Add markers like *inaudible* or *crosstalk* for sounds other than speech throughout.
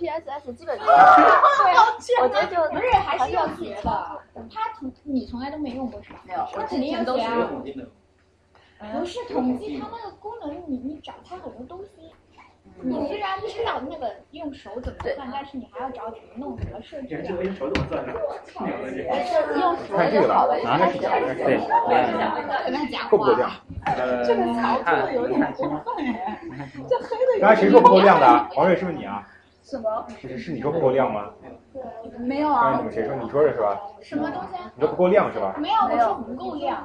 PSS 基本就对啊，我觉得就不是还是要学的。他从你从来都没用过是吧？没有，那肯定要都是学啊。统计的。不是统计，它那个功能你你找它很多东西。你虽然知道那个用手怎么算，但是你还要找怎么弄怎么设置啊。用手怎么算的？秒的这个。用看这个吧，拿着手对，跟他讲够不够亮？呃，这个槽看做的有点过分哎，这黑的刚才谁说不够亮的啊？黄瑞是不是你啊？什么？是是你说不够亮吗？没有啊刚才你，们谁说？你说的是吧？什么东西啊？你说不够亮是吧？没有，我说不够亮。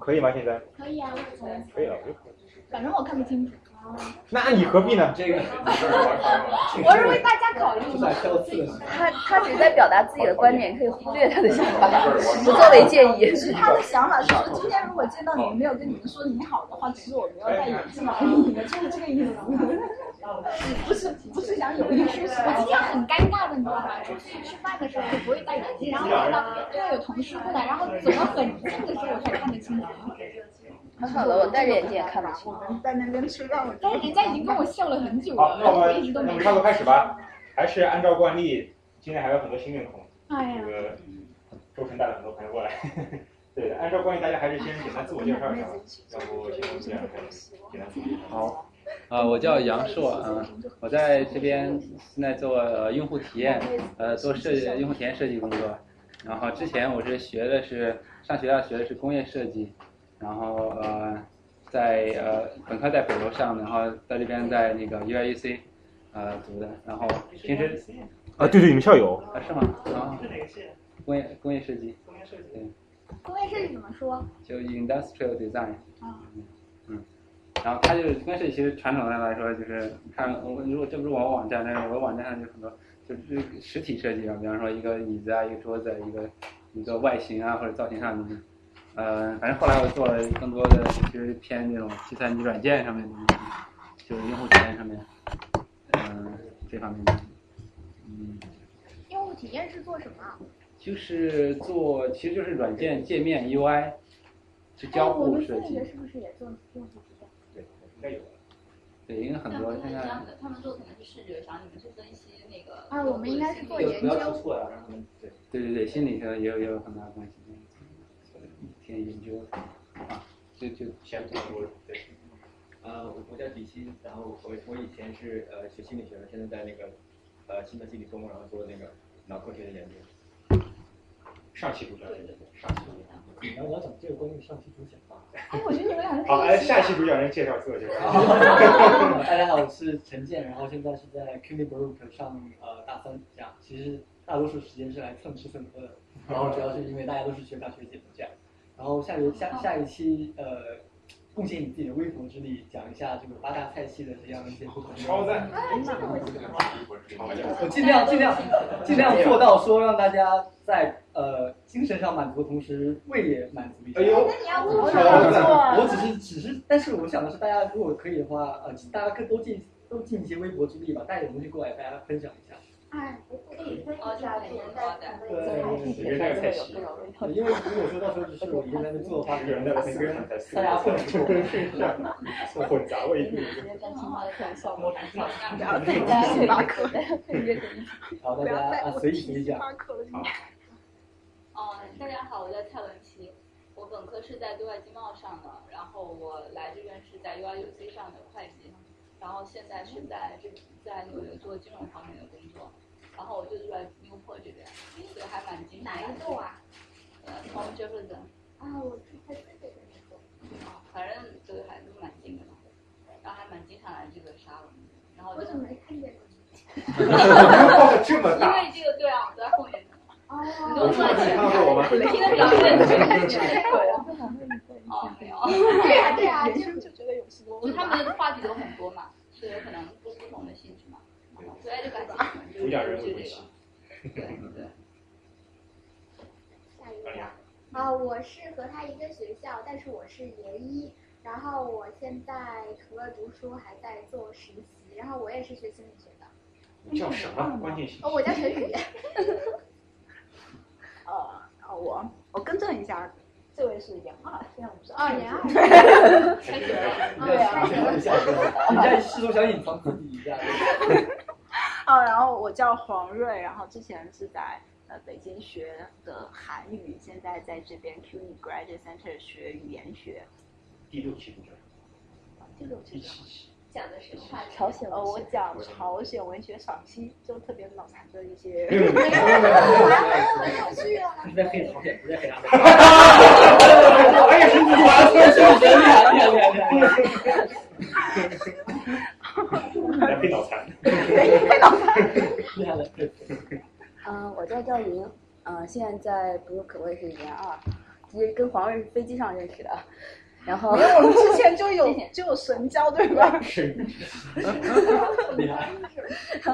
可以吗？现在可以啊，可以了，我就反正我看不清楚。那你何必呢？这个 *laughs* 我是为大家考虑。他他只是在表达自己的观点，可以忽略他的想法，不作为建议。是他的想法是说，今天如果见到你们没有跟你们说你好的话，其实我没有戴眼镜而已的，就是这个意思。不是不是想有意识是吧？我今天很尴尬的，你知道吗？出去吃饭的时候就不会戴眼镜，然后看到因为有同事过来，然后走得很近的时候我才看得清楚。还好了，我戴着眼镜也看不清。在那边吃饭，我但是人家已经跟我笑了很久，了，那我我一直都没们那我们差不多开始吧。还是按照惯例，今天还有很多新面孔，哎呀，这个周晨带了很多朋友过来。对，按照惯例，大家还是先简单自我介绍一下吧，要不先从这样开始，简单自我介绍。好，呃，我叫杨硕，嗯、我在这边现在做呃用户体验，呃，做设计用户体验设计工作。然后之前我是学的是上学校学的是工业设计，然后呃，在呃本科在北邮上，然后在这边在那个 UIUC 呃读的，然后平时啊，对对，你们校友。啊是吗？啊，工业工业设计，工业设计对。工业设计怎么说？就 industrial design，啊然后它就是工业设计，其实传统上来说就是看我如果这不是我网站，但是我的网站上就很多就是实体设计啊，比方说一个椅子啊，一个桌子，一个一个外形啊或者造型上面，呃，反正后来我做了更多的就是偏那种计算机软件上面的东西，就是用户体验上面，嗯、这方面的，嗯。用户体验是做什么？就是做，其实就是软件界面 UI，是交互设计。心理学是不是也做用户体验？该有。对，因为很多现在他们做可能是视觉上，你们去分析那个。啊，我们应该是做不研要出究。错呀，让他们对。对对对，心理学也有也有很大关系，先研究啊，就就先不说对。呃，我我叫李欣，然后我我以前是呃学心理学的，现在在那个呃新的心理中，然后做那个脑科学的研究。上期主讲人，上期主讲人。然后你要讲这个关于上期主讲吧。哎，我觉得你们俩是 *laughs* 好，哎，下一期主讲人介绍自我介绍。大家好，我是陈建，然后现在是在 CUNY Brook 上呃大三这样，其实大多数时间是来蹭吃蹭喝的，然后主要是因为大家都是学长学姐这样，然后下一下下一期呃贡献你自己的微薄之力，讲一下这个八大菜系的这样一些不同的。超赞！我尽量尽量尽量做到说让大家在呃精神上满足的同时，胃也满足一下。哎呦那你要我问我我只是只是，但是我想的是，大家如果可以的话，呃，大家可都尽都尽一些微薄之力吧，带点东西过来，大家分享一下。哎，可以分哦，这样很高的。对随便带个菜系。因为如果说到时候就是我一个人在那做的话，一个人在那边跟人在四 *laughs* *laughs* 大家混不过。混杂味。星巴克，好，大家啊随意随意讲。哦，大家好，我叫蔡文琪，我本科是在对外经贸上的，然后我来这边是在 UIUC 上的会计，然后现在是在这在纽约做金融方面的工作，然后我就住在 Newport 这边，所以还蛮近的。哪一栋啊？呃，从 Jefferson。啊，我住在这边那栋。啊，反正对，还都蛮近的嘛，然后还蛮经常来这个沙龙，然后就我怎么没看见？报的这么因。为这个对啊，我在后面。哦。我吗？你的表现就看见。哦，没有。对呀对呀，就就觉得有些多。就他们话题都很多嘛，是有可能不不同的性质嘛，所以就感兴趣，就主讲人就这个。对对。下一个。啊，我是和他一个学校，但是我是研一，然后我现在除了读书还在做实习，然后我也是学心理学的。你叫什么？关键信息。哦，我叫陈宇。*laughs* 呃，啊我我更正一下，这位是研二，现在我们是二研二。对啊。你在试图想隐藏自己一下。啊，然我叫黄瑞，然后之前是在呃北京学的韩语，现在在这边 CUNY Graduate Center 学语言学。第六期。第六期。讲的是朝鲜哦，我讲朝鲜文学赏析，就特别脑残的一些。*laughs* 你在黑朝鲜，不在黑阿美。我也是你完全是厉害厉害厉害厉害！黑脑残，黑脑残，厉害了。嗯，我叫赵莹，嗯，现在在 Brook，我也是研二，其实跟黄瑞是飞机上认识的。然后，因为我们之前就有就有神交，对吧？是，厉害，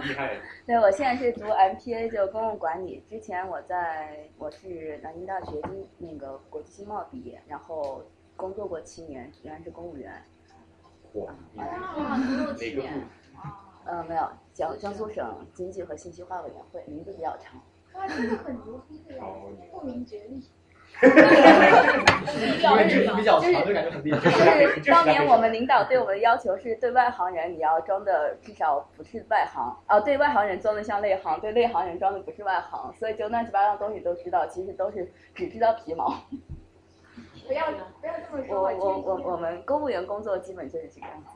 厉害。对，我现在是读 MPA，就公共管理。之前我在我是南京大学经那个国际经贸毕业，然后工作过七年，原来是公务员。哇，哪个部？呃，没有，江江苏省经济和信息化委员会，名字比较长。哇，真的很牛逼的呀，不明觉厉。因为这比较长，就感觉很厉害。就是当年我们领导对我们的要求是，对外行人你要装的至少不是外行，啊，对外行人装的像内行，对内行人装的不是外行，所以就乱七八糟东西都知道，其实都是只知道皮毛。不要不要这么说。我我我我们公务员工作基本就是这个样子。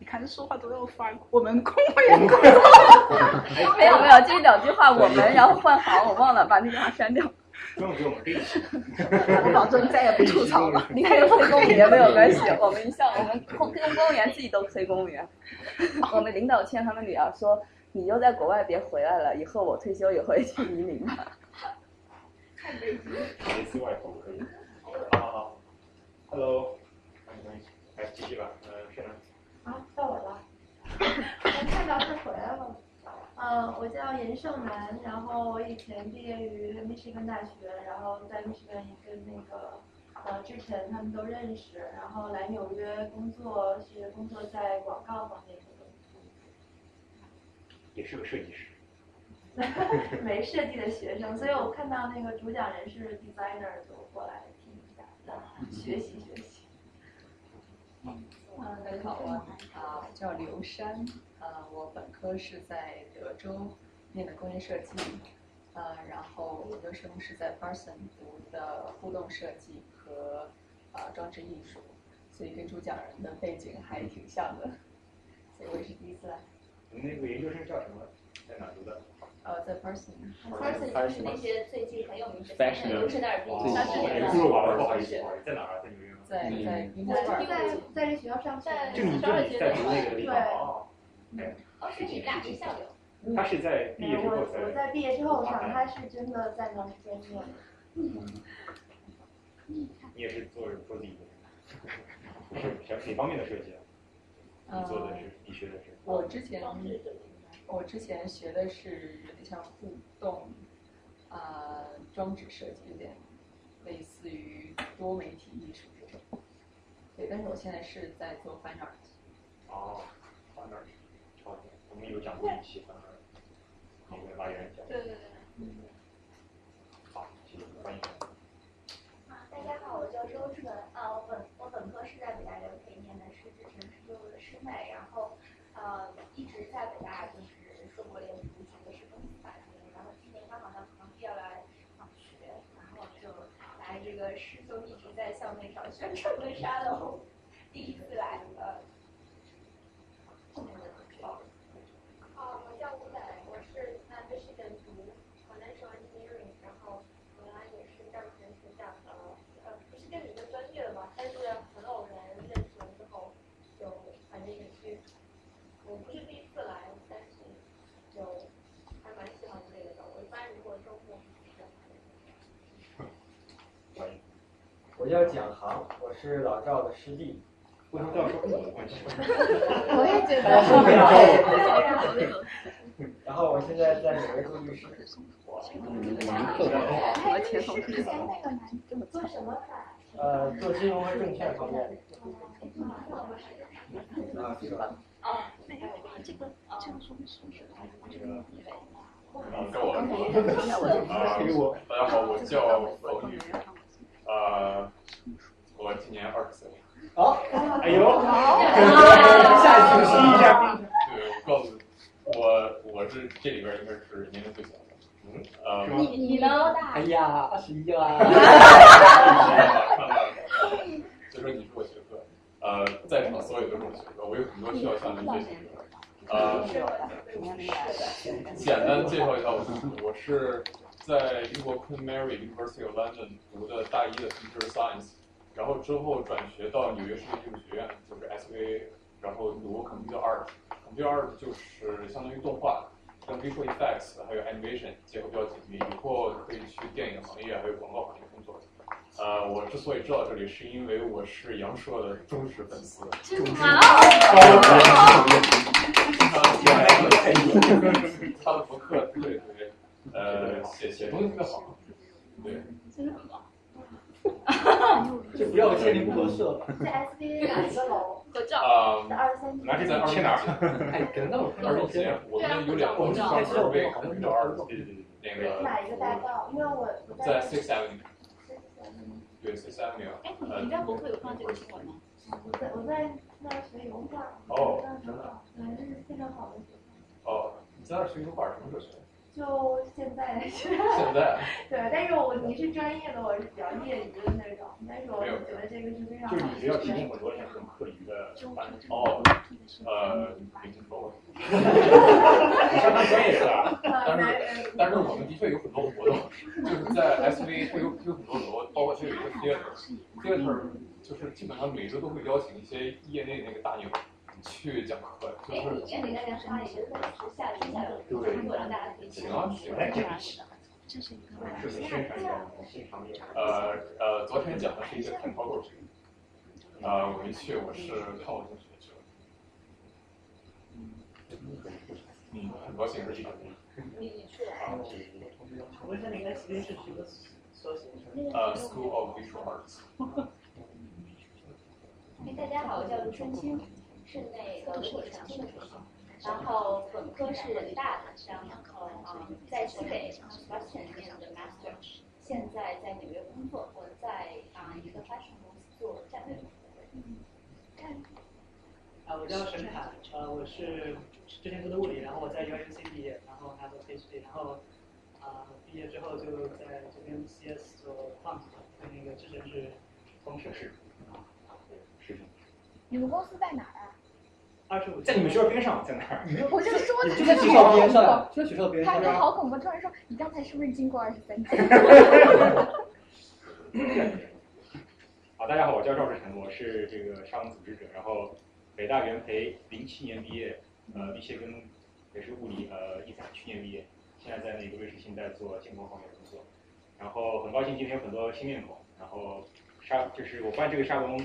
你看这说话都要翻，我们公务员工作。*laughs* 没有没有，这两句话我们然后换行，我忘了把那句话删掉。不用给我们背。我 *laughs* 保证再也不吐槽了。你看有催公务员没有关系，*laughs* 我们一向我们公公公务员自己都催公务员。我们领导劝他们女儿说：“你就在国外别回来了，以后我退休也会去移民的。”太悲剧。类似外婆可以。好好好，Hello，欢迎欢迎，来继续吧，呃。啊，到我了。我看到是回来了。嗯，我叫严胜男，然后我以前毕业于密歇根大学，然后在密歇根跟那个呃之前他们都认识，然后来纽约工作是工作在广告方面的东西。也是个设计师。*laughs* 没设计的学生，所以我看到那个主讲人是 designer，就过来听一下，学习学习。嗯，大家好，我啊叫刘珊。呃，我本科是在德州念的工业设计，呃，然后研究生是在 Parsons 读的互动设计和呃装置艺术，所以跟主讲人的背景还挺像的，所以我也是第一次来。你那个研究生叫什么？在哪读的？呃，在 Parsons。Parsons 就是那些最近很有名的，都是那儿毕业。不好意思，在哪儿？在纽约吗？在在英国。在在这学校上学。就你就你在读那个地方哦。哦，是你俩是校友。他是在毕业之后我我在毕业之后上，他是真的在那儿专业。嗯。你也是做做自己的，*laughs* 是哪方面的设计啊？你做的是，你学的是？我之前我之前学的是有点像互动，啊，装置设计，有点类似于多媒体艺术。对，但是我现在是在做 fine art。哦，fine art。我们有讲过一期，那个拉人讲。对对对。嗯。好，谢谢，欢迎。啊，大家好，我叫周纯，啊，我本我本科是在北大留培念的是之前是做的师妹，然后呃一直在北大就是硕博连读，学的是分子法学，然后今年刚好呢可能要来访学，然后就来这个师兄一直在校内找宣传的，第一次来呃。叫吴仔，我是在 Michigan 读 financial engineering，然后原来也是教育学学长的，呃，不是跟你的专业的吧，但是很偶然认识了之后，就反正也是，我不是第一次来，但是就还蛮喜欢这个的。我一般如果周末。我叫蒋航，是老赵的师弟。为什么这样说跟我的关系？*laughs* 我也觉得。*laughs* 然后我现在在纽约做律师。做什么？呃，做金融和证券方面。啊，这个。啊，这个这个说明书是这个。啊，该我了。啊，大家好，我叫冯宇。呃，我今年二十岁。好，哎呦，下一期试一下。对，我告诉你，我我是这里边应该是年龄最小的。嗯，呃，你你呢？哎呀，二十一啦。*laughs* 就说你是我学哥，呃，在场所有都是我学哥，我有很多需要向您学习的。呃，简单介绍一下我自己，我是在英国 Queen Mary University of London 读的大一的 Computer Science，然后之后转学到纽约世界艺术学院，就是 SVA，然后读 Computer Art。Computer Art 就是相当于动画，跟 Visual Effects 还有 Animation 结合比较紧密，以后可以去电影行业还有广告行业工作。呃，我之所以知道这里，是因为我是杨硕的忠实粉丝。真的吗？*laughs* 他的博客特别特别，呃，写写东西特别好，对。真的吗？*laughs* 就不要签名不合适了。在 SBA 哪一个楼？合照。啊，在二十三那是在签哪儿？哎，跟那我二十间，我们有两个专门为可能叫二十那个。哪一个大道？因为我我在 Six Avenue。对，Six Avenue。哎，你你在博客有放这个新闻吗？我在我在那儿学油画。哦，真的。对，这是非常好的学校。哦，你在那儿学油画什么时候学？就现在学。*laughs* 现在。*laughs* 对，但是我你是专业的，我是比较业余的那种。但是我觉得这个是非常。就是你学校提供很多像很课余的班。哦。呃，没听说过。*laughs* 你相当专业是吧？但是但是我们的确有很多活动，就是在 SV 它有有很多很多，包括它有一个 theater，theater 就是基本上每周都会邀请一些业内那个大牛去讲课，就是。里面那个上一个是下线下有工作，让大家可以。行啊，行啊。这是一个宣传的新场面。呃呃，昨天讲的是一个谈脱口秀，呃，我没去，我是看我同学去了。嗯，很高兴是这个。你你去了啊？请问一下，你在 SBA 是学的缩写？呃，School of Visual Arts。哎，大家好，我叫卢春清，是那个我是长庆的学生，然后本科是人大的，然后嗯，在西北 Western 念的 Master，现在在纽约工作，我在啊一个 fashion 公司做战略。嗯，看。啊，我叫沈凯，呃，我是之前读的物理，然后我在 UIC 毕业，然后拿的 PhD，然后啊毕业之后就在这边 CS 做 Quant，跟那个之前是同事。是。是。你们公司在哪儿啊？二十五。在你们学校边上，在哪儿？我就说就在学校边上，就在学校边上。他好恐怖，突然说你刚才是不是经过二十三级？*laughs* 好，大家好，我叫赵志成，我是这个沙龙组织者，然后。北大元培零七年毕业，呃，密歇根也是物理，呃，一三去年毕业，现在在那个瑞士信贷做监控方面的工作。然后很高兴今天有很多新面孔。然后沙就是我办这个沙龙，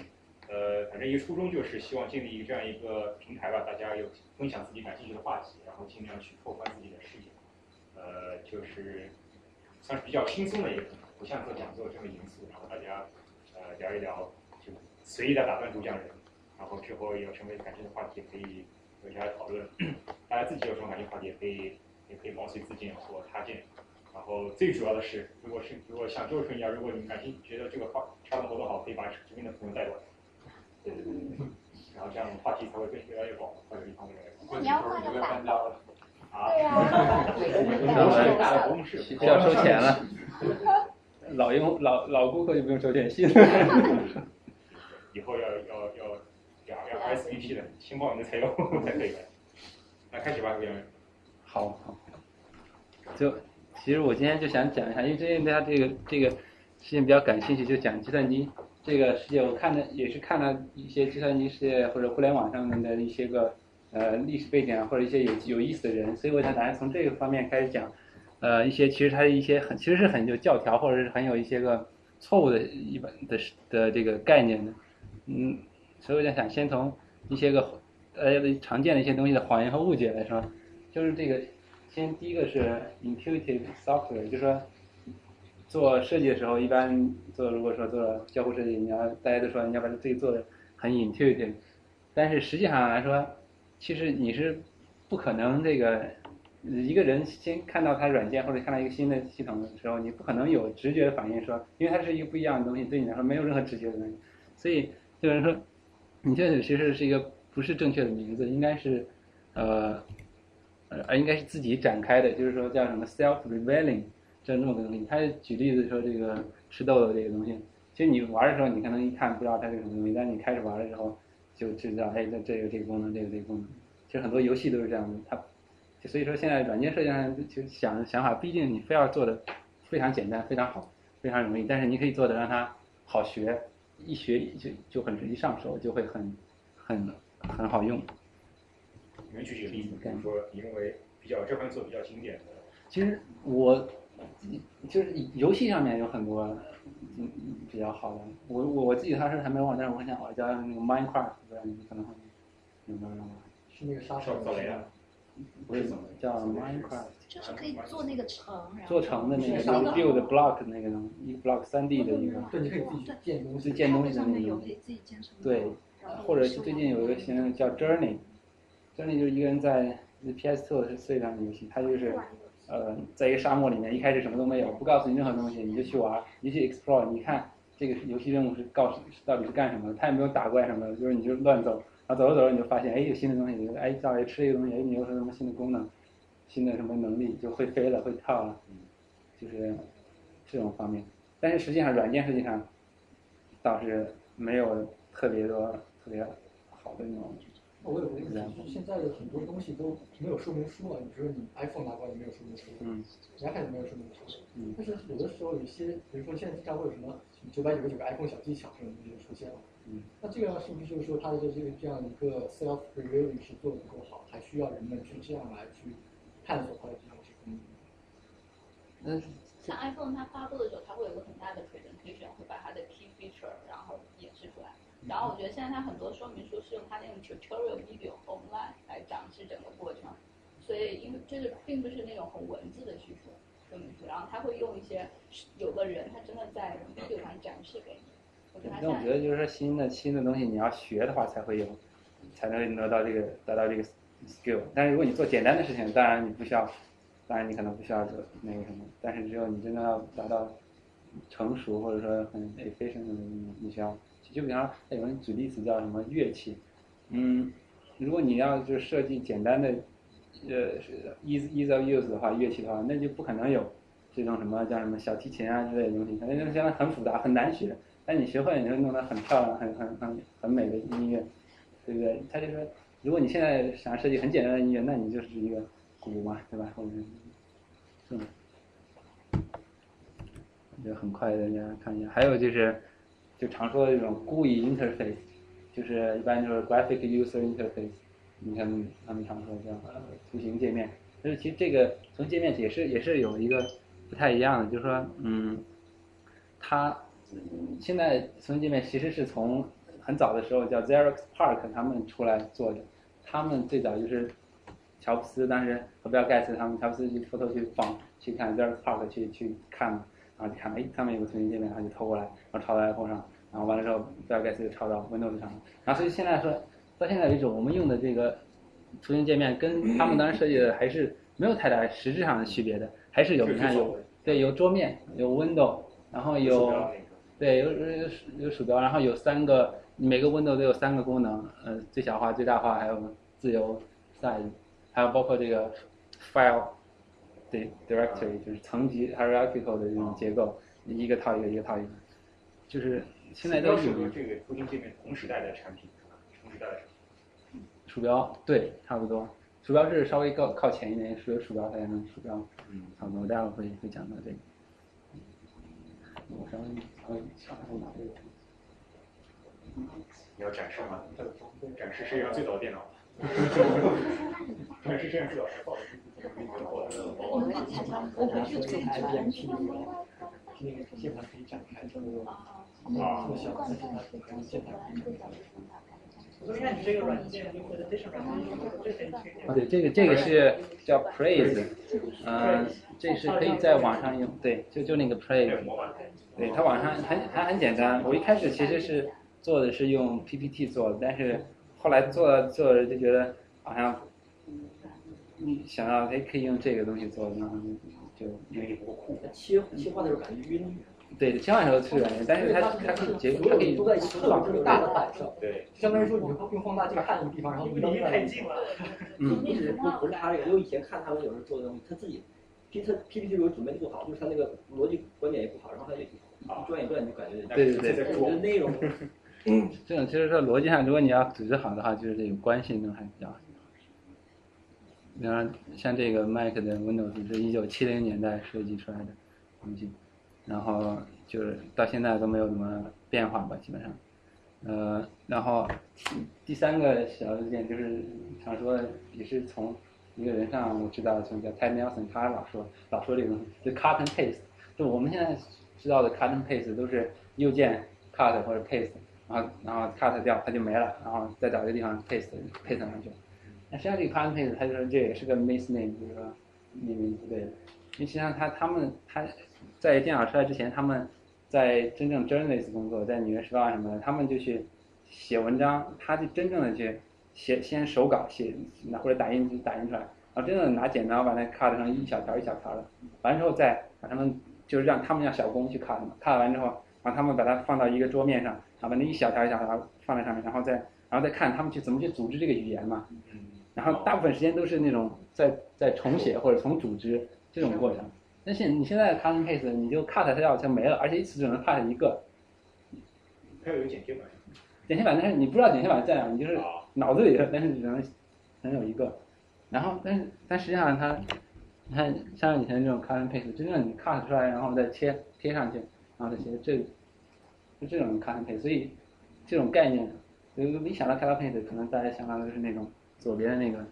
呃，反正一个初衷就是希望建立一个这样一个平台吧，大家有分享自己感兴趣的话题，然后尽量去拓宽自己的视野。呃，就是算是比较轻松的一个，不像做讲座这么严肃。然后大家呃聊一聊，就随意的打断主讲人。然后之后有什么感兴趣的话题，可以一起来讨论。大家自己有什么感兴趣话题，也可以也可以毛遂自荐或插件。然后最主要的是，如果是如果像周春一样，如果你们感兴趣，觉得这个话沙龙活动好，可以把身边的朋友带过来。对对对。然后这样话题才会变越来越广，或者一方面。你要换个搬家了。啊。对呀。大的活动室需要收钱了。老用老老顾客就不用收电信。以后要要要。要要 SVP 的，新报名的才有才可以的。那开始吧，各位。好好。就其实我今天就想讲一下，因为最近大家这个这个事情比较感兴趣，就讲计算机这个世界。我看的也是看了一些计算机世界或者互联网上面的一些个呃历史背景啊，或者一些有有意思的人，所以我想打算从这个方面开始讲，呃一些其实它的一些很其实是很有教条或者是很有一些个错误的一本的的这个概念的，嗯。所以我就想先从一些个呃常见的一些东西的谎言和误解来说，就是这个，先第一个是 intuitive software，就是说做设计的时候，一般做如果说做交互设计，你要大家都说你要把自己做的很 intuitive，但是实际上来说，其实你是不可能这个一个人先看到它软件或者看到一个新的系统的时候，你不可能有直觉的反应说，因为它是一个不一样的东西，对你来说没有任何直觉的东西，所以就是说。你这其实是一个不是正确的名字，应该是，呃呃，应该是自己展开的，就是说叫什么 self revealing 这这么个东西。他举例子说这个吃豆豆这个东西，其实你玩的时候你可能一看不知道它是什么东西，但你开始玩的时候就知道，哎，这这个这个功能，这个这个功能。其实很多游戏都是这样的，它所以说现在软件设计上就想想法，不一定你非要做的非常简单、非常好、非常容易，但是你可以做的让它好学，一学就就很容易上手，就会很很很好用。你们举几个例子，比如说你认为比较这款做比较经典的，其实我就是游戏上面有很多嗯比较好的，我我我自己还是还没玩，但是我很想玩，叫那个 Minecraft，不知道你们可能会有没有人玩？是那个杀手造雷啊？不是叫 Minecraft，就是可以做那个城，做城的那个 build block 那个东西，一个 block 三 D 的一个，对，你可以自己建东西，建东西的上面那种有可。以自己建什么？对，或者是最近有一个新的叫 Journey，Journey 就是一个人在 PS 2四上的游戏，它就是呃在一个沙漠里面，一开始什么都没有，不告诉你任何东西，你就去玩，你去 explore，你看这个游戏任务是告诉到底是干什么的，他也没有打怪什么的，就是你就乱走，然后走着走着你就发现，哎，有新的东西，哎，到底吃这个东西，哎，你有什么新的功能，新的什么能力，就会飞了，会跳了，就是这种方面。但是实际上软件实际上倒是没有特别多特别好的那种。我有个问题，就是现在的很多东西都没有说明书了。你比如说你 iPhone 拿过来没有说明书，嗯，你 iPad 没有说明书，嗯，但是有的时候有一些，比如说现在经常会有什么九百九十九个 iPhone 小技巧这种东西就出现了，嗯，那这个是不是就是说它的这个这样一个 self revealing 是做的不够好，还需要人们去这样来去探索它的这种功能？嗯，像 iPhone 它发布的时候，它会有个很大的 presentation，会把它的 key feature 然后演示出来。然后我觉得现在它很多说明书是用它那种 tutorial video online 来展示整个过程，所以因为就是并不是那种很文字的叙述说明书，然后他会用一些有个人他真的在 video 上展示给你。我觉得那我现在觉得就是说新的新的东西你要学的话才会有，才能得到这个得到这个 skill。但是如果你做简单的事情，当然你不需要，当然你可能不需要做那个什么，但是只有你真的要达到成熟或者说很 efficient 的你你需要。就比方说有人举例子叫什么乐器，嗯，如果你要就设计简单的呃是 ease ease of use 的话，乐器的话，那就不可能有这种什么叫什么小提琴啊之类的东西，可能就相当很复杂很难学。但你学会，你就弄得很漂亮、很很很很美的音乐，对不对？他就说，如果你现在想设计很简单的音乐，那你就是一个鼓嘛，对吧？或者是这种，我觉得很快大家看一下。还有就是，就常说的这种 GUI interface，就是一般就是 graphic user interface，你看他们常说叫呃图形界面。但是其实这个从界面也是也是有一个不太一样的，就是说，嗯，它现在图形界面其实是从很早的时候叫 Xerox Park 他们出来做的，他们最早就是乔布斯当时和比尔盖茨他们乔布斯去偷偷去访去看 Xerox Park 去去看嘛，然后就看哎上面有个图形界面，然后就偷过来，然后抄到 iPhone 上，然后完了之后比尔盖茨就抄到 Windows 上，然后所以现在说到现在为止，我们用的这个图形界面跟他们当时设计的还是没有太大实质上的区别的，还是有你看有对有桌面有 Window，然后有对有有有鼠标，然后有三个每个 Window 都有三个功能，呃最小化、最大化，还有自由 size，还有包括这个 file 对 directory 就是层级 hierarchical 的这种结构，一个套一个，一个套一个，就是现在都要是有这个图形界面同时代的产品，同时代的产品。鼠标，对，差不多。鼠标是稍微靠靠前一点，只有鼠标才能鼠标，嗯，差不多。待会儿会会讲到这个。我稍微稍微稍微拿这个。你要展示吗？展示世界上最早的电脑。展示世界上最早的报我们才才我回去可以转那个键盘可以展开，这么啊小的键盘可以键盘可以我说看你这个软件，你 presentation 软件，这可以去。啊，对，这个这个是叫 Praise，嗯、这是可以在网上用，对，就就那个 Praise，对，它网上很还很简单。我一开始其实是做的是用 PPT 做的，但是后来做着做着就觉得好像，嗯，想到哎可以用这个东西做，然后就就那个切切换的时候感觉晕。对，切换的时候是感觉，但是它它可以结，它可以都在一个特别特别大的板上，对，相当于说你用放大镜看一个地方，然后移到另外一个地方。嗯一直不不是他这个，因为以前看他们有时候做的东西，他自己 P 他 PPT 如果准备的不好，就是他那个逻辑观点也不好，然后他就一转一转就感觉对对对，我的内容。嗯这种其实说逻辑上，如果你要组织好的话，就是这个关系能还比较好。比方像这个 Mac 的 Windows 是一九七零年代设计出来的东西，然后就是到现在都没有什么变化吧，基本上。呃，然后第三个小事件就是常说，也是从一个人上我知道，从叫 Ted Nelson，他老说老说这个东西，就 cut and paste，就我们现在知道的 cut and paste 都是右键 cut 或者 paste，然后然后 cut 掉它就没了，然后再找一个地方 paste paste 上去。那实际上这个 cut and paste 它就是这也是个 misname，就是说命名不对，因为实际上他他们他在电脑出来之前，他们在真正 journalist 工作，在《纽约时报》什么的，他们就去写文章，他就真正的去写，先手稿写，拿或者打印机打印出来，然后真的拿剪刀把那 cut 成一小条一小条的，完之后再把他们就是让他们让小工去 cut 嘛，cut 完之后，然后他们把它放到一个桌面上，把那一小条一小条放在上面，然后再然后再看他们去怎么去组织这个语言嘛，然后大部分时间都是那种在在重写或者重组织这种过程。但是你现在 cut and paste，你就 cut 它掉就没了，而且一次只能 cut 一个。还有一个剪贴板。剪贴板，但是你不知道剪贴板在哪，你就是脑子里的，但是只能能有一个。然后，但是但实际上它，你看像以前这种 cut and paste，真正你 cut 出来，然后再切贴上去，然后再切，这就这种 cut and paste。所以这种概念，就一想到 cut and paste，可能大家想到的是那种左边的那个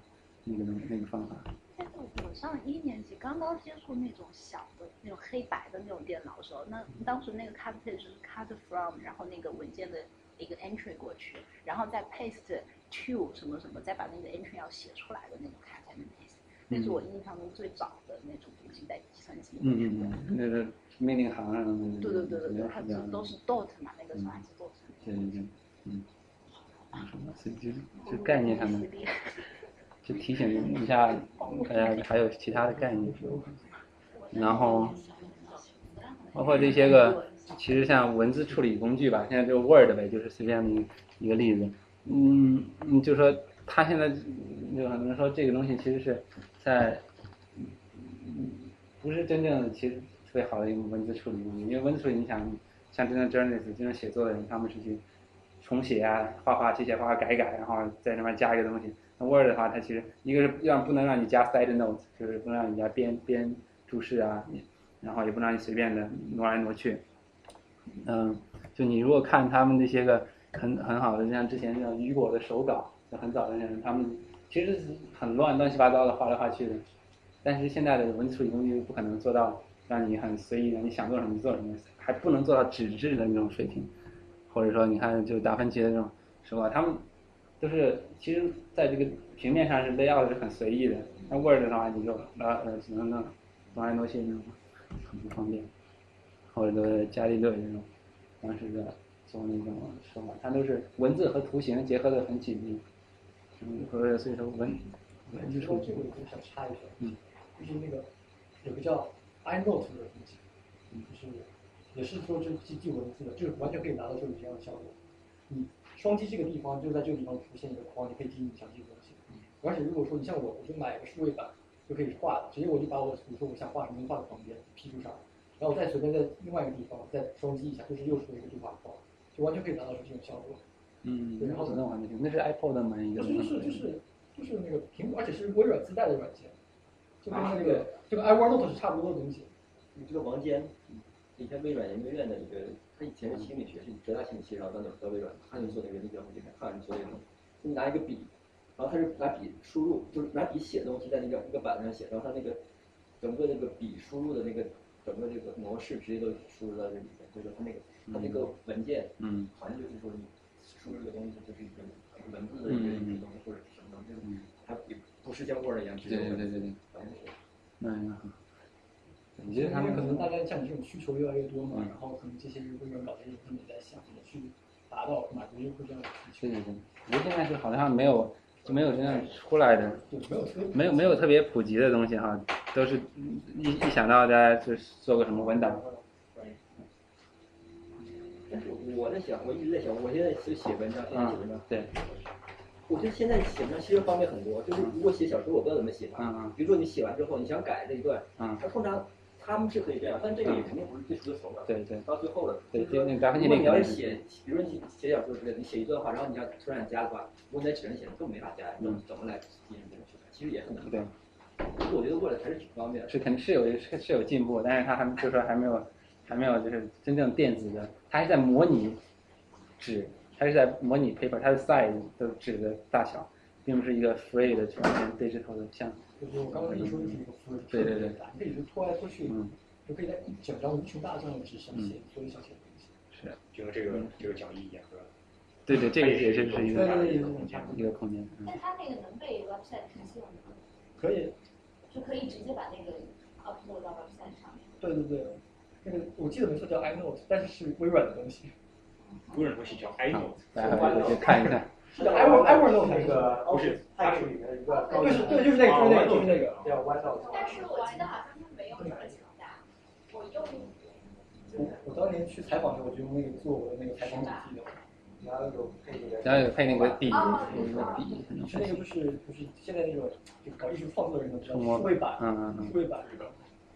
那个那个方法。但是我上一年级刚刚接触那种小的那种黑白的那种电脑的时候，那当时那个 cut paste 是 cut from，然后那个文件的一个 entry 过去，然后再 paste to 什么什么，再把那个 entry 要写出来的那种 cut and paste，那是我印象中最早的那种东西在计算机里嗯面。嗯嗯，那个命令行上的。对对对对对，它是都是 dot 嘛，那个是 dot。对对对，嗯，所以就就概念上面，就提醒一下大家还有其他的概念，然后包括这些个，其实像文字处理工具吧，现在就 Word 呗，就是随便一一个例子，嗯，嗯，就说他现在有很多人说这个东西其实是在，不是真正的其实特别好的一个文字处理工具，因为文字处理你想像真正 journalist 真正写作的人，他们是去重写啊，画画写写画画改改，然后在那边加一个东西。那 Word 的话，它其实一个是让不能让你加 side note，就是不能让你加编编注释啊，然后也不能让你随便的挪来挪去。嗯，就你如果看他们那些个很很好的，像之前那种雨果的手稿，就很早的那种，他们其实很乱乱七八糟的画来画去的。但是现在的文字处理工具不可能做到让你很随意的，你想做什么就做什么，还不能做到纸质的那种水平。或者说，你看就达芬奇的那种手稿，他们都是其实在这个平面上是 layout 是很随意的。那 Word 的话，你就呃呃只能弄挪来挪去那种，很不方便。或者都是伽利略这种当时的做那种手法，它都是文字和图形结合的很紧密。嗯，和所以说文文字处理说这个我想插一句，嗯，就是那个有个叫 iNote 的东西，就是也是说这记记文字的，就是完全可以达到这种这样的效果。你双击这个地方，就在这个地方出现一个框，你可以记你想记的东西。而且如果说你像我，我就买个数位板就可以画的，直接我就把我比如说我想画什么画在旁边 P 出上，然后我再随便在另外一个地方再双击一下，就是又出了一个对话框，就完全可以达到这种效果。嗯，对然后那我还没听，那是 iPod 吗？应该不是就是就是就是那个苹果，而且是微软自带的软件，就跟那个这个 iOneNote 是差不多的东西。你这个王坚，以前微软研究院的一个，他以前是心理学，是浙大心理系，然后到那到微软，他就做那个立标很简单，他就做那种，就你拿一个笔，然后他是拿笔输入，就是拿笔写东西在那个一个板上写，然后他那个整个那个笔输入的那个整个这个模式直接都输入到这里面，所以说他那个他那个文件，嗯，好像就是说你输入这个东西，就是一个文字的一个一个东西或者什么东西，它也不是像 Word 一样直接对对对对。对。那应该很。我因觉得他们为可能大家像你这种需求越来越多嘛，嗯。然后可能这些微软搞这些，他们也在想怎么去达到满足用户这样的需求。对对对，我觉得现在是好像没有就没有真正出来的，就没有没有没有特别普及的东西哈，都是一一想到大家就是做个什么文档，但是我在想，我一直在想，我现在是写文章，现在写文章，对，我觉得现在写呢其实方便很多，就是如果写小说，我不知道怎么写嘛。嗯嗯。比如说你写完之后，你想改这一段，嗯，他通常他们是可以这样，但这个也肯定不是最初的手法。对对。到最后了。对，就那达芬奇如果你要是写，比如说你写小说之类的，你写一段话，然后你要突然加的话，如果你在纸上写，更没法加，你怎么来进行这种修改？其实也很难。对。其实我觉得过来还是挺方便的。是肯定是有是是有进步，但是他还就是说还没有还没有就是真正电子的，他还在模拟纸，它是在模拟 paper，它的 size 的纸的大小，并不是一个 free 的全全 digital 的像。就是我刚刚跟你说的是一个 free，对对对，可以就拖来拖去，嗯，就可以在一整张无穷大张的纸上写所有想写的东西。是。就和这个这个讲义一样，是吧？对对，这个也是是一个对对对一个空间。嗯那它那个能被 website 实现吗？可以。就可以直接把那个 upload 到 website 上面。对对对，那个我记得没错叫 iNote，但是是微软的东西。微软东西叫 iNote，大家回去看一看。是叫 i Evernote 那个不是，它是里面的一个对是对就是那个就是那个就是那个叫 OneNote。但是我记得好像它没有那么强大，我用。我我当年去采访的时候，我就用那个做我的那个采访笔记的。然后有配那个，然后有配那个笔，有一个笔，是那个不是不是现在那种就搞艺术创作的人都知道，数数位版，嗯嗯嗯数位版这个，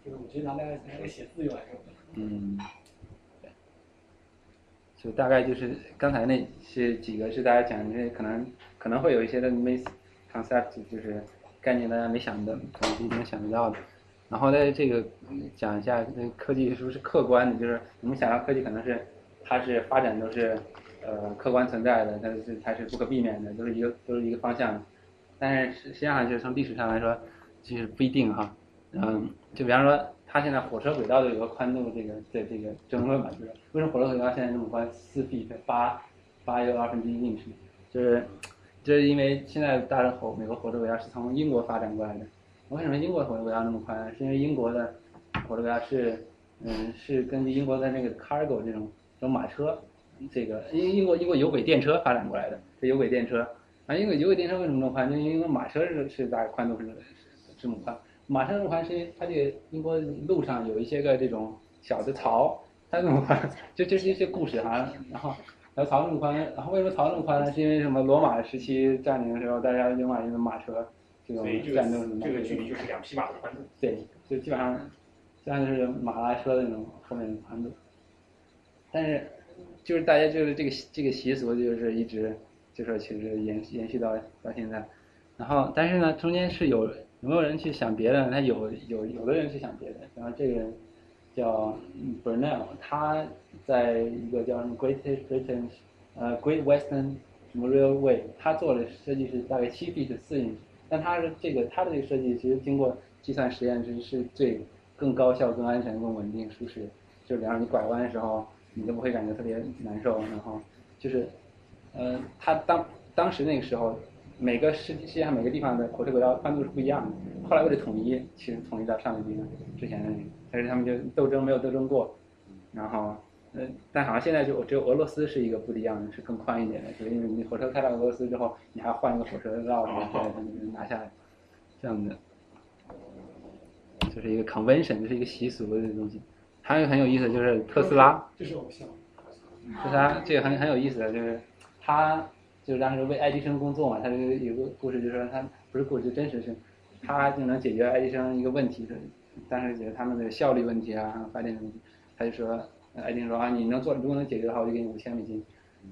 就是我直接拿来拿来写字用来用的。嗯，对，就大概就是刚才那些几个是大家讲的，可能可能会有一些的 miss concept，就是概念大家没想的，可能今天想得到的。然后在这个讲一下，那科技是不是客观的？就是我们想到科技可能是它是发展都是呃客观存在的，但是它是不可避免的，都是一个都是一个方向。但是实际上就是从历史上来说，其实不一定哈。嗯，就比方说，它现在火车轨道都有个宽度这个的这个争论嘛，就是为什么火车轨道现在这么宽，四 feet 八八又二分之一 inch，就是就是因为现在大家火美国火车轨道是从英国发展过来的。为什么英国火车轨道那么宽？是因为英国的火车轨道是嗯是根据英国的那个 cargo 这种这种马车，这个英英国英国有轨电车发展过来的，这有轨电车。啊，因为有轨电车为什么这么宽？就因为马车是是大概宽度是是这么宽。马车这么宽是因为它这个英国路上有一些个这种小的槽，它这么宽，就就是一些故事哈。然后然后槽这么宽，然后为什么槽这么宽呢？是因为什么？罗马时期占领的时候，大家用马用的马车这种所以这战斗个这个距离就是两匹马的宽度。对，就基本上，基本上就是马拉车的那种后面的宽度。但是，就是大家就是这个这个习俗就是一直就是其实延延续到到现在，然后但是呢中间是有有没有人去想别的？他有有有的人去想别的，然后这个人叫 Burnell，他在一个叫什么 Great Britain 呃 Great Western 什么 Railway，他做的设计是大概七 feet 四 inch，但他的这个他的这个设计其实经过计算实验是是最更高效、更安全、更稳定、舒适，就是比方你拐弯的时候。你都不会感觉特别难受，然后就是，呃，他当当时那个时候，每个世世界上每个地方的火车轨道宽度是不一样的。后来为了统一，其实统一到上个地方之前的那个，但是他们就斗争没有斗争过，然后，呃，但好像现在就只有俄罗斯是一个不一样的，是更宽一点的，就是因为你火车开到俄罗斯之后，你还要换一个火车绕着再拿下来，这样的，就是一个 convention，就是一个习俗的东西。还有一个很有意思，就是特斯拉。这是偶像。特斯拉这个很很有意思的，就是他就当时为爱迪生工作嘛，他这个有个故事，就是说他不是故事，真实是，他就能解决爱迪生一个问题，当时解决他们的效率问题啊，发电的问题。他就说，爱迪生说啊，你能做，如果能解决的话，我就给你五千美金。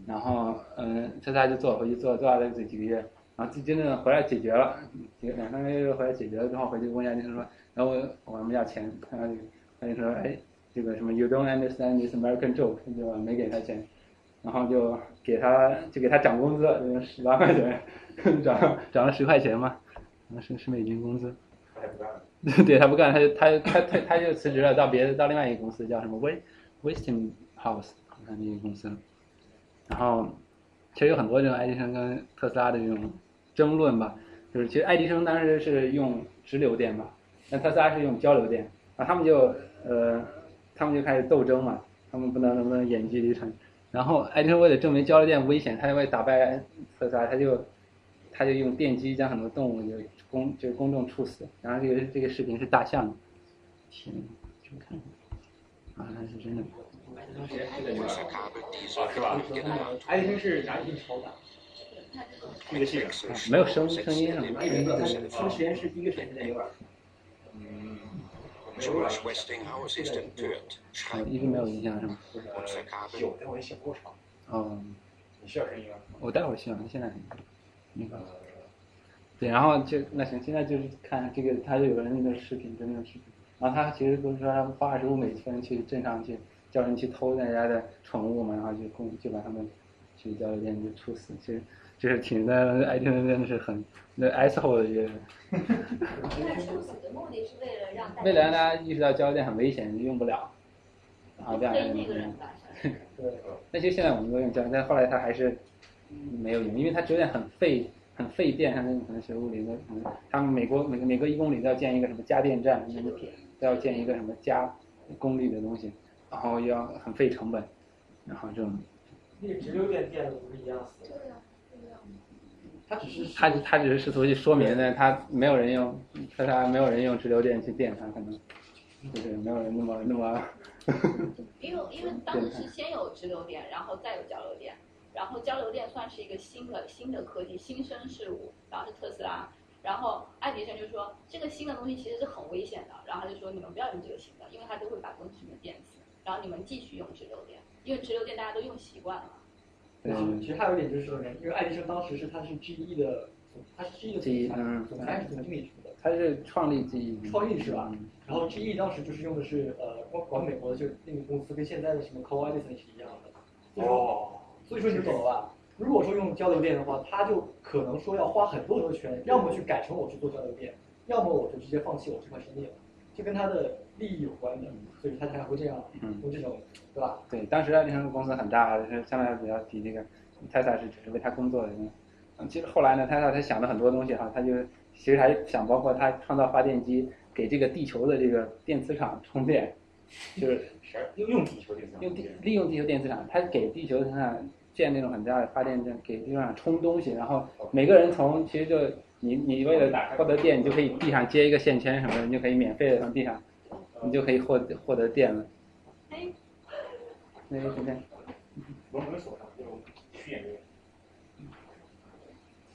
然后嗯，他他就做，回去做，做了这几个月，然后真正回来解决了，两三个月回来解决了之后，回去问爱迪生说，然后我我们要钱，然后爱迪生说，哎。这个什么 You don't understand this American joke，就没给他钱，然后就给他就给他涨工资，十八块钱，*laughs* 涨涨了十块钱嘛，是是美金工资。对他不干，他就他他他他就辞职了，到别的到另外一个公司叫什么 West Westinghouse 好像那个公司。然后其实有很多这种爱迪生跟特斯拉的这种争论吧，就是其实爱迪生当时是用直流电嘛，那特斯拉是用交流电，然后他们就呃。他们就开始斗争嘛，他们不能能不能演距离产，然后爱迪生为了证明交流电危险，他就为打败特斯拉，他就他就用电击将很多动物就公就公众处死，然后这个这个视频是大象，天，去看看，啊，那是真的。*laughs* 爱迪生是哪里超大？那个系统没有声声音是吗？他们实验室第一个实验室在纽约。嗯，一直没有印象是吗？有，但我也写过场。哦，你需要声音吗？我待会儿需要，现在那个。对，然后就那行，现在就是看这个，他就有人那个视频，就那种视频，然后他其实不是说他花二十五美分去镇上去叫人去偷人家的宠物嘛，然后就供就把他们去交流店就处死，其实这是挺的，爱听真的是很那 asshole 的一个人。那处死的目的是为了让大家为了让大家意识到交流电很危险，用不了，然后这样黑那个。*laughs* 对，那其实现在我们都用交流，但后来它还是没有用，因为它交流电很费很费电，像那种可能学物理的，可能他们美国每每隔一公里都要建一个什么加电站，那个都要建一个什么加功率的东西，然后要很费成本，然后这种那个直流电电路不是一样死的？它只是他他只是试图去说明呢，他没有人用，他他没有人用直流电去电他，可能。就是没有人那么那么。*laughs* 因为因为当时是先有直流电，然后再有交流电，然后交流电算是一个新的新的科技新生事物，然后是特斯拉，然后爱迪生就说这个新的东西其实是很危险的，然后他就说你们不要用这个新的，因为它都会把东西们电死，然后你们继续用直流电，因为直流电大家都用习惯了嘛。嗯，其实还有一点就是什么呢？因为爱迪生当时是他是 GE 的，他是 GE 的记忆，嗯，总裁还是总经理什么的。他是创立 GE，，创立是吧？然后 GE 当时就是用的是呃，管管美国的就那个公司跟现在的什么 Co Edison 是一样的。哦。所以说你懂了吧？如果说用交流电的话，他就可能说要花很多很多钱，要么去改成我去做交流电，要么我就直接放弃我这块生意了，就跟他的利益有关的，所以他才会这样用这种，对吧？对，当时爱迪生公司很大，是相对来比较比那个 Tesla 是只是为他工作的人。嗯，其实后来呢，Tesla 他想了很多东西哈，他就其实还想包括他创造发电机给这个地球的这个电磁场充电，就是用用地球电磁场用地利用地球电磁场，他给地球上建那种很大的发电站，给地球上充东西，然后每个人从其实就你你为了获得电，你就可以地上接一个线圈什么的，你就可以免费的从地上，你就可以获获得电了。那个什么？我们手上就去研究。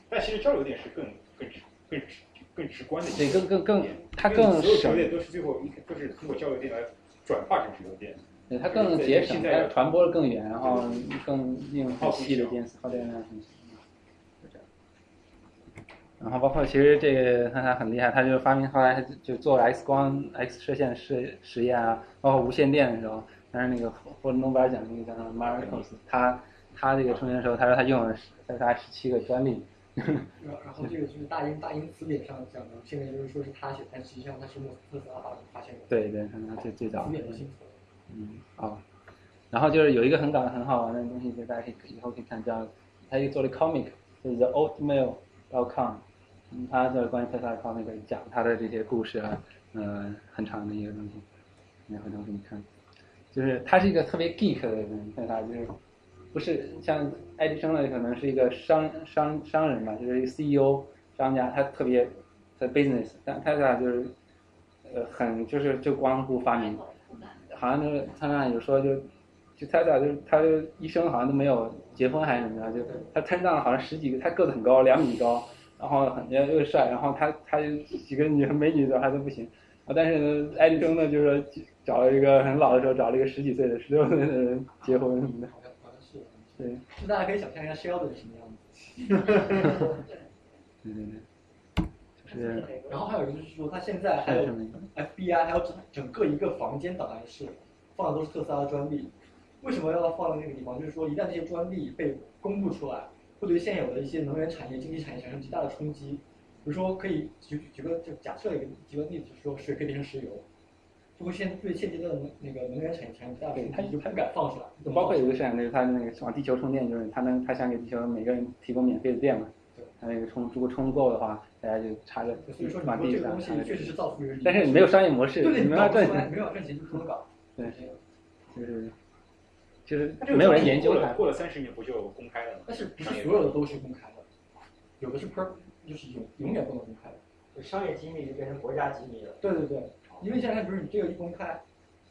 但其实交流电是更更直更直更直观的一对，更更更，它更省所有交流，电都是最后一都是通过交流电来转化成直流电。对，它更节省，它传播的更远，然后更用很细的电磁耗电量很小。然后包括其实这个他他很厉害，他就发明后来他就做了 X 光 X 射线实实验啊，包括无线电的时候，但是那个获诺贝尔奖那个叫什么 Marcos，他他这个充电的时候，他说他用了三十十七个专利。然然后这个就是大英大英词典上讲的，现在就是说是他写，但实际上他是莫斯特斯拉发发现的。对对，他最最早词典都清楚。嗯，好。然后就是有一个很搞很好玩的东西，就大家可以以后可以看，叫他又做了 comic，就是 The Oatmeal.com，他就是关于特斯拉方那个讲他的这些故事啊，呃，很长的一个东西，那回头给你看。就是他是一个特别 geek 的人，特斯拉就是不是像爱迪生呢，可能是一个商商商人嘛，就是一个 CEO 商家，他特别在 business，但特斯拉就是呃很就是就光顾发明，好像就是他那有说就就他俩就是他就一生好像都没有结婚还是怎么样，就他摊上了好像十几个，他个子很高，两米高，然后很又又帅，然后他他就几个女美女的还都不行，啊，但是呢，爱迪生呢就是说找了一个很老的时候找了一个十几岁的、十六岁的人结婚什么的，对，就大家可以想象一下 Sheldon 是什么样子。*laughs* 对对对，就是然后还有一个就是说，他现在还有 FBI 还有整整个一个房间档案室，放的都是特斯拉的专利。为什么要放在那个地方？就是说，一旦这些专利被公布出来，会对现有的一些能源产业、经济产业产生极大的冲击。比如说，可以举举个就假设一个举个例子，就是说水可以变成石油，就会现对现阶段的那个能源产业产生极大的冲击，就不敢放出来。就包括有一个摄像就是他那个往地球充电，就是他能他想给地球每个人提供免费的电嘛。他那个充如果充不够的话，大家就插个所以说，你往地说这个东西上插个确实是造福于，但是你没有商业模式，对对，你没法赚钱，没法赚钱就不能搞。对，就是就是那这个没有人研究它过了。过了三十年不就公开了吗？但是不是所有的都是公开的，有的是 per 就是永永远不能公开的。就商业机密就变成国家机密了。对对对，因为现在比如你这个一公开，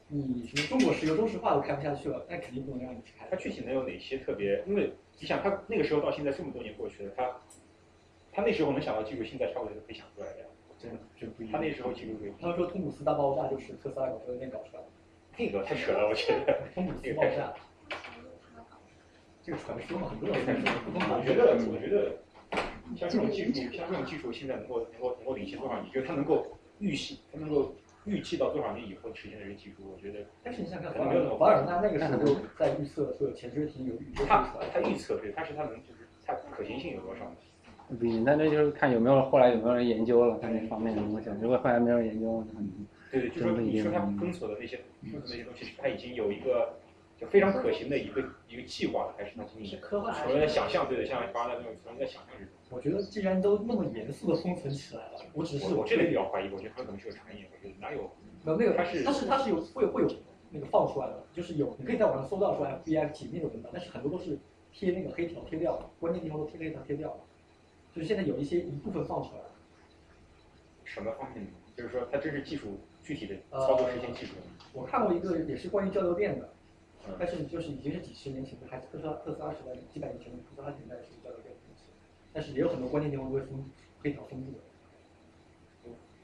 你什么中国石油、中石化都开不下去了，那肯定不能让你去开。它具体能有哪些特别？因为你想，它那个时候到现在这么多年过去了，它它那时候能想到技术，现在差不多就可以想出来的呀。真的就不一样。他那时候技术可以。他们说通古斯大爆炸就是特斯拉搞车那搞出来的。那个太扯了，我觉得。通古斯爆炸。这个传说嘛，很多人在说。我觉得，我觉得，像这种技术，像这种技术，现在能够能够能够领先多少？你觉得它能够预期，它能够预计到多少年以后实现的这个技术？我觉得。但是你想想看，瓦尔纳那个时候在预测说潜水艇有预测他他预测对，但是他能就是它可行性有多少？不行，那那就是看有没有后来有没有人研究了他那方面的东西。如果后来没有人研究，对对，就说你说他封锁的那些封锁那些东西，他已经有一个就非常可行的一个一个计划了，还是那仅仅科幻，纯在想象？对的，像巴纳那种纯在想象之中。我觉得既然都那么严肃的封存起来了，我只是我这里比较怀疑，我觉得他可能是有传言，我觉得哪有？没有那个，它是它是它是有会有会有那个放出来的，就是有你可以在网上搜到说 FBI 解密的文档，但是很多都是贴那个黑条贴掉了，关键地方都贴黑条贴掉了。就是现在有一些一部分放出来了。什么方面？就是说，它这是技术具体的操作实现技术。我看过一个也是关于交流电的，但是你就是已经是几十年前的，还是特斯拉特斯拉时代几百年前的特斯拉年代是交流电的东西，但是也有很多关键地方都会封黑条封住的。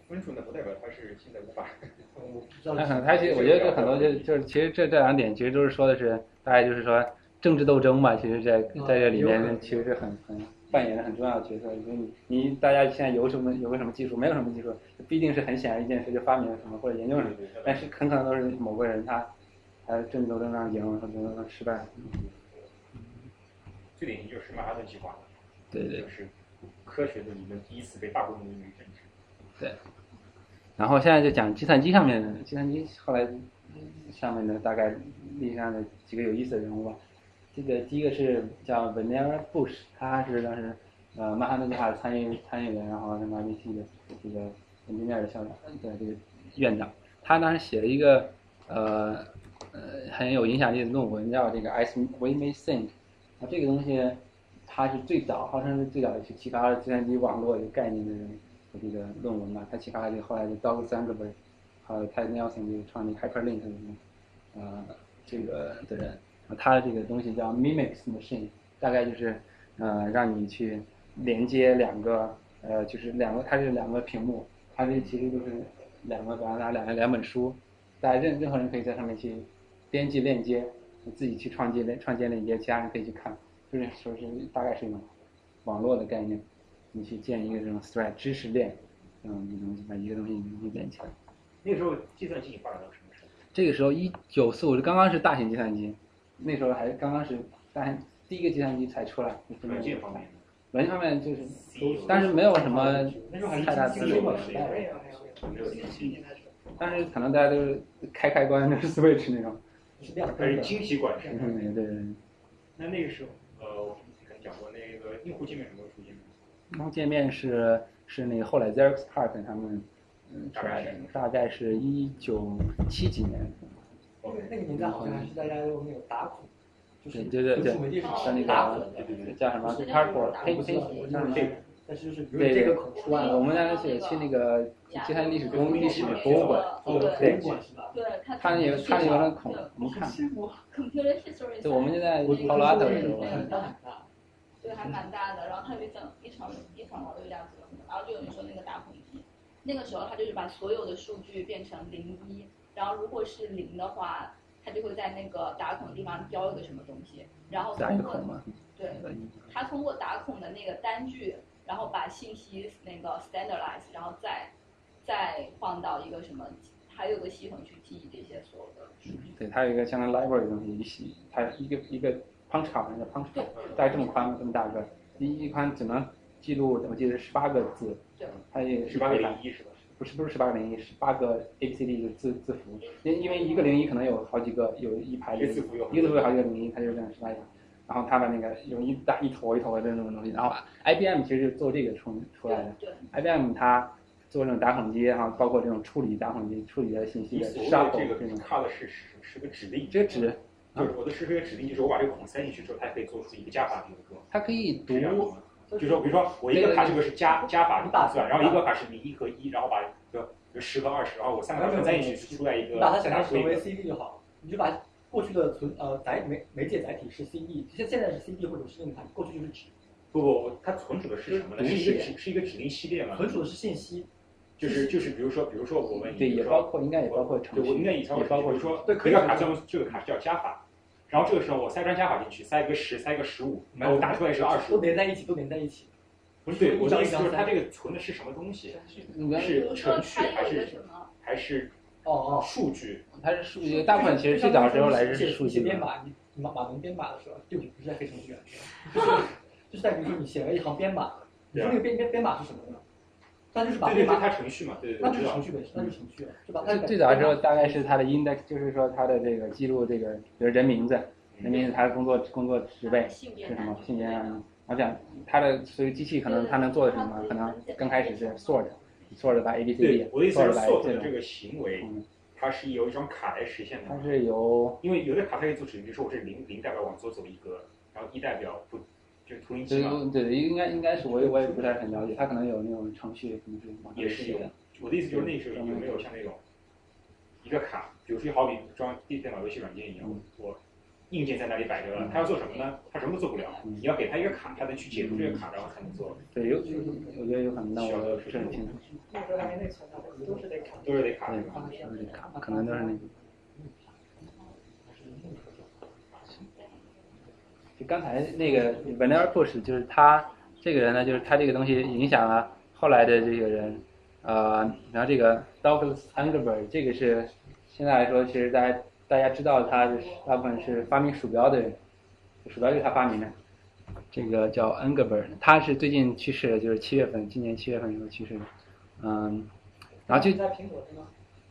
封住那不代表它是现在无法。*laughs* 我不知道。*laughs* 它其实我觉得这很多就就是其实这这两点其实都是说的是大概就是说政治斗争吧，其实在在这里面其实是很很。扮演了很重要的角色。因为你你大家现在有什么有个什么技术，没有什么技术，必定是很显而易见谁就发明了什么或者研究什么，但是很可能都是某个人他他政治斗争上赢了，或者斗争失败了。最典型就是曼哈顿计划，对对，就是科学的理论第一次被大规模用于政治。对。然后现在就讲计算机上面的，计算机后来上面的大概历史上的几个有意思的人物吧。这个第一个是叫 Vannevar Bush，他是当时呃曼哈顿计划的参与参与人，然后是 MIT 的这个研究院的校长，对这个院长。他当时写了一个呃呃很有影响力的论文，叫这个 As We May Think。啊，这个东西它是最早号称是最早去启发了计算机网络这个概念的人这个论文嘛。他启发了这个后来的 Doug Sandberg，还有 Ted Nelson 这个创立 Hyperlink 的呃这个的人。它的这个东西叫 Mimics Machine，大概就是呃让你去连接两个呃就是两个它是两个屏幕，它这其实就是两个比方拿两个两本书，大家任任何人可以在上面去编辑链接，你自己去创建链创建链接，其他人可以去看，就是说是大概是一种网络的概念，你去建一个这种 thread 知识链，嗯，你能把一个东西你连起来。那个时候计算机发展到什么时候？这个时候一九四五是刚刚是大型计算机。那时候还刚刚是，但第一个计算机才出来。软件方面，软件方面就是，但是没有什么太大资源。但是可能大家都是开开关就是 switch 那种。还是晶体管式。嗯，对。那那个时候，呃，我之前讲过那个用户界面什么时候出现的？用户界面是是那个后来 Xerox PARC 他们嗯出来的，大概是一九七几年。那个那个年代好像是大家用那个打孔，就是对对对，像那个打孔，叫什么 c a r b o a r d 黑黑，像这个，但是就是对这个孔出来了。我们当时去那个计算历史中历史博物馆，对，对，他那有他那有那孔，我们看。对，我们就在 Palo Alto 的时候。对，还蛮大的，然后它有一层一层一层楼的样子，然后就有人说那个打孔机，那个时候他就是把所有的数据变成零一。然后如果是零的话，它就会在那个打孔的地方标一个什么东西，然后通过对，它通过打孔的那个单据，然后把信息那个 standardize，然后再再放到一个什么，还有个系统去记忆这些所有的数据。对，它有一个相当于 library 的东西，一系它一个一个 punch card，那个 punch card，大概这么宽，这么大个，一一宽只能记录，我记得是十八个字，对，它也十八个零一是吧？不是不是十八个零一，十八个 A B C D 的字字符，因因为一个零一可能有好几个，有一排一个字符有一个字符有好几个零一，它就是这样十八个。然后他把那个有一大一坨一坨的那种东西，然后 I B M 其实就做这个出出来的。对。I B M 它做这种打孔机，然后包括这种处理打孔机处理的信息的杀这个这种卡的是是是个指令。这个指。就是我的是这个指令，就是我把这个孔塞进去之后，它可以做出一个加法的一个。它可以读。就是说，比如说我一个卡这个是加加法的计算，然后一个卡是零一和一，然后把。就十和二十，然后我三个存在一起出来一个你把它想象成为 CD 就好，你就把过去的存呃载媒媒介载体是 CD，现现在是 CD 或者是硬盘，过去就是纸。不不，它存储的是什么呢？是一个指是一个指令系列嘛？存储的是信息，就是就是比如说比如说我们对，也包括应该也包括我应该以序，上也包括比如说对可以这个卡叫这个卡叫加法，然后这个时候我塞张加法进去，塞一个十，塞一个十五，然后我打出来是二十都连在一起，都连在一起。不是对，我的意思就是它这个存的是什么东西？应该是程序还是？还是哦哦，数据？它是数据，大部分其实最早的时候来是写数据。写编码，你码码农编码的时候，对不是在黑程序员，就是就是在比如说你写了一行编码，你说那个编编编码是什么呢？那就是把对对对，编码，它程序嘛，对对对，那就是程序本身，那就是程序了，是吧？最最早的时候大概是它的 index，就是说它的这个记录这个，比如人名字，人名字他的工作工作职位是什么，性别啊，我想它的所以机器可能它能做的什么，可能刚开始是 sort，sort 把 A B C 对 D，我的意思是种，的这个行为，它是由一张卡来实现的它。是由因为有的卡它可以做指令，比如说我这零零代表往左走一格，然后一代表不就是图灵机嘛，对对，应该应该是我也我也不太很了解，它可能有那种程序，可能是也是有。。我的意思就是那时候有没有像那种一个卡，比如说好比装电电脑游戏软件一样，我硬件在那里摆着了，他要做什么呢？他什么都做不了，你要给他一个卡，他能去解读这个卡，然后才能做。对，有有我觉得有可能，但我不是很清楚。那时候还没内存呢，都是得卡。都是得卡？都是得卡，可能都是那个。就刚才那个 Vanilla Bush，就是他这个人呢，就是他这个东西影响了后来的这个人，呃，然后这个 Douglas Engelbert，这个是现在来说，其实大家大家知道他是大部分是发明鼠标的人，鼠标就是他发明的。这个叫 Engelbart，他是最近去世的，就是七月份，今年七月份的时候去世的，嗯，然后就在苹果是吗？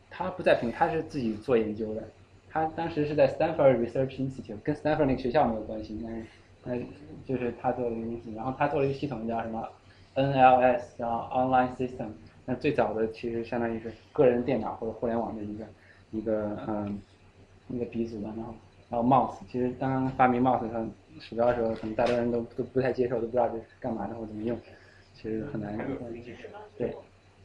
他不在苹果，他是自己做研究的。他当时是在 Stanford Research Institute，跟 Stanford 那个学校没有关系，但是，但是就是他做了一个东西，然后他做了一个系统叫什么 NLS，叫 Online System。那最早的其实相当于是个人电脑或者互联网的一个一个嗯一个鼻祖吧。然后然后 Mouse，其实刚刚发明 Mouse 和鼠标的时候，可能大多人都都不太接受，都不知道这是干嘛的或怎么用，其实很难。对。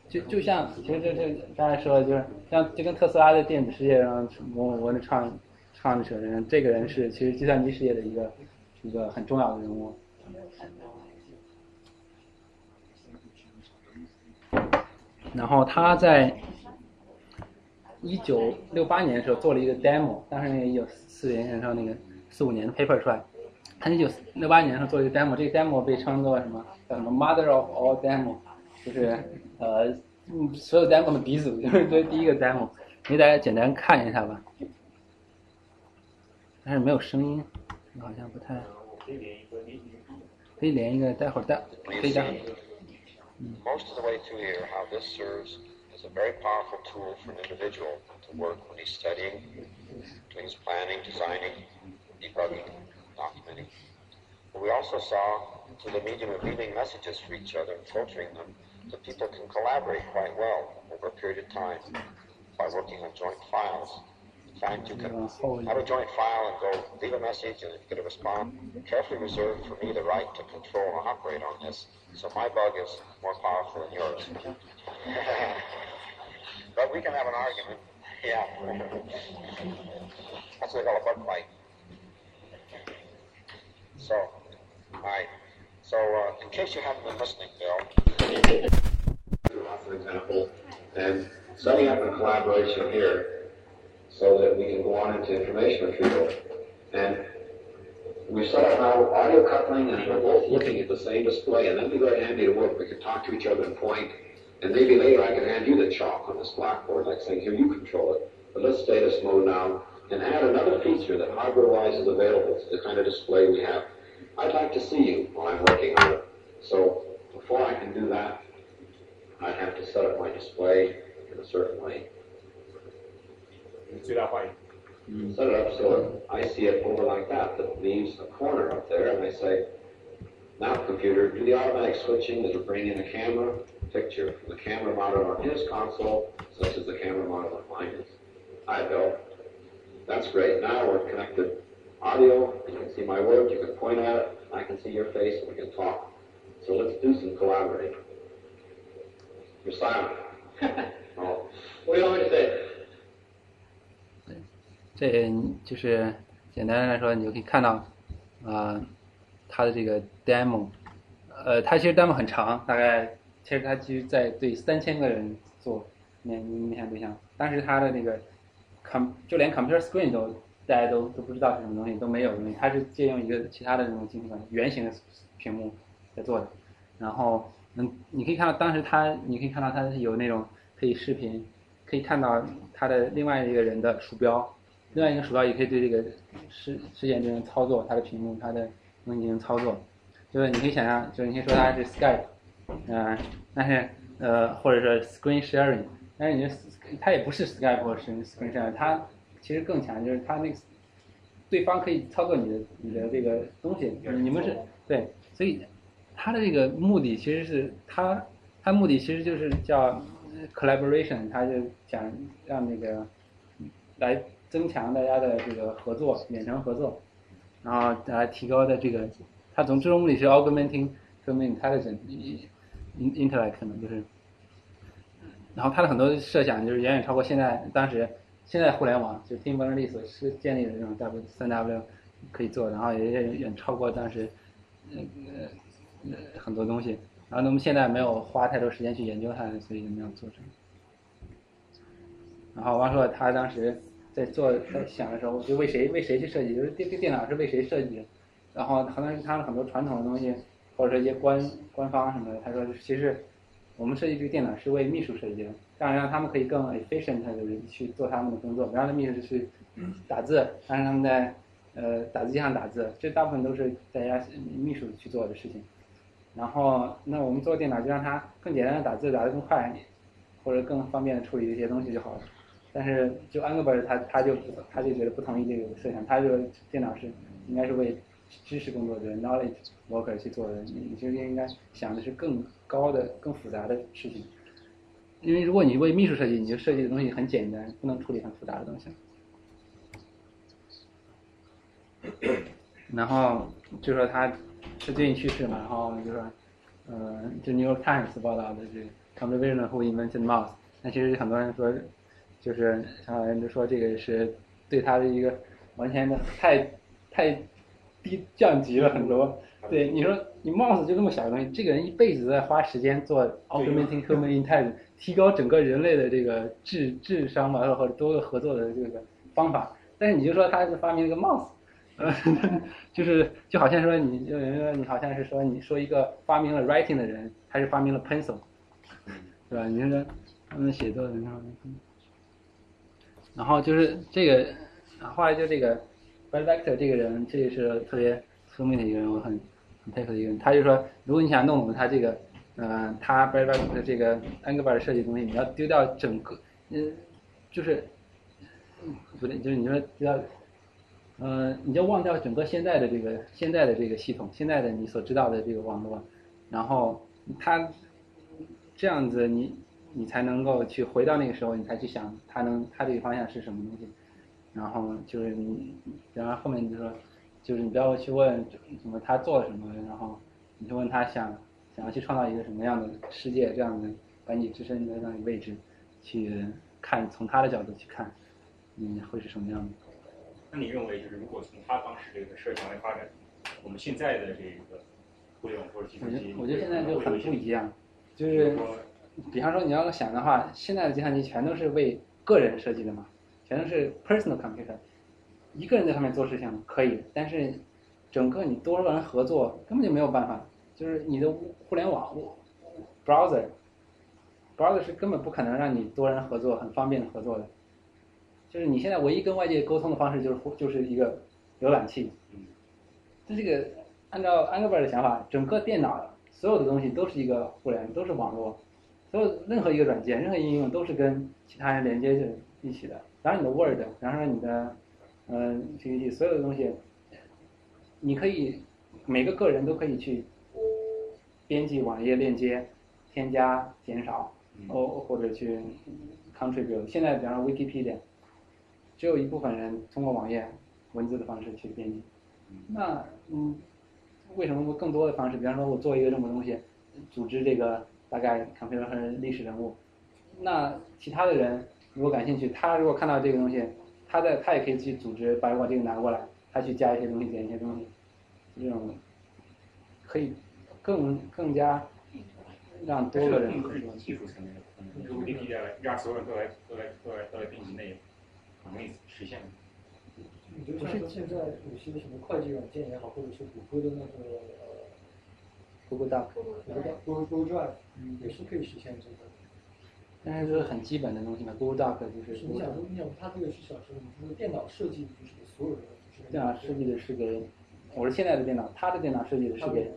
就就像，其实这这刚才说的，就是像就跟特斯拉在电子世界上我我的创创始人，这个人是其实计算机世界的一个一个很重要的人物。然后他在一九六八年的时候做了一个 demo，当时那个一九四零年的时候那个四五年的 paper 出来，他一九六八年的时候做了一个 demo，这个 demo 被称作什么叫什么？Mother of all demo，就是呃所有 demo 的鼻祖，就是这是第一个 demo，给大家简单看一下吧，但是没有声音，好像不太，可以连一个，待会儿待可以待会儿。Most as a very powerful tool for an individual to work when he's studying, doing his planning, designing, debugging, documenting. But we also saw through the medium of leaving messages for each other and filtering them that people can collaborate quite well over a period of time by working on joint files. In fact, you can have a joint file and go leave a message, and get a response, carefully reserve for me the right to control and operate on this. So my bug is more powerful than yours. *laughs* but we can have an argument. Yeah. *laughs* That's what they call a bug fight. So, all right. So, uh, in case you haven't been listening, Bill. Of example, and setting up a collaboration here so that we can go on into information retrieval. And we set up now audio coupling and we're both looking at the same display and then we go to Andy to work. We can talk to each other and point and maybe later I can hand you the chalk on this blackboard, like saying, here, you control it. But let's stay this mode now and add another feature that hardware-wise is available to the kind of display we have. I'd like to see you while I'm working on it. So before I can do that, I have to set up my display in a certain way. Mm-hmm. Set it up so I see it over like that, that leaves a corner up there, and I say, now computer, do the automatic switching, does it bring in a camera? picture from the camera mounted on his console, such as the camera mounted on mine is. Hi, Bill. That's great. Now we're connected audio, you can see my work, you can point at it, I can see your face, and we can talk. So let's do some collaborating. You're silent. *laughs* oh. We always say 这就是简单来说，你就可以看到，啊、它的这个 demo，呃，它其实 demo 很长，大概 其实它其实在对三千个人做面面向对象，当时它的那个 com 就连 computer screen 都大家都都不知道是什么东西，都没有东西，它是借用一个其他的那种晶体管圆形的屏幕在做的，然后嗯，你可以看到当时它，你可以看到它有那种可以视频，可以看到它的另外一个人的鼠标。另外一个鼠标也可以对这个实实现进行操作，它的屏幕、它的东西进行操作。就是你可以想象，就是你可以说它是 Skype，嗯、但是呃，或者说 Screen Sharing，但是你这它也不是 Skype 或者是 Screen Sharing，它其实更强，就是它那个对方可以操作你的你的这个东西，你们是对，所以它的这个目的其实是它它目的其实就是叫 collaboration，它就想让那个来增强大家的这个合作，远程合作，然后来提高的这个，它总最终目的是 augmenting human intelligence in intellect 可能就是，然后他的很多设想就是远远超过现在当时现在互联网就 Tim Berners-Lee 所是建立的这种 W 三 W 可以做，然后也远远超过当时呃呃很多东西，然后那么现在没有花太多时间去研究它，所以就没有做成。然后王硕他当时在做在想的时候，就为谁为谁去设计，就是这个电脑是为谁设计的，然后可能是他们很多传统的东西，或者说一些官官方什么的，他说其实我们设计这个电脑是为秘书设计的，当然让他们可以更 efficient 的去做他们的工作，不让他秘书去打字，让他们在呃打字机上打字，这大部分都是大家秘书去做的事情。然后那我们做电脑就让它更简单的打字，打得更快，或者更方便的处理这些东西就好了。但是就安格伯尔他他就他就觉得不同意这个设想，他就电脑是应该是为知识工作者 knowledge worker 去做的，你你就应该想的是更高的、更复杂的事情。因为如果你为秘书设计，你就设计的东西很简单，不能处理很复杂的东西。然后就说他是最近去世嘛，然后就说，呃，就 New York Times 报道的这 Computer Vision Who Invented Mouse，那其实很多人说，就是很多人就说这个是对他的一个完全的太太低降级了很多。对，你说你 mouse 就这么小的东西，这个人一辈子在花时间做 augmenting human intelligence，提高整个人类的这个智智商吧，或者多个合作的这个方法，但是你就说他是发明了个 mouse。呃，*laughs* 就是就好像说你，有人说你好像是说你说一个发明了 writing 的人，还是发明了 pencil，对吧？你说他们写作的然后就是这个，后来就这个 Brad Vector 这个人，这也是特别聪明的一个人，我很很佩服的一个人。他就说，如果你想弄懂他这个，呃，他 Brad Vector 的这个 Angular 设计东西，你要丢掉整个，嗯，就是，不对，就是你说丢掉。呃，你就忘掉整个现在的这个现在的这个系统，现在的你所知道的这个网络，然后他这样子你你才能够去回到那个时候，你才去想他能他这个方向是什么东西，然后就是你，然后后面你就说，就是你不要去问什么他做了什么，然后你就问他想想要去创造一个什么样的世界，这样的把你置身在那个位置去看，从他的角度去看，你，会是什么样的？那你认为，就是如果从他当时这个设想来发展，我们现在的这个互联网或者计算机，我觉得现在就很不一样，就是比方说你要想的话，现在的计算机全都是为个人设计的嘛，全都是 personal computer，一个人在上面做事情可以，但是整个你多人合作根本就没有办法，就是你的互联网 browser browser 是根本不可能让你多人合作很方便的合作的。就是你现在唯一跟外界沟通的方式就是就是一个浏览器，这这个按照安格贝尔的想法，整个电脑所有的东西都是一个互联，都是网络，所有任何一个软件、任何应用都是跟其他人连接着一起的。当然你的 Word，然后你的嗯 PPT，所有的东西，你可以每个个人都可以去编辑网页链接、添加、减少，或或者去 contribute。现在比方说 Wikipedia。只有一部分人通过网页文字的方式去编辑，那嗯，为什么不更多的方式？比方说，我做一个这么东西，组织这个大概 computer 和历史人物，那其他的人如果感兴趣，他如果看到这个东西，他在他也可以去组织把我这个拿过来，他去加一些东西，减一些东西，这种可以更更加让多个人技术层面的，如果 DP 来让所有人都来都来都来都来并行内，很容易实现。你就像说现在有些什么会计软件也好，或者是谷歌的那个呃 Google Doc，Google Google Drive 也是可以实现这个。但是就是很基本的东西嘛，Google Doc 就是你想说，你想它这个是小时候，就是电脑设计就是给所有人，就是电脑设计的是给，我是现在的电脑，他的电脑设计的是给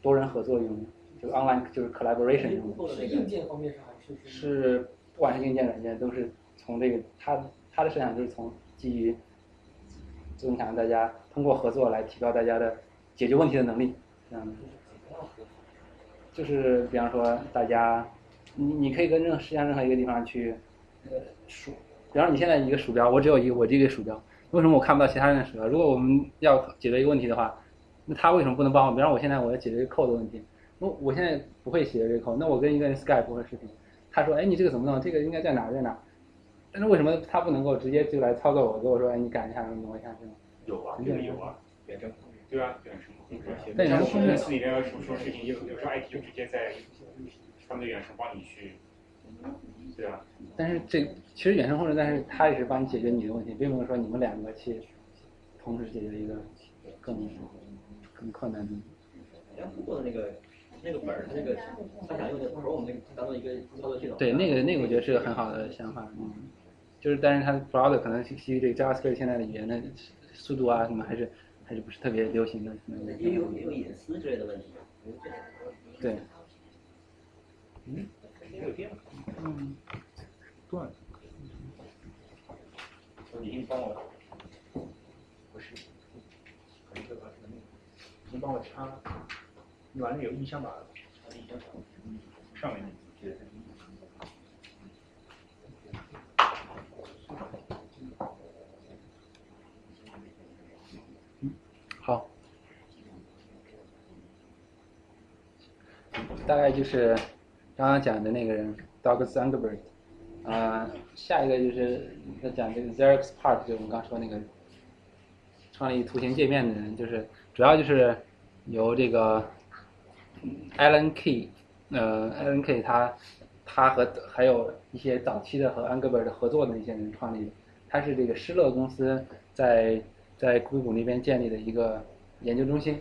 多人合作用的，就是 online 就是 collaboration 用的。是硬件方面上还是是不管是硬件软件，都是从这个他他的设想就是从基于增强大家通过合作来提高大家的解决问题的能力，这样的。就是比方说大家，你你可以跟任世界上任何一个地方去，呃，鼠，比方说你现在一个鼠标，我只有一个我这个鼠标，为什么我看不到其他人的鼠标？如果我们要解决一个问题的话，那他为什么不能帮我？比方说我现在我要解决一个 code 的问题，我我现在不会写这个 code，那我跟一个人 Skype 或者视频，他说，哎，你这个怎么弄？这个应该在哪儿在哪儿？但是为什么他不能够直接就来操作我，跟我说，哎，你改一下，挪一下这种？有啊，肯定有啊，远程控制，对啊，远程控制。但远程控制公司里面要出说事情，有有时候 IT 就直接在相对远程帮你去，对啊。但是这其实远程控制，但是他也是帮你解决你的问题，并不是说你们两个去同时解决一个更更困难的。然后过的那个那个本儿，那个他想用那个 Chrome 那个当做一个操作系统。对，那个那个我觉得是个很好的想法，嗯，就是但是它 browser 可能基于这个 JavaScript 现在的语言的速度啊什么还是还是不是特别流行的，也有也有隐私之类的问题。对。嗯，没有电了。嗯，断。你可以帮我，不是，可能这个是那个，你帮我插，你把那个有音箱把插音箱上面那个。好，大概就是刚刚讲的那个人 dogs angerbert 啊、下一个就是在讲这个 Xerox Park，就我们刚说那个创立图形界面的人，就是主要就是由这个 Alan Key，呃，Alan Key 他他和还有一些早期的和 angerbert 合作的一些人创立的，他是这个施乐公司在在硅谷那边建立的一个研究中心。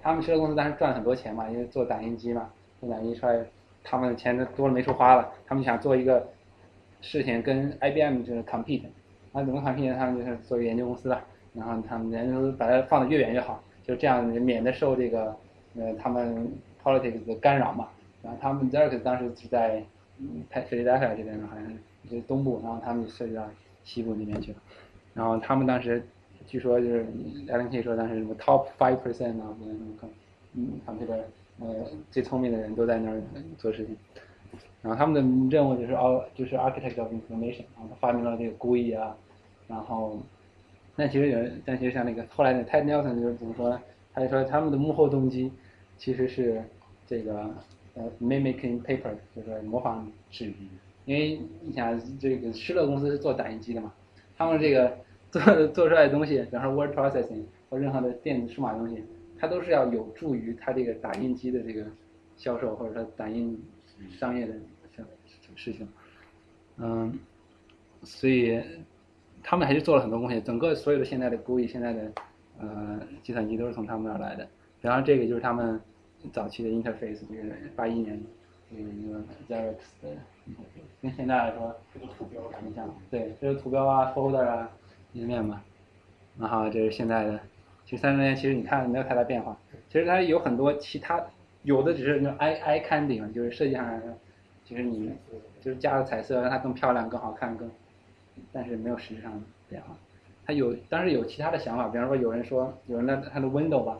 他们施乐公司当时赚了很多钱嘛，因为做打印机嘛，做打印机出来，他们的钱多了没处花了，他们想做一个事情跟 IBM 就是 compete，那怎么 compete？呢他们就是做一个研究公司了，然后他们研究把它放得越远越好，就这样免得受这个呃他们 politics 的干扰嘛。然后他们 Xerox 当时是在嗯泰菲利达这边好像是就东部，然后他们就涉及到西部那边去了。然后他们当时据说就是 Alan k 说当时什么 top five percent 啊，嗯，computer 呃最聪明的人都在那儿做事情。然后他们的任务就是阿就是 architect of information，然后他发明了这个 GUI 啊，然后但其实有人，但其实像那个后来的 Ted Nelson 就是怎么说呢？他就说他们的幕后动机其实是这个呃 mimicking paper，就是模仿纸，因为你想这个施乐公司是做打印机的嘛，他们这个做做出来的东西，比方说 word processing 或任何的电子数码东西，它都是要有助于它这个打印机的这个销售或者说打印商业的事事情，嗯，所以他们还是做了很多贡献。整个所有的现在的 GUI 现在的呃计算机都是从他们那儿来的。然后这个就是他们早期的 interface，这个八一年这个一个 Xerox 的，跟现在来说这个图标很像。对，这是图标啊、folder 啊、页面嘛。然后这是现在的，其实三十年其实你看没有太大变化。其实它有很多其他，有的只是那 eye eye candy 嘛，就是设计上来说，其实你就是加了彩色，让它更漂亮、更好看、更，但是没有实质上的变化。它有，当然有其他的想法，比方说有人说，有人的它的 window 吧，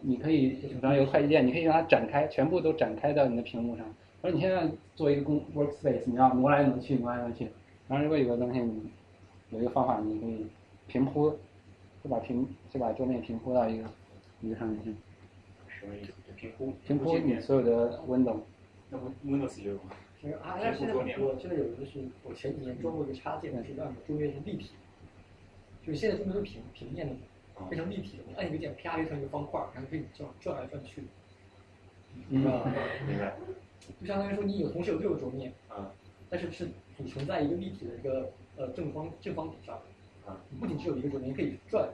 你可以，比方有个快捷键，你可以让它展开，全部都展开到你的屏幕上。而你现在做一个工 workspace，你要挪来挪去，挪来挪去。然后如果有个东西，你有一个方法，你可以平铺，就把屏就把桌面平铺到一个一个上面去。什么意思？平铺平铺你所有的 window。那 Windows 有吗？其实啊，现在很多，现在有一个是我前几年装过一个插件呢，是让你桌面是立体，就是现在桌面都平平面的，非常立体的，我按一个键，啪就成一个方块，然后可以这样转来转去。嗯 *laughs* 明白。就相当于说你有同时有六个桌面，啊，但是是组成在一个立体的一个呃正方正方体上，啊，你不仅只有一个桌面，你可以转，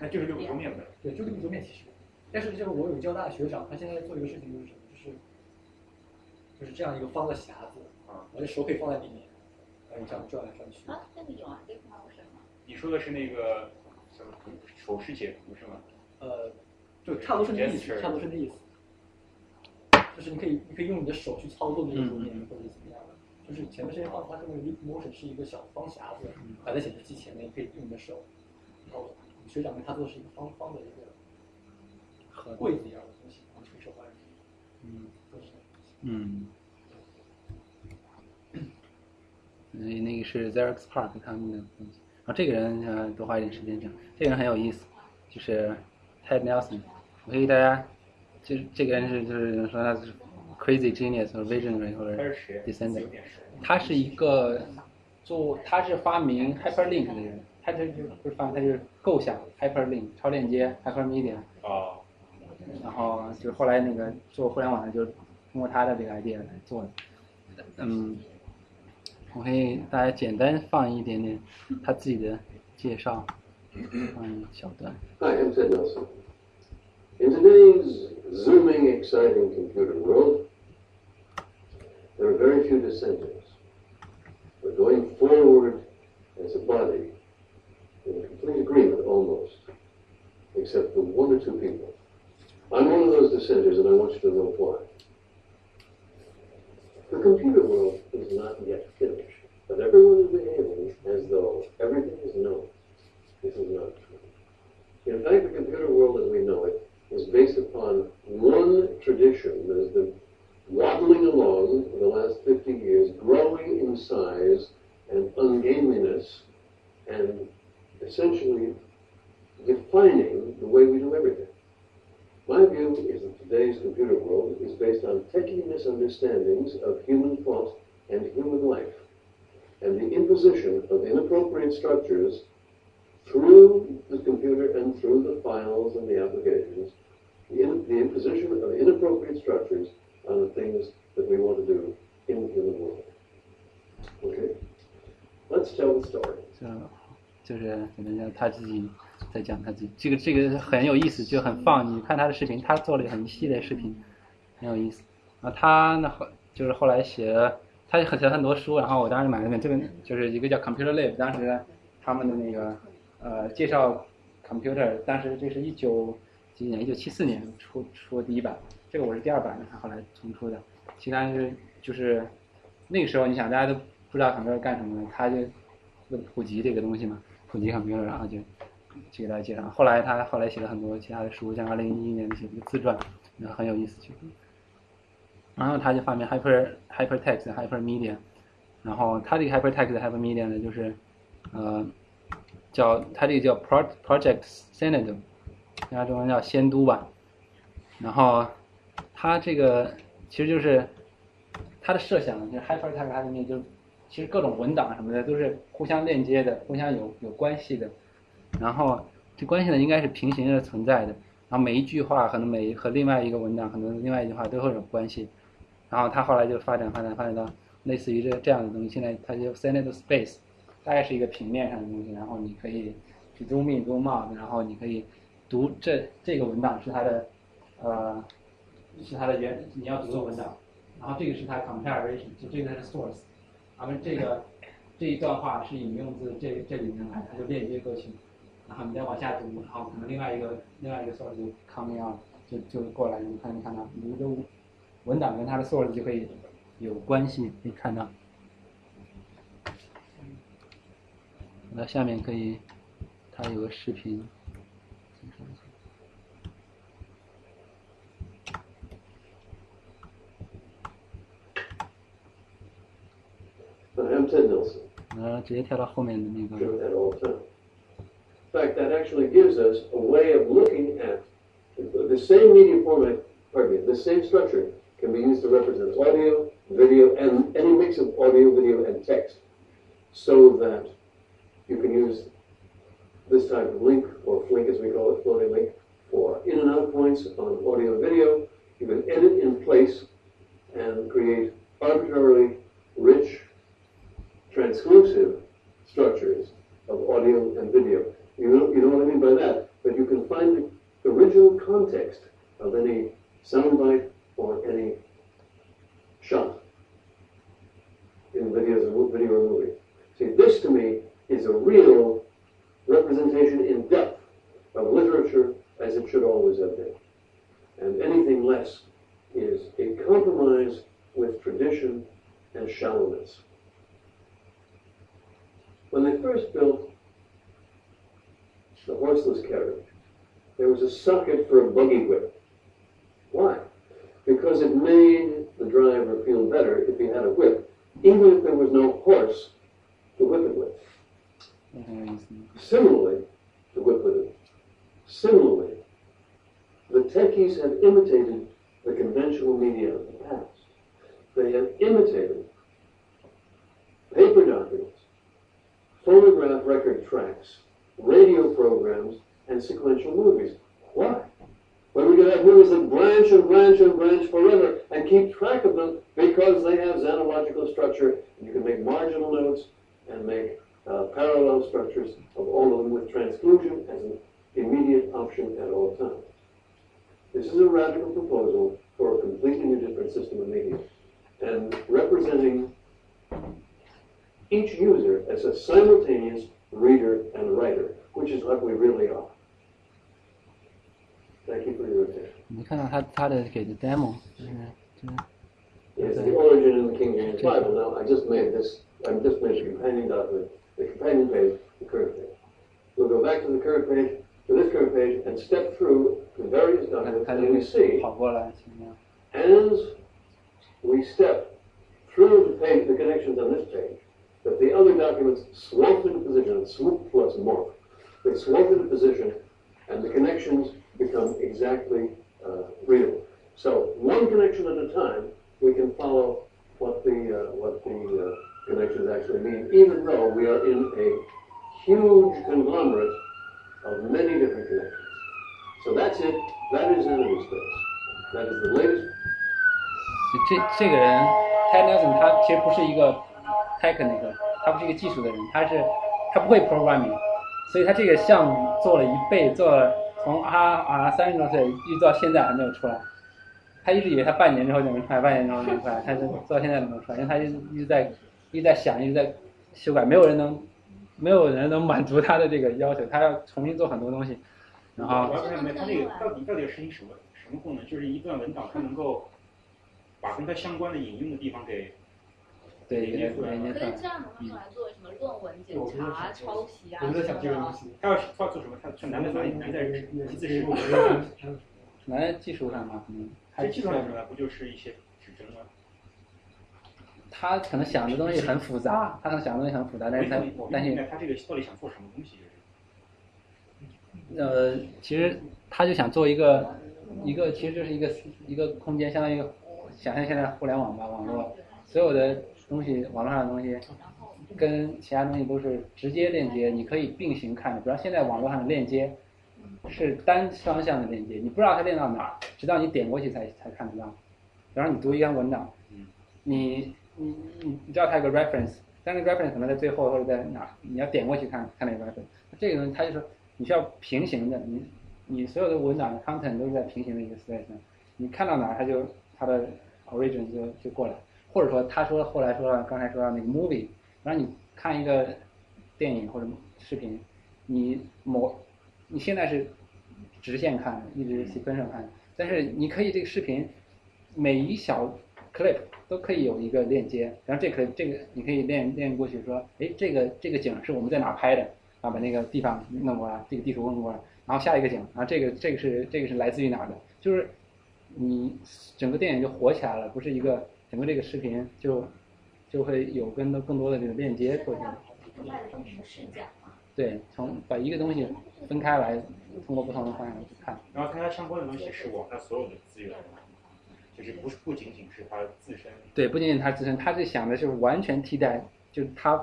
那就是六个桌面呗。对，就六个桌面其实。但是就是我有交大的学长，他现在做一个事情就是什么，就是就是这样一个方的匣子，啊，我的手可以放在里面，然后这样转来转去。啊，这个有啊，这个好什么？你说的是那个什么图手势解读是吗？呃，就差不多是那意思，差不多是那意思。就是你可以，你可以用你的手去操作那个桌面，或者怎么样的。就是前段时间放它那个 Leap Motion 是一个小方匣子，摆在显示器前面，你可以用你的手。然后学长跟他做的是一个方方的一个和柜子一样的东西，然后垂手环。嗯，都是。嗯。那那个是 Xerox Park 他们的东西，然后这个人呃多花一点时间讲，这个人很有意思，就是 Ted Nelson，我可以给大家，就是这个人是就是说他是 crazy genius 或者 visionary 或者 descendant，他是一个做他是发明 hyperlink 的人，他这就不是发明，他就是构想 hyperlink 超链接 hypermedia，哦，然后就后来那个做互联网的就通过他的这个 idea 来做的，嗯。我可以大家简单放一点点他自己的介绍，放一小段。 Hi, I'm Ted Nelson. In today's zooming, exciting computer world, there are very few dissenters. We're going forward as a body in complete agreement almost, except for one or two people. I'm one of those dissenters, and I want you to know why. The computer world is not yet finished, but everyone is behaving as though everything is known. This is not true. In fact, the computer world as we know it is based upon one tradition that has been waddling along for the last 50 years, growing in size and ungainliness, and essentially defining the way we do everything. My view is that today's computer world is based on techie misunderstandings of human thought and human life, and the imposition of inappropriate structures through the computer and through the files and the applications, the, in, the imposition of inappropriate structures on the things that we want to do in the human world. Okay? Let's tell the story. 就就是怎么讲，他自己在讲他自己，这个这个很有意思，就很放。你看他的视频，他做了很一系列视频，很有意思。啊，他呢后就是后来写了，他写了很多书，然后我当时买了本，这个就是一个叫 Computer Lab，当时他们的那个呃介绍 computer，当时这是一九几年，一九七四年出出第一版，这个我是第二版的，他后来重出的。其他是就是那个时候，你想大家都不知道 computer 干什么的，他就普及这个东西嘛，普及很牛然后就去给大家介绍。后来他后来写了很多其他的书，像二零一一年写的自传，然后很有意思，其实。然后他就发明 hyper hypertext hypermedia，然后他这个 hypertext hypermedia 呢，就是呃叫他这个叫 pro project senate，应该中文叫仙都吧。然后他这个其实就是他的设想，就是 hypertext hypermedia 就是其实各种文档什么的都是互相链接的，互相有有关系的。然后这关系呢应该是平行的存在的。然后每一句话可能每和另外一个文档，可能另外一句话都会有关系。然后他后来就发展发展发展到类似于这这样的东西。现在他就 Senate Space，大概是一个平面上的东西，然后你可以去 zoom in zoom out，然后你可以读这这个文档是它的呃是它的原你要读的文档，然后这个是它 comparison，就这个是 source，然后这个这一段话是引用自这这里面来，它就链接过去，然后你再往下读，然后可能另外一个另外一个 source 就 coming out 就就过来，你看你看到你的文档跟它的 source 就可以有关系，可以看到。那下面可以，它有个视频。I'm Ted Nelson. 呃，直接跳到后面的那个。 Do that all the time. In fact, that actually gives us a way of looking at the same media format, pardon me, the same structure can be used to represent audio, video, and any mix of audio, video, and text, so that you can use this type of link, or flink as we call it, floating link, for in and out points on audio and video. You can edit in place and create arbitrarily rich, transclusive structures of audio and video. You know, you know what I mean by that? But you can find the original context of any soundbite or any shot in videos, video or movie. See, this to me is a real representation in depth of literature as it should always have been. And anything less is a compromise with tradition and shallowness. When they first built the horseless carriage, there was a socket for a buggy whip. Why? Because it made the driver feel better if he had a whip, even if there was no horse to whip it with. Similarly, to whip with it. Similarly, the techies have imitated the conventional media of the past. They have imitated paper documents, phonograph record tracks, radio programs, and sequential movies. Why? When we can have movies that branch and branch and branch forever and keep track of them because they have xenological structure, and you can make marginal notes and make uh, parallel structures of all of them with transclusion as an immediate option at all times. This is a radical proposal for a completely new different system of media and representing each user as a simultaneous reader and writer, which is what we really are. Thank you for your attention. 你看到他他的给的 demo，就是就是 Yes, the origin in the King James Bible. Now, I just made this, I just made the companion document, the companion page, the current page. We'll go back to the current page, to this current page, and step through the various documents, 他 and 就 we see 跑过来，怎么样？ as we step through the page, the connections on this page, that the other documents swamp into position, swoop plus morph. They swamp into position, and the connections become exactly uh, real. So one connection at a time, we can follow what the uh, what the uh, connections actually mean, even though we are in a huge conglomerate of many different connections. So that's it. That is enemy space. That is the latest 这这个人 Ted Nelson 他其实不是一个 Tech 那个他不是一个技术的人，他是他不会 programming，所以他这个项目做了一倍，做了从啊啊三十多岁一直到现在还没有出来。他一直以为他半年之后就能出来，半年之后就能出来，他是做到现在都没有出来，因为他一直一直在一直在想，一直在修改，没有人能没有人能满足他的这个要求，他要重新做很多东西。然后我要看看它这个到底到底是一什么什么功能？就是一段文档，它能够把跟它相关的引用的地方给对连接出来。可是这样能不能用来做什么论文检查、抄袭啊我什么的？在想这个东西，他要他要做什么？他是难在哪里？难在题字识别。难在技术上嘛，可能这技术上什么？不就是一些指针吗？他可能想的东西很复杂，他可能想的东西很复杂，但是他我但是他这个到底想做什么东西？呃，其实他就想做一个一个，其实就是一个一个空间，相当于想象现在互联网吧，网络所有的东西，网络上的东西跟其他东西都是直接链接，你可以并行看的。比如现在网络上的链接是单双向的链接，你不知道它链到哪儿，直到你点过去才才看得到。然后你读一篇文档，你你你你知道它有个 reference，但是 reference 可能在最后或者在哪儿，你要点过去看看那个 reference。这个东西它就是你需要平行的，你你所有的文档 content 都是在平行的一个 space 上，你看到哪儿它就它的 origin 就就过来，或者说他说后来说刚才说到那个 movie，然后你看一个电影或者视频，你某你现在是直线看，一直 sequential 看，但是你可以这个视频每一小 clip 都可以有一个链接，然后这可这个你可以链链过去说，哎，这个这个景是我们在哪拍的，啊，把那个地方弄过来，这个地图弄过来，然后下一个景，然后这个这个是这个是来自于哪的，就是你整个电影就火起来了，不是一个整个这个视频就就会有更多更多的这个链接过去。对，从把一个东西分开来，通过不同的方向去看。然后它相关的东西是网上所有的资源，就是不是不仅仅是它自身。对，不仅仅他自身，他是想的是完全替代，就是他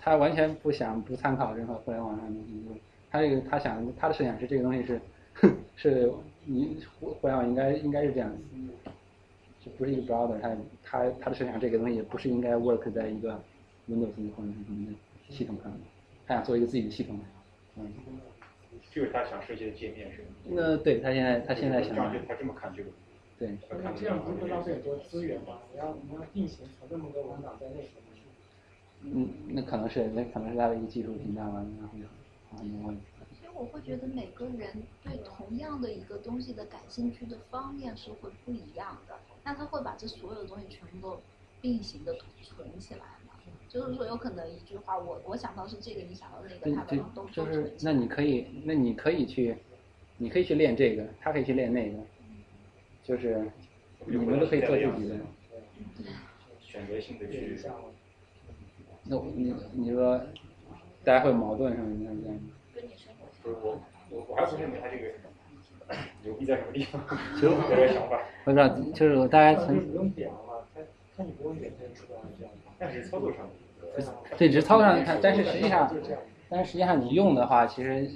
他完全不想不参考任何互联网上的东西，就是他这个他想他的设想是这个东西是 *laughs* 是你互互联网应该应该是这样的，就不是一个 browser，他他他的设想这个东西也不是应该 work 在一个 Windows 或者是什么的系统上的，他想做一个自己的系统，嗯。就是他想设计的界面是吗？那对他现在他现在想他这么看这个。对。那这样不是会浪费很多资源吗？你要你要并行存这么多文档在内。嗯，那可能是那可能是他的一个技术屏障吧，然后就很多问题。所以我会觉得每个人对同样的一个东西的感兴趣的方面是会不一样的，那他会把这所有的东西全部都并行的存起来吗？就是说有可能一句话，我我想到是这个，你想到那个，他可能都就就是那你可以那你可以去，你可以去练这个，他可以去练那个，就是你们都可以做自己的。选择性的去。那我你你说大家会矛盾上面这样？不是我我我还不认为他这个牛逼在什么地方，其实有点想法。我不知道，就是大家从不用点了，它它你不用点，它就出来了这样。但是操作上。对，只是操作上看，但是实际上，但是实际上你用的话，其实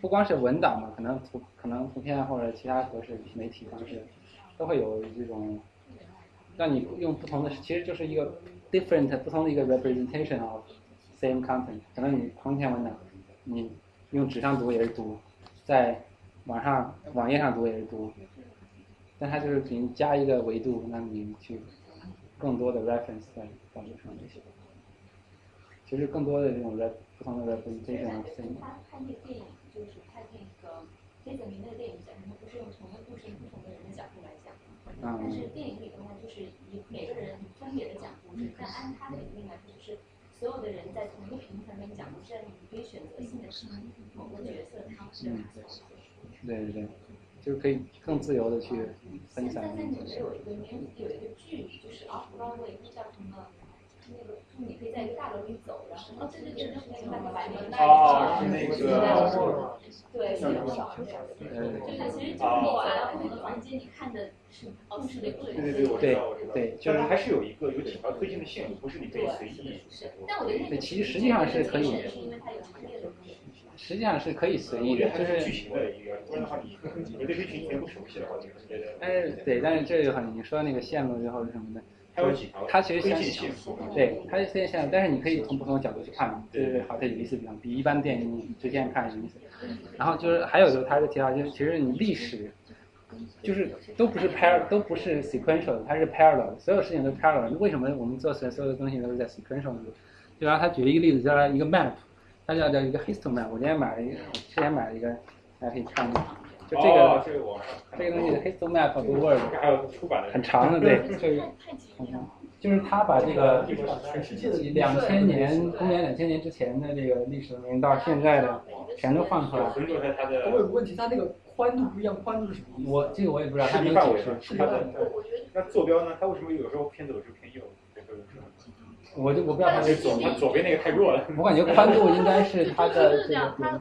不光是文档嘛，可能图可能图片或者其他格式媒体方式，都会有这种让你用不同的，其实就是一个 different 不同的一个 representation of same content。可能你同一篇文档，你用纸上读也是读，在网上网页上读也是读，但它就是给你加一个维度，让你去更多的 reference 在导流上这些。其实更多的这种 rep 不同的 reference 这种东西他个电影，就是看那个黑泽明的电影讲，他不是用同一个故事不同的人的角度来讲，但是电影里的话就是以每个人分别的讲故事，但按他的理论来说，就是所有的人在同一个平台上面讲故事，你可以选择性的听某个角色他是对对对，就是可以更自由的去分享。现在纽约有一个有一个剧，就是 Off Broadway，叫什么？那个，你可以在一个大楼里走，然后哦，对对对，那个那个白门那哦，是那个。对。就是其实就是你走到不同的房间，你看的是哦，是的各对对对，我知道我知道。对，就是还是有一个有几条推进的线路，不是你可以随意。是，但我觉得那个其实实际上是可以。是因为它有强烈的。实际上是可以随意的，就是剧情的一个，不然的话你你对剧情全不熟悉的话，你是觉得。哎，对，但是这就很你说那个线路之后是什么的？它有几条？它其实相对，对，它是推荐线路，但是你可以从不同的角度去看，就是好，像有意思地方，比一般电影你直接看有意思。然后就是还有就是他是提到，就是其实你历史，就是都不是 par 都不是 sequential，它是 parallel，所有事情都 parallel。为什么我们做所有的东西都是在 sequential 呢？就然后他举了一个例子，叫一个 map，它叫叫一个 history map。我今天买了一个，之前买了一个，大家可以看。就这个，这个东西 history map of the world，很长的，对，就是就是他把这个全世界的两千年，公元两千年之前的这个历史文明到现在的全都放出来。我有个问题，它那个宽度不一样，宽度是什么？我这个我也不知道，他没解释。那坐标呢？它为什么有时候偏左，有时候偏右？我就我不知道它是左，它左边那个太弱了。我感觉宽度应该是它的这个。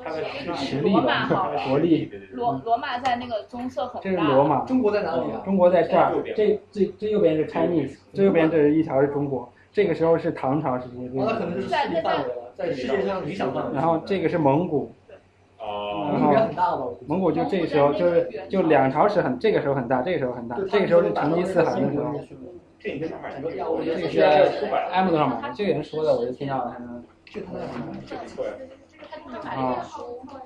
它的实力吧，国力。罗罗马在那个棕色很大。这是罗马。中国在哪里啊？中国在这儿。这这这右边是 Chinese，最右边这是一条是中国。这个时候是唐朝时期。那可能是势力范围了，在世界上理想范围。然后这个是蒙古。哦。蒙古很大吧？蒙古就这时候就是就两朝时很，这个时候很大，这个时候很大。这个时候是成吉思汗的时候。这你在哪买的？这个是 Amazon 上买的，这个人说的，我就听到了。这他在哪买的？这不错呀。啊，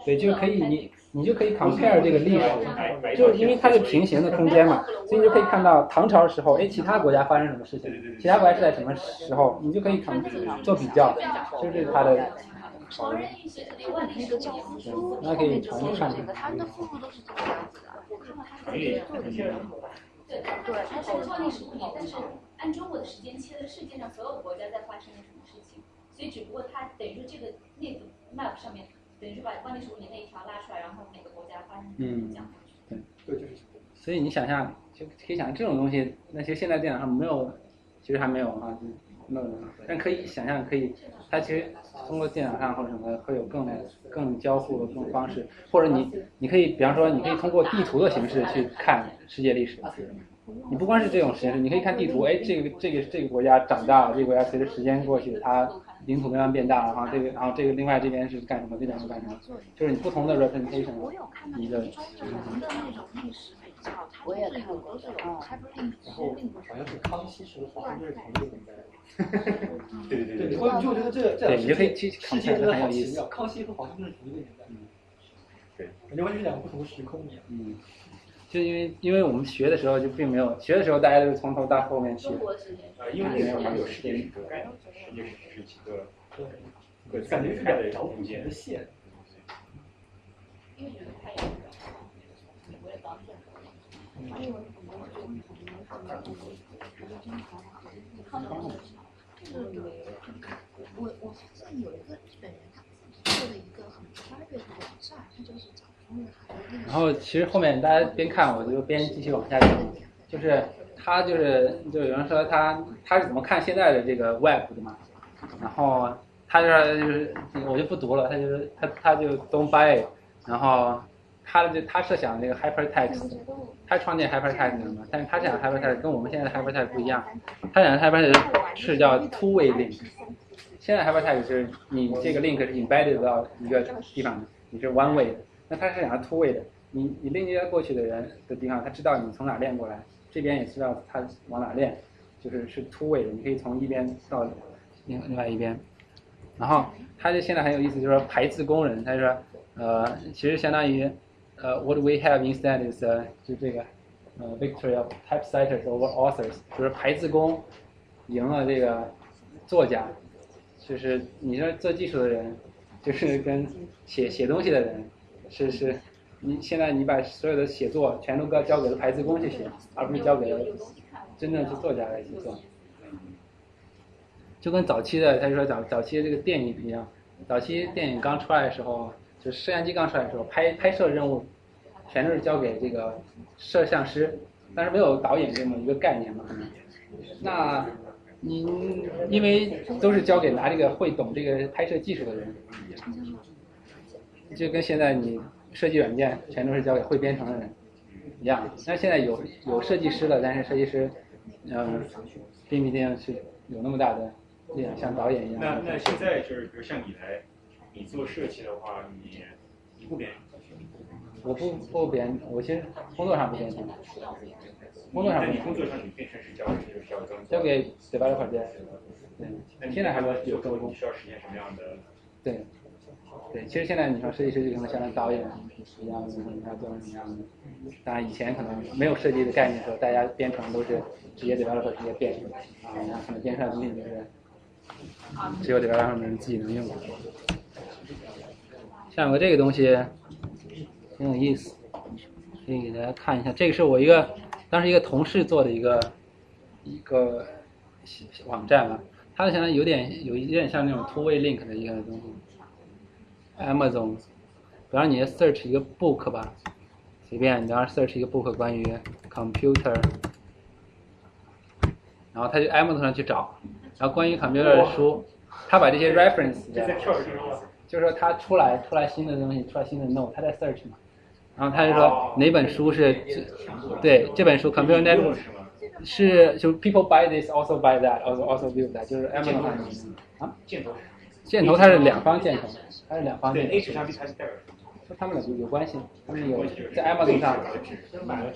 对，就可以你你就可以 compare 这个历史，就因为它是平行的空间嘛，所以你就可以看到唐朝时候，哎，其他国家发生什么事情，其他国家是在什么时候，你就可以看做比较，就是它的。那可以常看。他们的附录都是这个样子的，我看到他是做的。对，对，它是创历史物理，但是按中国的时间切的世界上所有国家在发生了什么事情，所以只不过它等于说这个那个。map 上面等于说把万历十五年那一条拉出来，然后每个国家发生什么讲过去。对，对，就是。所以你想象，就可以想这种东西，那些现在电脑上没有，其实还没有啊，没有。但可以想象，可以，它其实通过电脑上或者什么会有更更交互的这种方式，或者你你可以，比方说，你可以通过地图的形式去看世界历史，你不光是这种实验室，你可以看地图，哎，这个这个这个国家长大了，这个国家随着时间过去，它领土慢慢变大了，然后这个然后这个另外这边是干什么，这边是干什么，就是你不同的 representation，你的我也看过，然后好像是康熙时候皇就是同一个年代。*laughs* 对对对对，我就觉得这这对，你就可以去世界真的很有意思好奇妙，。康熙和皇帝是同一个年代。嗯对，感觉完全是两个不同的时空一样。嗯，就因为因为我们学的时候就并没有，学的时候大家都是从头到后面学。呃，因为那个时候还没有世界史这个概念，世界史是几个对感觉是开的找不同空间的线。因为觉得太。然后其实后面大家边看我就边继续往下讲，就是他就是就有人说他他是怎么看现在的这个 web 的嘛，然后他就是就是我就不读了，他就是他他就 don't buy，然后他就他设想这个 hypertext，他创建 hypertext 的嘛，但是他想 hypertext 跟我们现在的 hypertext 不一样，他想的 hypertext 是叫 two way link，现在 hypertext 是你这个 link 是 embedded 到一个地方的，你是 one way 的。那他是想要 two way 的，你你链接过去的人的地方，他知道你从哪链过来，这边也知道他往哪链，就是是 two way 的，你可以从一边到另另外一边。然后他就现在很有意思，就是说排字工人，他说呃，其实相当于呃 what we have instead is 就这个呃 victory of typesetters over authors，就是排字工赢了这个作家，就是你说做技术的人，就是跟写写东西的人。是是，你现在你把所有的写作全都交交给了排字工去写，而不是交给了真正是作家来写作。就跟早期的，他就说早早期的这个电影一样，早期电影刚出来的时候，就摄像机刚出来的时候，拍拍摄任务全都是交给这个摄像师，但是没有导演这么一个概念嘛，可能。那您因为都是交给拿这个会懂这个拍摄技术的人。就跟现在你设计软件全都是交给会编程的人一样，那现在有有设计师了，但是设计师，嗯，并不一定是有那么大的力量，像导演一样。那那现在就是，比如像你来，你做设计的话，你你不编？我不不编，我其实工作上不编程。工作上那你工作上你变成是交是交给交给 developer 编。对，现在还做是有分工你。需要实现什么样的？对，对，其实现在你说设计师就可能像导演一样的，你要做成什么样的？当然以前可能没有设计的概念的时候，大家编程都是直接 developer 直接编啊，然后可能编出来的东西就是只有 developer 们自己能用。像有个这个东西挺有意思，可以给大家看一下。这个是我一个当时一个同事做的一个一个网站啊，它现在有点有一点像那种 two way link 的一个东西。Amazon，比方你 search 一个 book 吧，随便，你要 search 一个 book 关于 computer，然后他就 Amazon 上去找，然后关于 computer 的书，他把这些 reference，这在跳着这个就是说他出来出来新的东西，出来新的 note，他在 search 嘛，然后他就说哪本书是最对这本书 computer network 是就 people buy this also buy that also also view that 就是 Amazon 啊箭头。箭头它是两方箭头，它是两方对箭头。，A 指向 B 它是代表？说他们俩有有关系，他们有在 Amazon 上买了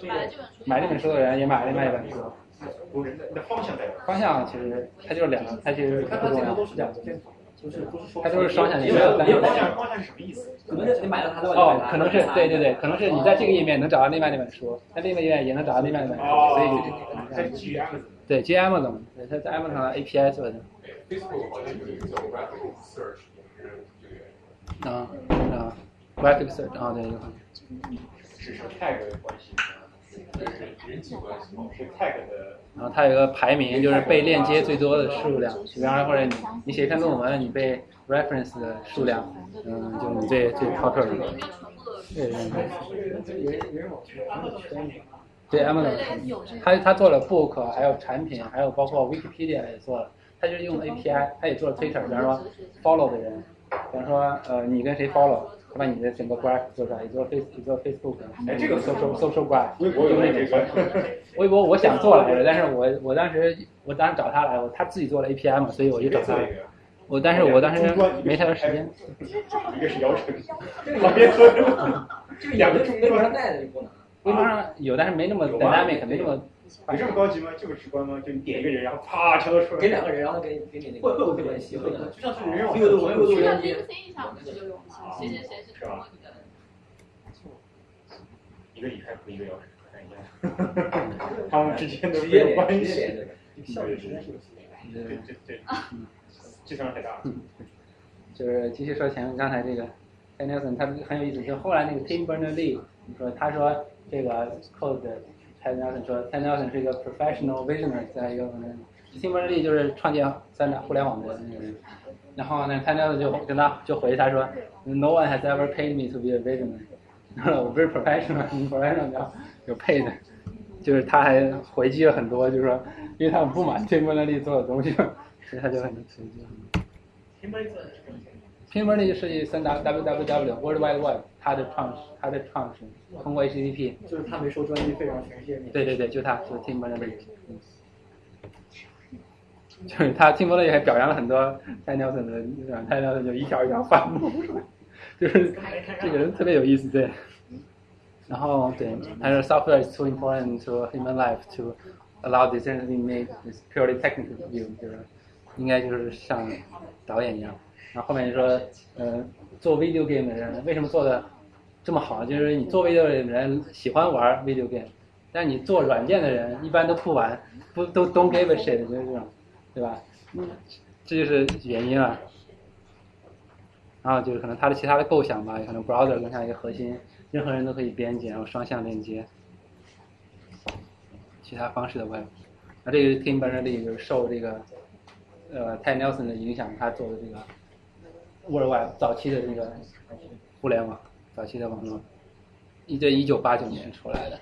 这本书的人也买了另外一本书。方向。方向其实它就是两个，它其实不重要。就是不是说它都是双向也箭头。有也有方向双向是什么意思？可能是你买了它的哦，可能是对对对，可能是你在这个页面能找到另外那本书，在另外页面也能找到另外那本书，所以哦，在基于 Amazon。对，基于 Amazon，对，它在 Amazon 上 API 做的。Facebook 好像有一个叫 Graphic Search，也是这个。啊啊，graphic search 啊，对，有可能。是是 tag 的关系，是人际关系。是 tag 的。然后它有个排名，就是被链接最多的数量，比方说或者你你写一篇论文，你被 reference 的数量，嗯，就你最最 top 的。对对对。对 Amazon，他他做了 book，还有产品，还有包括 Wikipedia 也做了，他就是用 API，他也做了 Twitter，比方说 follow 的人，比方说呃你跟谁 follow，他把你的整个 graph 做出来，也做 face 也做 Facebook，哎这个 social social graph，微博有那个。*laughs* 微博我想做来着，但是我我当时我当时找他来，我他自己做了 API 嘛，所以我就找他。我但是我当时没太多时间。一个是姚晨，旁边坐着这个 *laughs* 两个微博上带的就不能。微博上有，但是没那么有吗 dynamic，没那么。有这么高级吗？这么直观吗？就你点一个人，然后啪全都出来。给两个人，然后给给你那个会会有关系，会的，就像是人网有的我有就像学员 LinkedIn 上不是就有谁谁谁是通过你的。一个李开复，一个姚晨，看一下，*laughs* 他们之间的没有关系。效率实在是有对对对，计算量太大了。*laughs* 就是继续说前面刚才这个 t a Nelson，他很有意思，就后来那个 Tim Berners-Lee 说，他说这个 code t a Nelson 说 t a Nelson 是一个 professional visionary，在一个 Tim Berners-Lee 就是创建三大互联网的那个人，然后呢 t a Nelson 就跟他就回他说，No one has ever paid me to be a 后我不是 professional，professional 叫有 paid，就是他还回击了很多，就是说因为他很不满 Tim Berners-Lee 做的东西，所以他就很回击。天波做的是什么？拼波那就设计三 W W W World Wide Web，它的创始，它的创始通过 HTTP，就是他没收专利费，让全世界免。对对对，就他，就是 Tim Berners-Lee，嗯，就是他 Tim Berners-Lee 还表扬了很多蔡 Nelson 的，蔡 Nelson 就一条一条翻幕，就是这个人特别有意思，对。然后对，他说 software is too important to human life to allow decisions to be made purely technical view，就是应该就是像导演一样。然后后面就说，呃，做 video game 的人为什么做的这么好？就是你做 video 的人喜欢玩 video game，但你做软件的人一般都不玩，不都 don't give a shit，就是这种，对吧？嗯，这就是原因啊。然后就是可能他的其他的构想吧，可能 browser 更像一个核心，任何人都可以编辑，然后双向链接，其他方式的 web。那这个 Tim Berners-Lee 就是受这个呃 Ty Nelson 的影响，他做的这个 World Wide 早期的这个互联网，早期的网络，一这一九八九年出来的。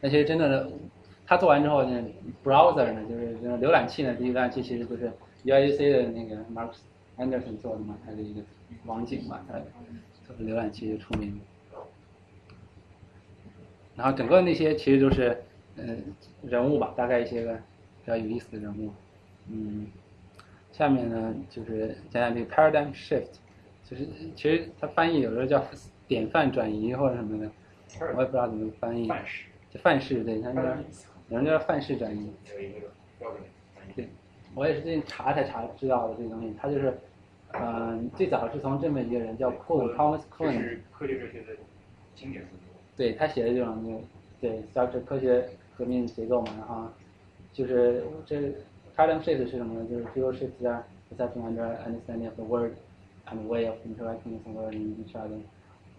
那其实真的，他做完之后呢，browser 呢，就是浏览器呢，这个浏览器其实就是 UIC 的那个 Mark Anderson 做的嘛，他的一个网景嘛，他做的浏览器就出名。然后整个那些其实都是嗯人物吧，大概一些个比较有意思的人物，嗯，下面呢就是讲讲这个 paradigm shift，就是其实它翻译有时候叫典范转移或者什么的，我也不知道怎么翻译。范式。就范式，对，他叫有人叫范式转移。对，我也是最近查才查知道的这个东西，它就是，嗯、最早是从这么一个人叫 Kuhn Thomas 这 Kuhn，是科学哲学的经典。对他写的这种那个，对，叫这科学革命结构嘛，然后就是这 paradigm shift 是什么呢？就是 field shift 啊，perception under understanding of the world and way of interacting with the world in each other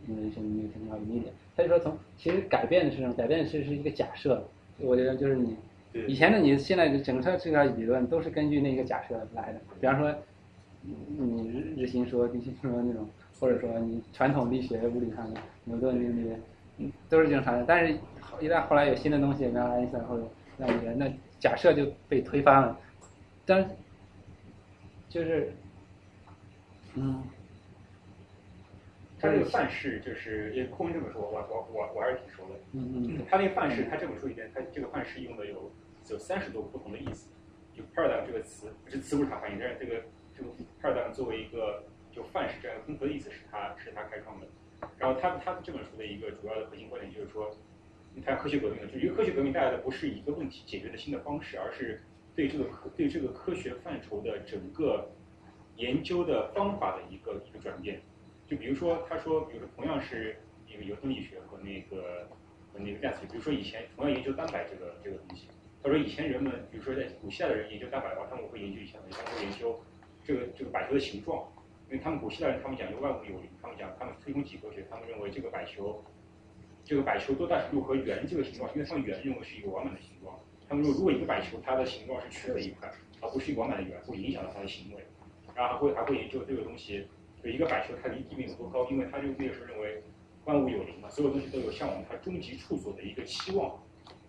innovation new technology media。他就说从其实改变的是什么？改变的是是一个假设，我觉得就是你以前的你现在的整个这个理论都是根据那个假设来的，比方说你日日心说、地心说那种，或者说你传统力学物理上的牛顿定律。嗯，都是经常的，但是一旦后来有新的东西，比方爱因斯坦或者那个，那假设就被推翻了。但就是，嗯，他这个范式就是，因为库恩这本书，我我我我还是挺熟的。嗯嗯他那个范式，他这本书里边，他这个范式用的有有三十多个不同的意思。就 paradigm 这个词，这词不是他翻译，但是这个这个 paradigm 作为一个就范式这样综合的意思是他是他开创的。然后他他这本书的一个主要的核心观点就是说，你看科学革命呢，就一个科学革命带来的不是一个问题解决的新的方式，而是对这个科对这个科学范畴的整个研究的方法的一个一个转变。就比如说，他说，比如说同样是一个牛顿力学和那个和那个量子，比如说以前同样研究蛋白这个这个东西，他说以前人们，比如说在古希腊的人研究蛋白的话，他们会研究一下，他们会研究这个这个摆球的形状。因为他们古希腊人，他们讲究万物有灵，他们讲他们推崇几何学，他们认为这个摆球，这个摆球多大程度和圆这个形状，因为他们圆认为是一个完满的形状。他们说，如果一个摆球它的形状是缺了一块，而不是一个完满的圆，会影响到它的行为。然后还会还会研究这个东西，就一个摆球它离地面有多高，因为他就那个时候认为万物有灵嘛，所有东西都有向往它终极处所的一个期望。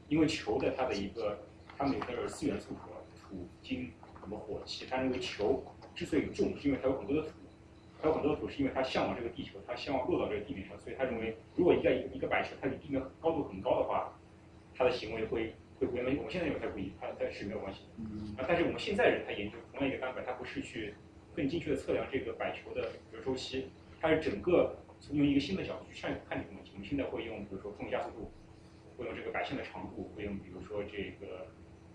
因为球的它的一个，他们有那个四元素核，土、金、什么火、气，他认为球之所以重，是因为它有很多的土。它有很多的图是因为它向往这个地球，它向往落到这个地面上，所以他认为如果一个一个摆球它离地面高度很高的话，它的行为会会跟我们现在认为它不一，它它是没有关系的。啊，但是我们现在人他研究同样一个单板，他不是去更精确的测量这个摆球的比如周期，它是整个从用一个新的角度去看看这个问题。我们现在会用比如说重力加速度，会用这个摆线的长度，会用比如说这个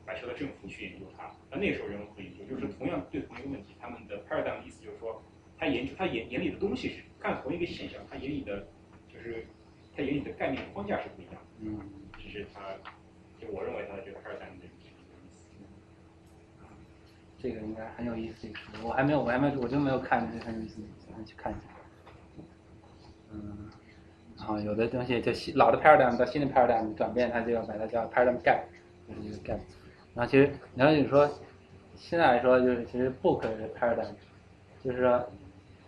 摆球的振幅去研究它。那那时候人们会研究，就是同样对同一个问题，他们的 paradigm 的意思就是说，他研究他眼眼里的东西是看同一个现象，他眼里的就是他眼里的概念框架是不一样的。嗯，只是他，就我认为他的这个 paradigm 的。这个应该很有意思，这个我还没有，我还没有，我就没有看，这很有意思，想去看一下。嗯，然后有的东西就新老的 paradigm 到新的 paradigm 转变，它就要把它叫 paradigm gap，就是一个 gap。然后其实，然后你说现在来说，就是其实 book 是 paradigm，就是说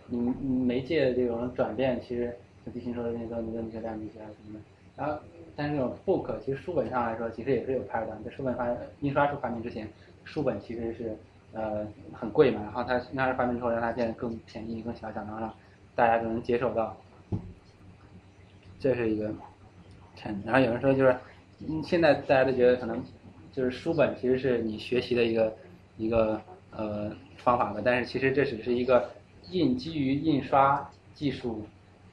你媒介这种转变，其实像地心说的那个你的那个量子学啊什么的。然后，但是这种 book 其实书本上来说，其实也是有 paradigm。在书本发印刷术发明之前，书本其实是呃很贵嘛，然后它印刷术发明之后，让它变得更便宜、更小巧，然后让大家都能接受到。这是一个趁。然后有人说就是，嗯，现在大家都觉得可能就是书本其实是你学习的一个一个呃方法吧，但是其实这只是一个印基于印刷技术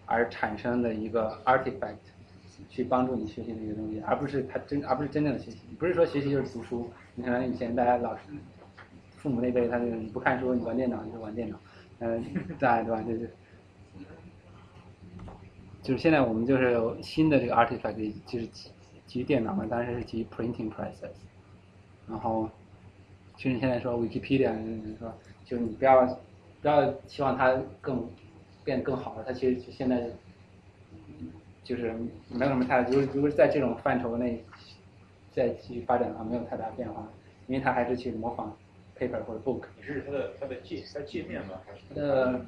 而产生的一个 artifact，去帮助你学习的一个东西，而不是它真而不是真正的学习。不是说学习就是读书，你可能以前大家老师父母那辈他就你不看书，你玩电脑就是玩电脑，嗯，对对吧？就是。就是现在我们就是有新的这个 artifact，就是基于电脑嘛，当然是基于 printing process。然后，就是现在说 Wikipedia，就是说，就你不要不要期望它更变得更好了，它其实现在就是没有什么太，如果如果在这种范畴内再继续发展的话，没有太大变化，因为它还是去模仿 paper 或者 book。你是它的它的界它界面吗？还是它的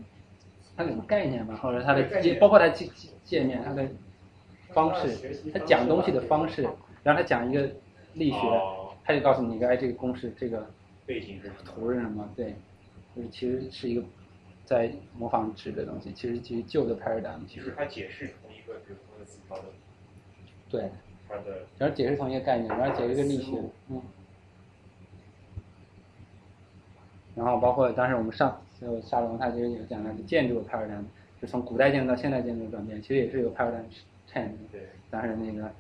它的概念吧，或者它的界，包括它界界面，它的方式，它讲东西的方式，然后它讲一个力学，它就告诉你一个，哎，这个公式，这个背景是图是什么？对，就是其实是一个在模仿纸的东西，其实其实旧的 paradigm。其实它解释同一个，比如说字条的。对。它的。然后解释同一个概念，然后解释一个力学，嗯。然后包括当时我们上。就沙龙，他其实有讲的建筑的 paradigm，就从古代建筑到现代建筑的转变，其实也是有 paradigm change。对。当时那个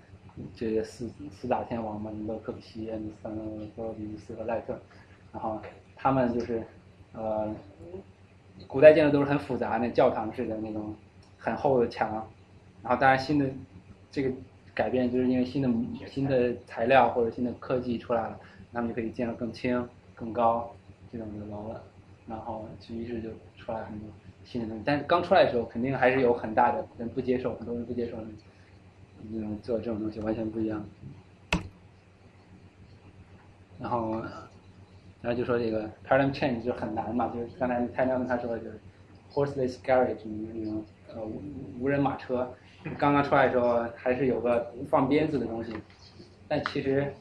这些四四大天王嘛，什么柯布西耶、三多比尼斯和赖特，然后他们就是呃，古代建筑都是很复杂那教堂式的那种很厚的墙，然后当然新的这个改变就是因为新的新的材料或者新的科技出来了，他们就可以建得更轻、更高这种的楼了。然后，于是就出来很多新的东西，但是刚出来的时候，肯定还是有很大的人不接受，很多人不接受，嗯，做这种东西完全不一样。然后，然后就说这个 paradigm change 就很难嘛，就是刚才泰亮跟他说的就是 horseless carriage 那种呃无无人马车，刚刚出来的时候还是有个放鞭子的东西，但其实。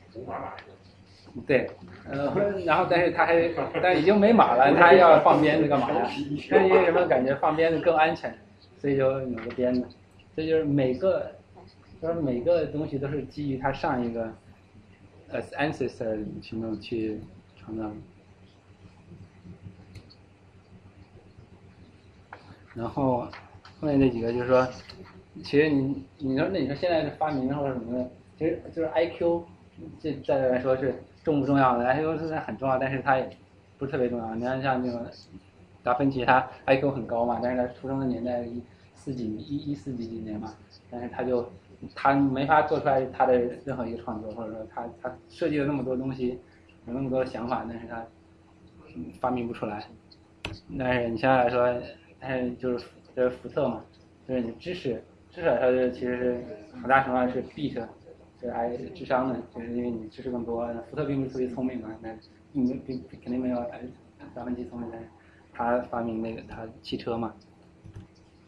对，呃，然后但是他还，但已经没马了，他还要放鞭子干嘛呀？那因为什么感觉放鞭子更安全，所以就有个鞭子。这就是每个，就是每个东西都是基于他上一个呃 ancestor 去弄去创造。然后后面那几个就是说，其实你你说那你说现在的发明或者什么的，其实就是 I Q，这再来说是。重不重要的？I Q 是很重要，但是它也不是特别重要。你看像那个达芬奇，他 I Q 很高嘛，但是他出生的年代一四几一一四几几年嘛，但是他就他没法做出来他的任何一个创作，或者说他他设计了那么多东西，有那么多想法，但是他发明不出来。但是你现在来说，哎，就是就是福特嘛，就是你知识，知识来说其实是很大程度上是 beat。是还智商呢，就是因为你知识更多。福特并不是特别聪明嘛，那并并肯定没有达芬奇聪明。他发明那个他汽车嘛，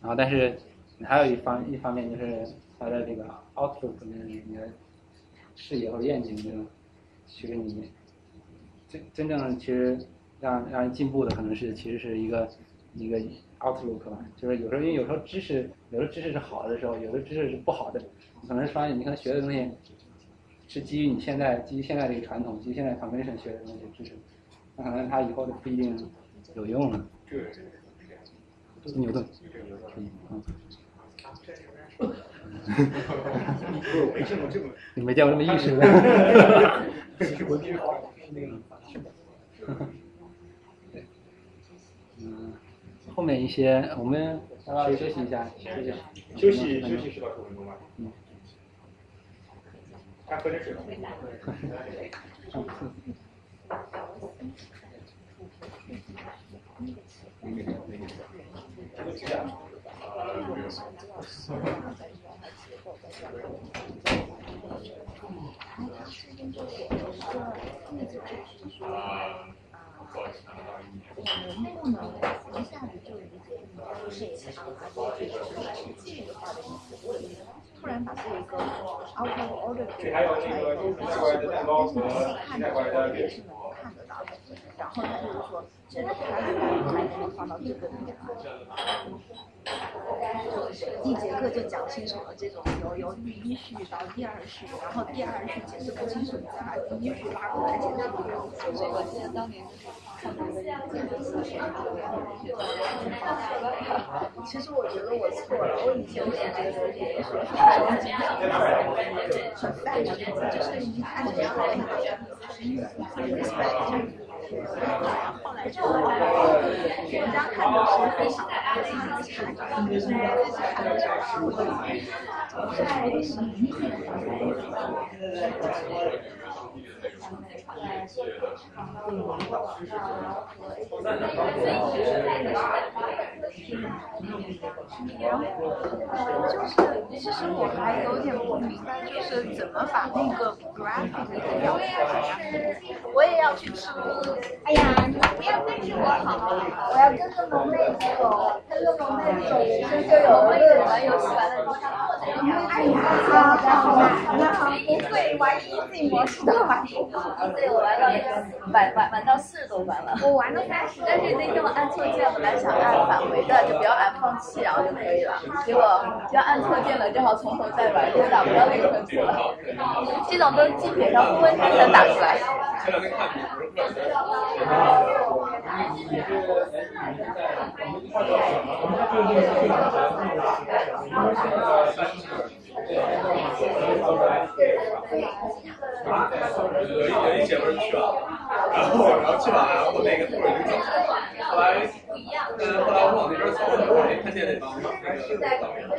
然后但是还有一方一方面就是他的这个 outlook，就是你的视野或者愿景，这种其实你真真正其实让让人进步的可能是其实是一个一个 outlook 吧，就是有时候因为有时候知识，有的知识是好的时候，有的知识是不好的，可能发现你可能学的东西是基于你现在基于现在这个传统，基于现在 convention 学的东西知识，那可能它以后就不一定有用了。牛顿，嗯。*laughs* 你没见过这么意识的。*laughs* *laughs* 嗯，后面一些我们要不要休息一下？休息休息十到十五分钟吧。嗯。突然把这一个 out of order 出来，就是我的看的时候也是能看的然后他就是说，这个他如果还能够放到这个里面来。一节课就讲清楚了，这种由由第一序到第二序，然后第二序解释不清楚，再把第一序拉过来解释。这个记得当年就是上那个建筑系学其实我觉得我错了，我以前是觉得这个学术很简单，很泛的，就是一看就要来那个很远，就是。后来就人家看的是非常非常的差，就是看的是我的是理解。就是，其实我还有点不明白，就是怎么把那个 graphic 给调出来。我也要去吃。哎呀，你们不要跟着我好，我要跟着萌妹走，跟着萌妹走，就就有乐玩游戏玩的多。哎呀，好的好的好的好，不会玩 easy 模式的玩。对，我玩到玩玩玩到四十多关了。我玩到三十。但是那天我按错键，本来想按返回的，就不要按放弃，然后就可以了。结果就按错键了，正好从头再玩，就打不到那个分数了。这种都基本上不温才能打出来。有一有一姐们去了，然后然后去完，然后那个队儿已经走了，后来嗯后来我往那边走，我没看见那帮那个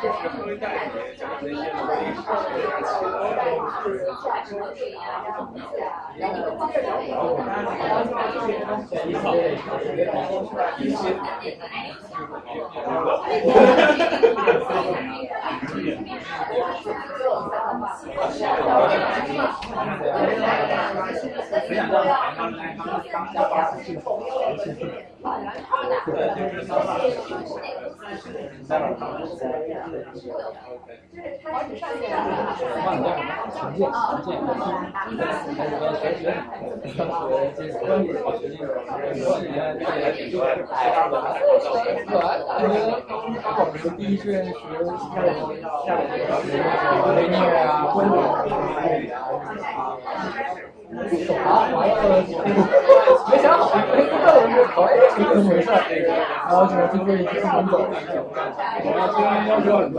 就是后面带你讲那些历史学啊、其他的，然后我看你好，一些。第一志愿学雷涅啊，温柔啊，啊，没想好，没知道我是考 A 怎么回事，然后只能去做一些工作。我们今天要求很高，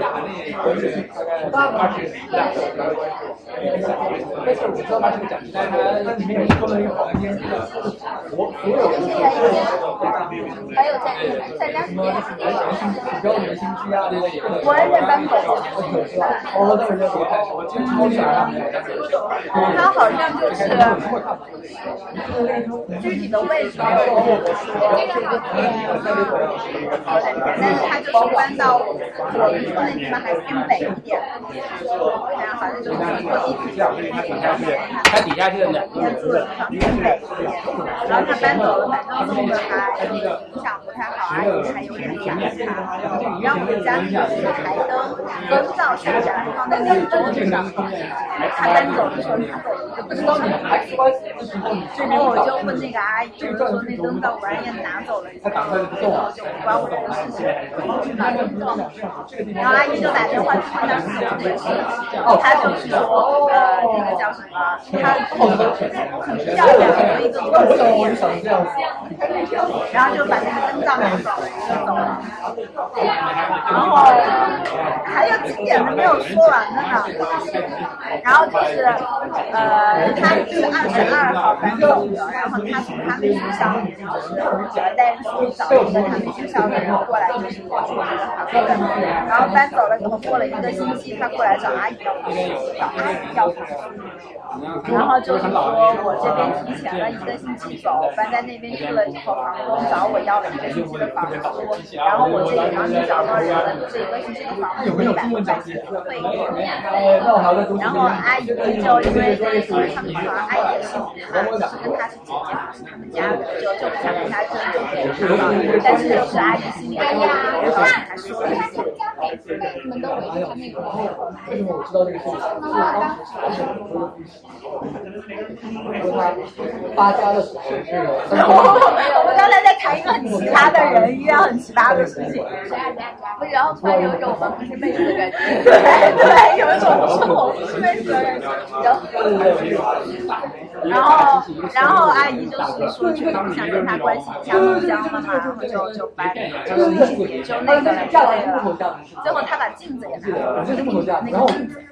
大，那大概是大。没事，我知道它是个展示，但是它里面说了一个房间，我所有的还有在在家时间，标明新区啊，这个也我也在搬走。哦，那我，我经常想让它好像就是具体的位置没有跟我说，但是他就是搬到我们住那地方还偏北一点，然后好像就是坐地铁，它底下是两偏住的地方偏北一点，然后他搬走了，反正弄得还影响不太好，而且还有点反差。然后我们家里有一个台灯，灯罩下下放在那个桌子上，他搬走的时候拿走一个灯罩，然后我就问那个阿姨，我说那灯罩我让人拿走了，然后就不关我的事情。然后阿姨就打电话去问他是怎么回事，他就是说呃那个叫什么，他很漂亮的一个工作店，然后就把那个灯罩拿走了，就走了。然后还有几点都没有说完的呢，然后就是呃他是二十二号搬走的，然后他从他们学校就是呃代人书找一个他们学校的人过来就是过去这个房子，然后搬走了以后过了一个星期，他过来找阿姨要房租，找阿姨要房租，然后就是说我这边提前了一个星期走，搬在那边去了以后，房东找我要了一个星期的房租，然后我这里刚找到人了，就是一个星期的房租一百多块钱退给我，然后阿姨就因为因为他们说阿姨也是他，是跟他是姐姐，不是他们家的，就就不想跟他争就给他了，但是就是阿姨心里哎呀，还说了一句。你们都围着他那个。为什么我知道这个事情？是当时说发家的时候，那个我刚才在谈一个很奇葩的人，一件很奇葩的事情。不是，然后突然有一种我们不是妹子的感觉。对对，有一种是我不是妹子的感觉。然后，然后阿姨就是说，就想跟他关系一下互相了嘛，然后就就搬，就是就那个了之类的。最后他把镜子也拿走了，那个镜子。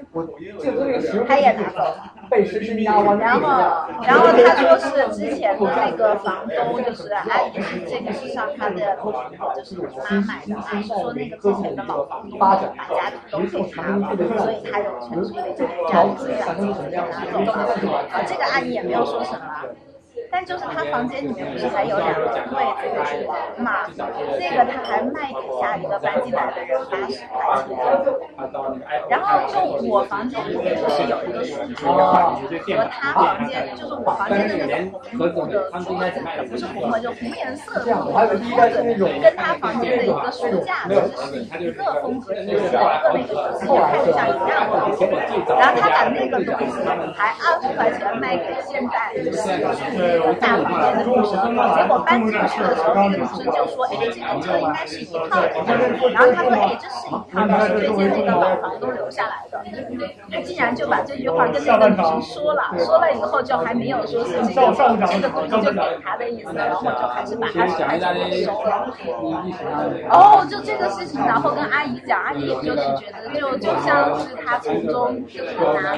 他也拿走了。然后，然后他说是之前的那个房东，就是阿姨是这个是上他的就是妈买的，阿姨说那个之前的老房东把家具都给他了，所以他有权利对这个家里这样子拿走。啊，这个阿姨也没有说什么。但就是他房间里面不是还有两个位子就是人嘛，那个他还卖给下一个搬进来的人八十块钱，然后就我房间里面就是有一个书桌和他房间，就是我房间的那个红木的桌子，不是红木就红颜色的桌子，跟他房间的一个书架其实是一个风格，是一个那个就是看着像一样的，然后他把那个东西还二十块钱卖给现在就是。大房间的女生，结果搬进去的时候，那个女生就说：“哎，这个车应该是一套的。”然后他说：“哎，这是一套的，是最近那个老房东留下来的。”他竟然就把这句话跟那个女生说了，说了以后就还没有说是这个这个东西就给他的意思，然后就还是把他孩子收了。哦，就这个事情，然后跟阿姨讲，阿姨也就是觉得就就像是他从中就是拿。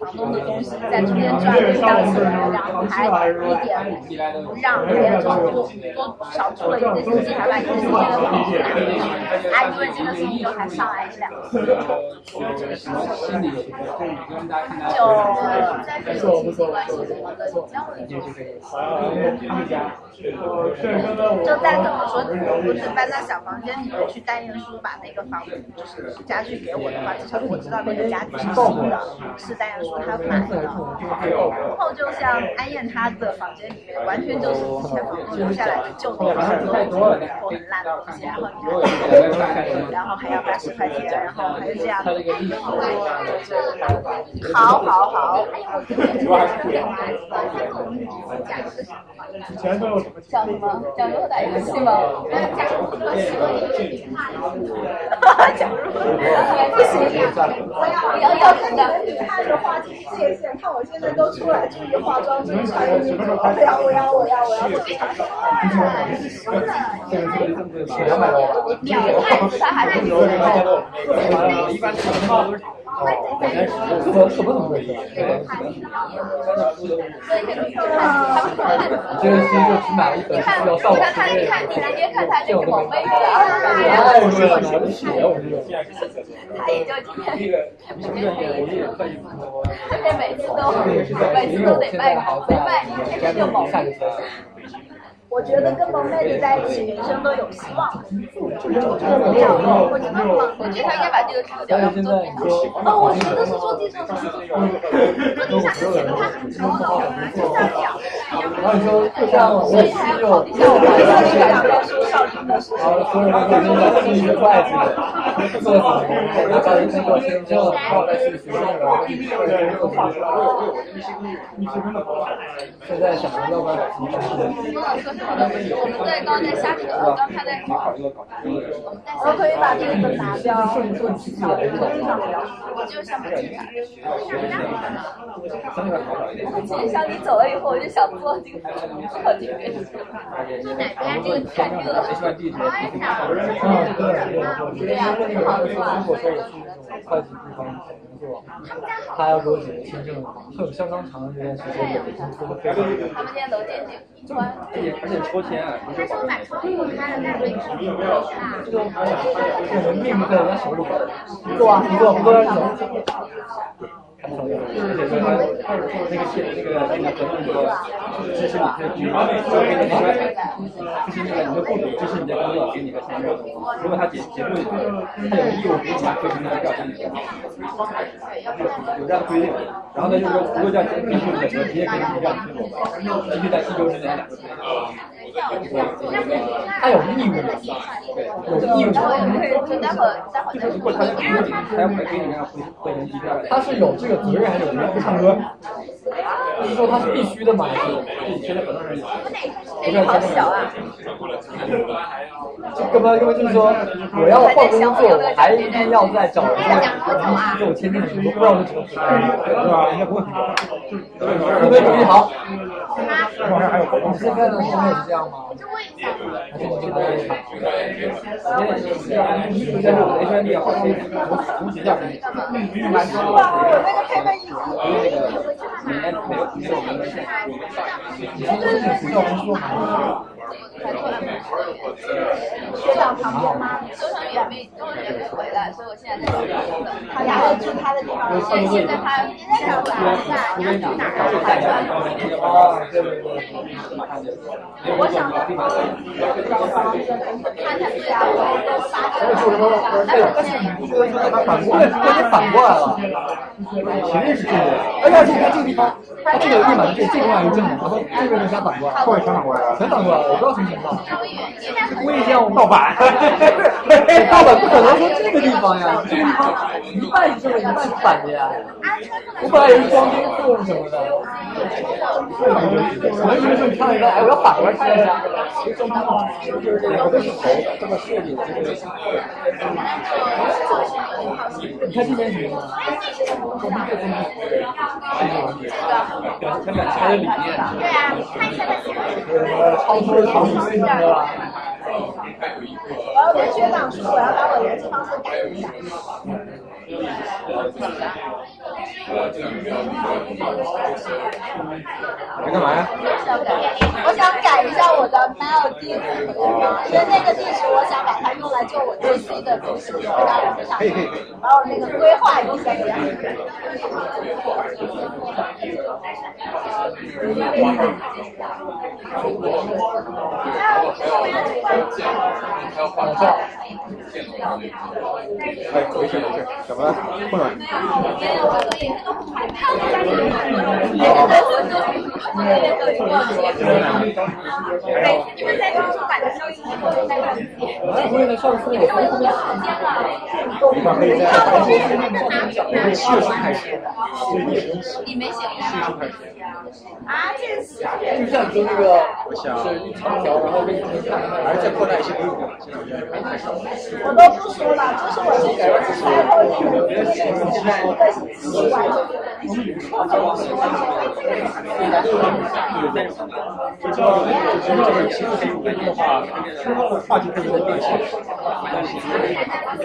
房东的东西在中间赚了一大钱，然后还一点让别人多多少住了一个星期，还把一个星期的房租拿回去。阿姨为这个事情就还上来一两次，说这个事情就在这种亲戚关系什么的，你这样子就可以。就再怎么说，不是搬到小房间里面去代验书，把那个房就是家具给我的话，至少我知道那个家具是新的，是代验他买的，然后就像安燕她的房间里面，完全就是之前房东留下来的旧东西，然后很烂的东西，然后你看，然后还要八十块钱，然后还是这样的，好好好。以前都有什么？讲什么？讲如何打游戏吗？讲如何喜欢一个女汉子。讲如何？不行，我要要要看的。女汉子划清界限，看我现在都出来注意化妆，注意穿衣服。我要我要我要我要做啥？输了。两百多。两汉子他还是有人一般什么都是。哦，什么什么怎么回事？这个其实就只买了一本需要上你看他，你看你直接看他这个萌妹的，太贵了，我这个。他也就今天，而且每次都每次都得卖，没卖你天就萌。我觉得跟萌妹子在一起，人生都有希望。没有，我觉得我觉得他应该把这个输掉，要不做地上。哦，我说的是做地上，做地上是显得他很高的，就像讲。然后你说，就像我所以还要跑地上，我们要去两个说少林的。然后所有人都正在继续会计，做什么？然后把人生过签证，然后再去学那个。现在想要不要改新我们在刚在瞎扯，刚才在。我可以把这个拿掉，我就想把这个。其实像你走了以后，我就想做这个做这个。就哪边这个感觉？对呀，挺好的嘛。会计地方工作，他要给我解签证，很相当长的这段时间，也工作非常。他们现在楼间距一宽。而且而且抽签啊，他说买超过他的概率是比较大。这个这个命在人家手里，不做啊，不做不做要走。而且说他他是说那个写那个那个合同说，支持你可以就是那个你的雇主支持你的工作，给你个签证。如果他解解除，他有义务给你推迟那个调签的时间。有这样的规定。然后呢，就是说如果这样必须的，直接可以这样去做，必须在一周之内两个。他有义务，有义务。待会儿待会儿再说。如果他有义务，他会给你那样会会员机票。他是有这个责任还是有义务？唱歌，就是说他是必须的吗？还是现在很多人有。这个好小啊！这根本根本就是说，我要换工作，我还一定要再找一个给我签证的时候，不知道是什么，对吧？应该不会很高。各位注意好。网上还有活动，现在的现在也是这样吗？是你觉得？现在我的 H1B 要从从学校给你，蛮多的。我那个配备衣服。因为那个每年每每个我们的线，你说这是学校工作吗？学长旁边吗？周成宇也没，周成宇也没回来，所以我现在在找工作。他俩在住他的地方。现现在他现在找工作，你要找哪儿？海关。啊，对对对。我想找房子，看他对啊，我发他反过来，他反过来了。前面是这个，哎呀，你看这个地方，他这个立马这这个地方有正的，然后这个人家反过来，后面全反过来了，全反过来了，不知道什么情况。故意这样盗版，盗版不可能说这个地方呀，这个地方一半是，一半是反的呀。我本来以为是光纤控什么的，可能就是你看一个，哎，我要反过来看一下。就是这个，这是头这么设计的，你看这边什么？我们这边他们他的理念。对啊，看一下他呃，超出常理是吧？我要跟学长说，我要把我联系方式改一下。你干嘛呀？我想改一下我的 mail 地址，因为那个地址我想把它用来做我最新的东西，可以可以。然后那个规划一下。哎，没事没事，怎么了？困了？你们在图书馆的时候，一直都在看字典。因为呢，上次我因为我有时间了。地方可以在白天，可以试试开始，你没写呀？啊，这是就像你说那个，是一长条，然后跟你看，还是再扩大一些规模。我都不说了，这是我的。来来来，我签个。我签个没有，你给我打签个。我今天我直接没带，来上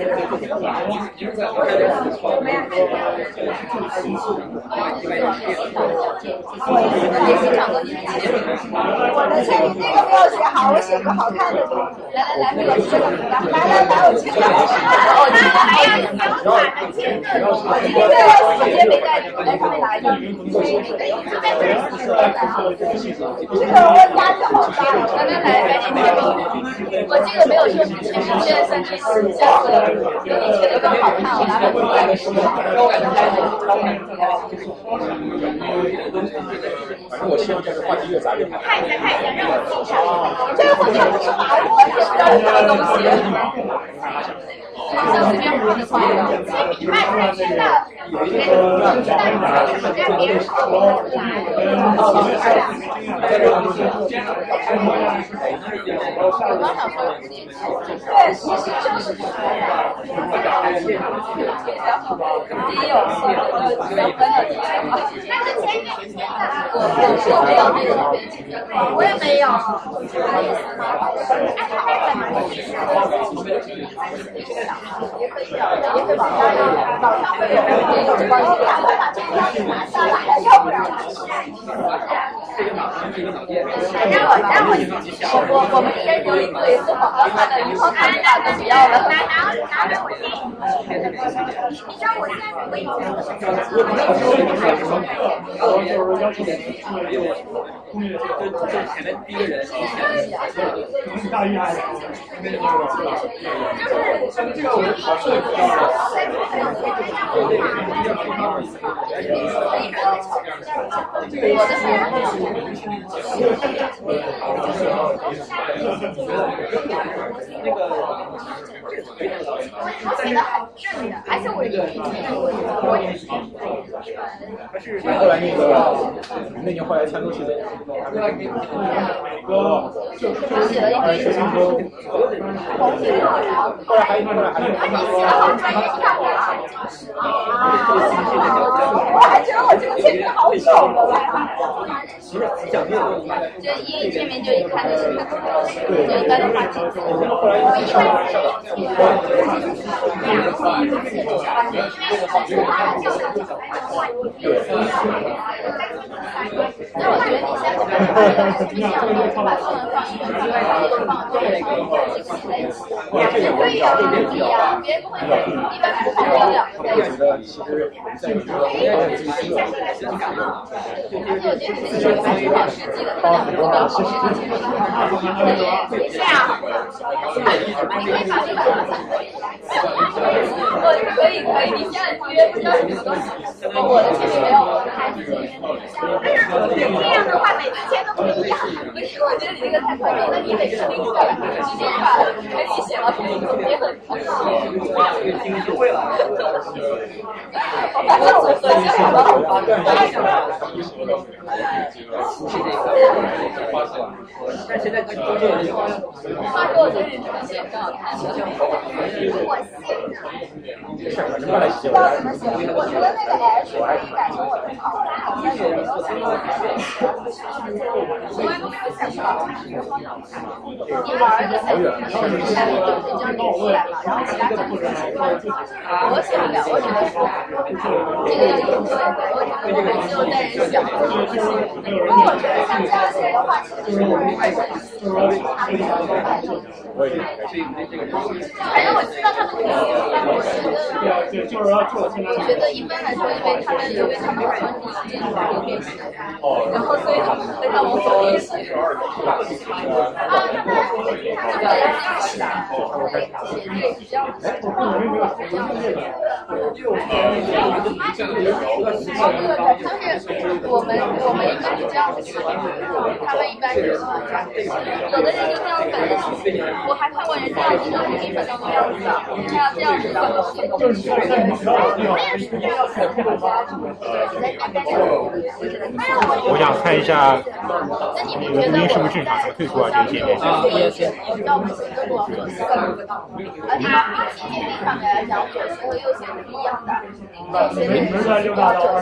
面拿一个。这个我压着好大。来来来，赶紧签名。我这个没有说是签名，现在算是下次比你签的更好看，我拿本过来。反正我希望这个话题越杂越好。看一下看一下，让我记一下。这个好像是马窝，也不知道是什么东西。好像随便画的画的。签名卖出去的，跟跟别人说明了出对，实习生是谁呀？第一有错的，就分了第一嘛。那是签名签的，我我没有那个，我也没有。哎，好，在哪里？也可以找，也可以网上有，网上会有，也有关系。赶快把这个东西拿下来，要不然让我让我我我们一人留一个也是广告的鱼泡卡卡都不要了。拿拿拿着我进。你知道我现在是就前面第一个人，大厉害。就是这个我考试我的我写的很正的，而且我我也是。后来那个，那年后来全都是这样。他写了一堆什么？后来还一个还有。写的好专业，你看我啊。我还觉得我这个签名好丑的。其实讲这个，就一签名就一看就是他，就一般的话题。我一般那我觉得你现在这样的话，把不能放一个之外，然后放这个跟这个在一起。对呀，对呀，别不会一般不好放两个在一起。个还是很实际的，他两个都要好。这样，你可以把这个我可以可以，你现在约不知道什么东西，我的签名没有，我的还是签名。这样的话，每次签都不一样。不是，我觉得你这个太夸张了，你得设定出来，直接把可以写了，也很夸张。*laughs* 我反正我合计好了。*laughs* *laughs* 但现在中间有一个，他给我这里怎么写更好看？我信。不知道怎么写，我觉得那个 H 可以改成我的好看，但是我没有想过。从来都没有想过。你玩的很，你下面有这张列出来了，然后其他的就是我写不了，我只能说这个要用对，我只能就带人想。因为我觉得像这样写的话，其实我们还是他们的都反正。反正我知道他们肯定但我觉得，我觉得一般来说，因为他们因为他们传统是这种有点喜欢，然后所以他们会让我走一起。啊，他们他们也是的，写的也比较比较。就是我们我们一般是这样子写的，他们一般是有的人就这样粉的，我还看过人这样子的，你粉成这样子的，还要这样子粉。就是在你学校的地方。我想看一下你们录音是不是正常，退出啊这个界面。啊，也是。而且界面上面来讲，左斜和右斜是不一样的。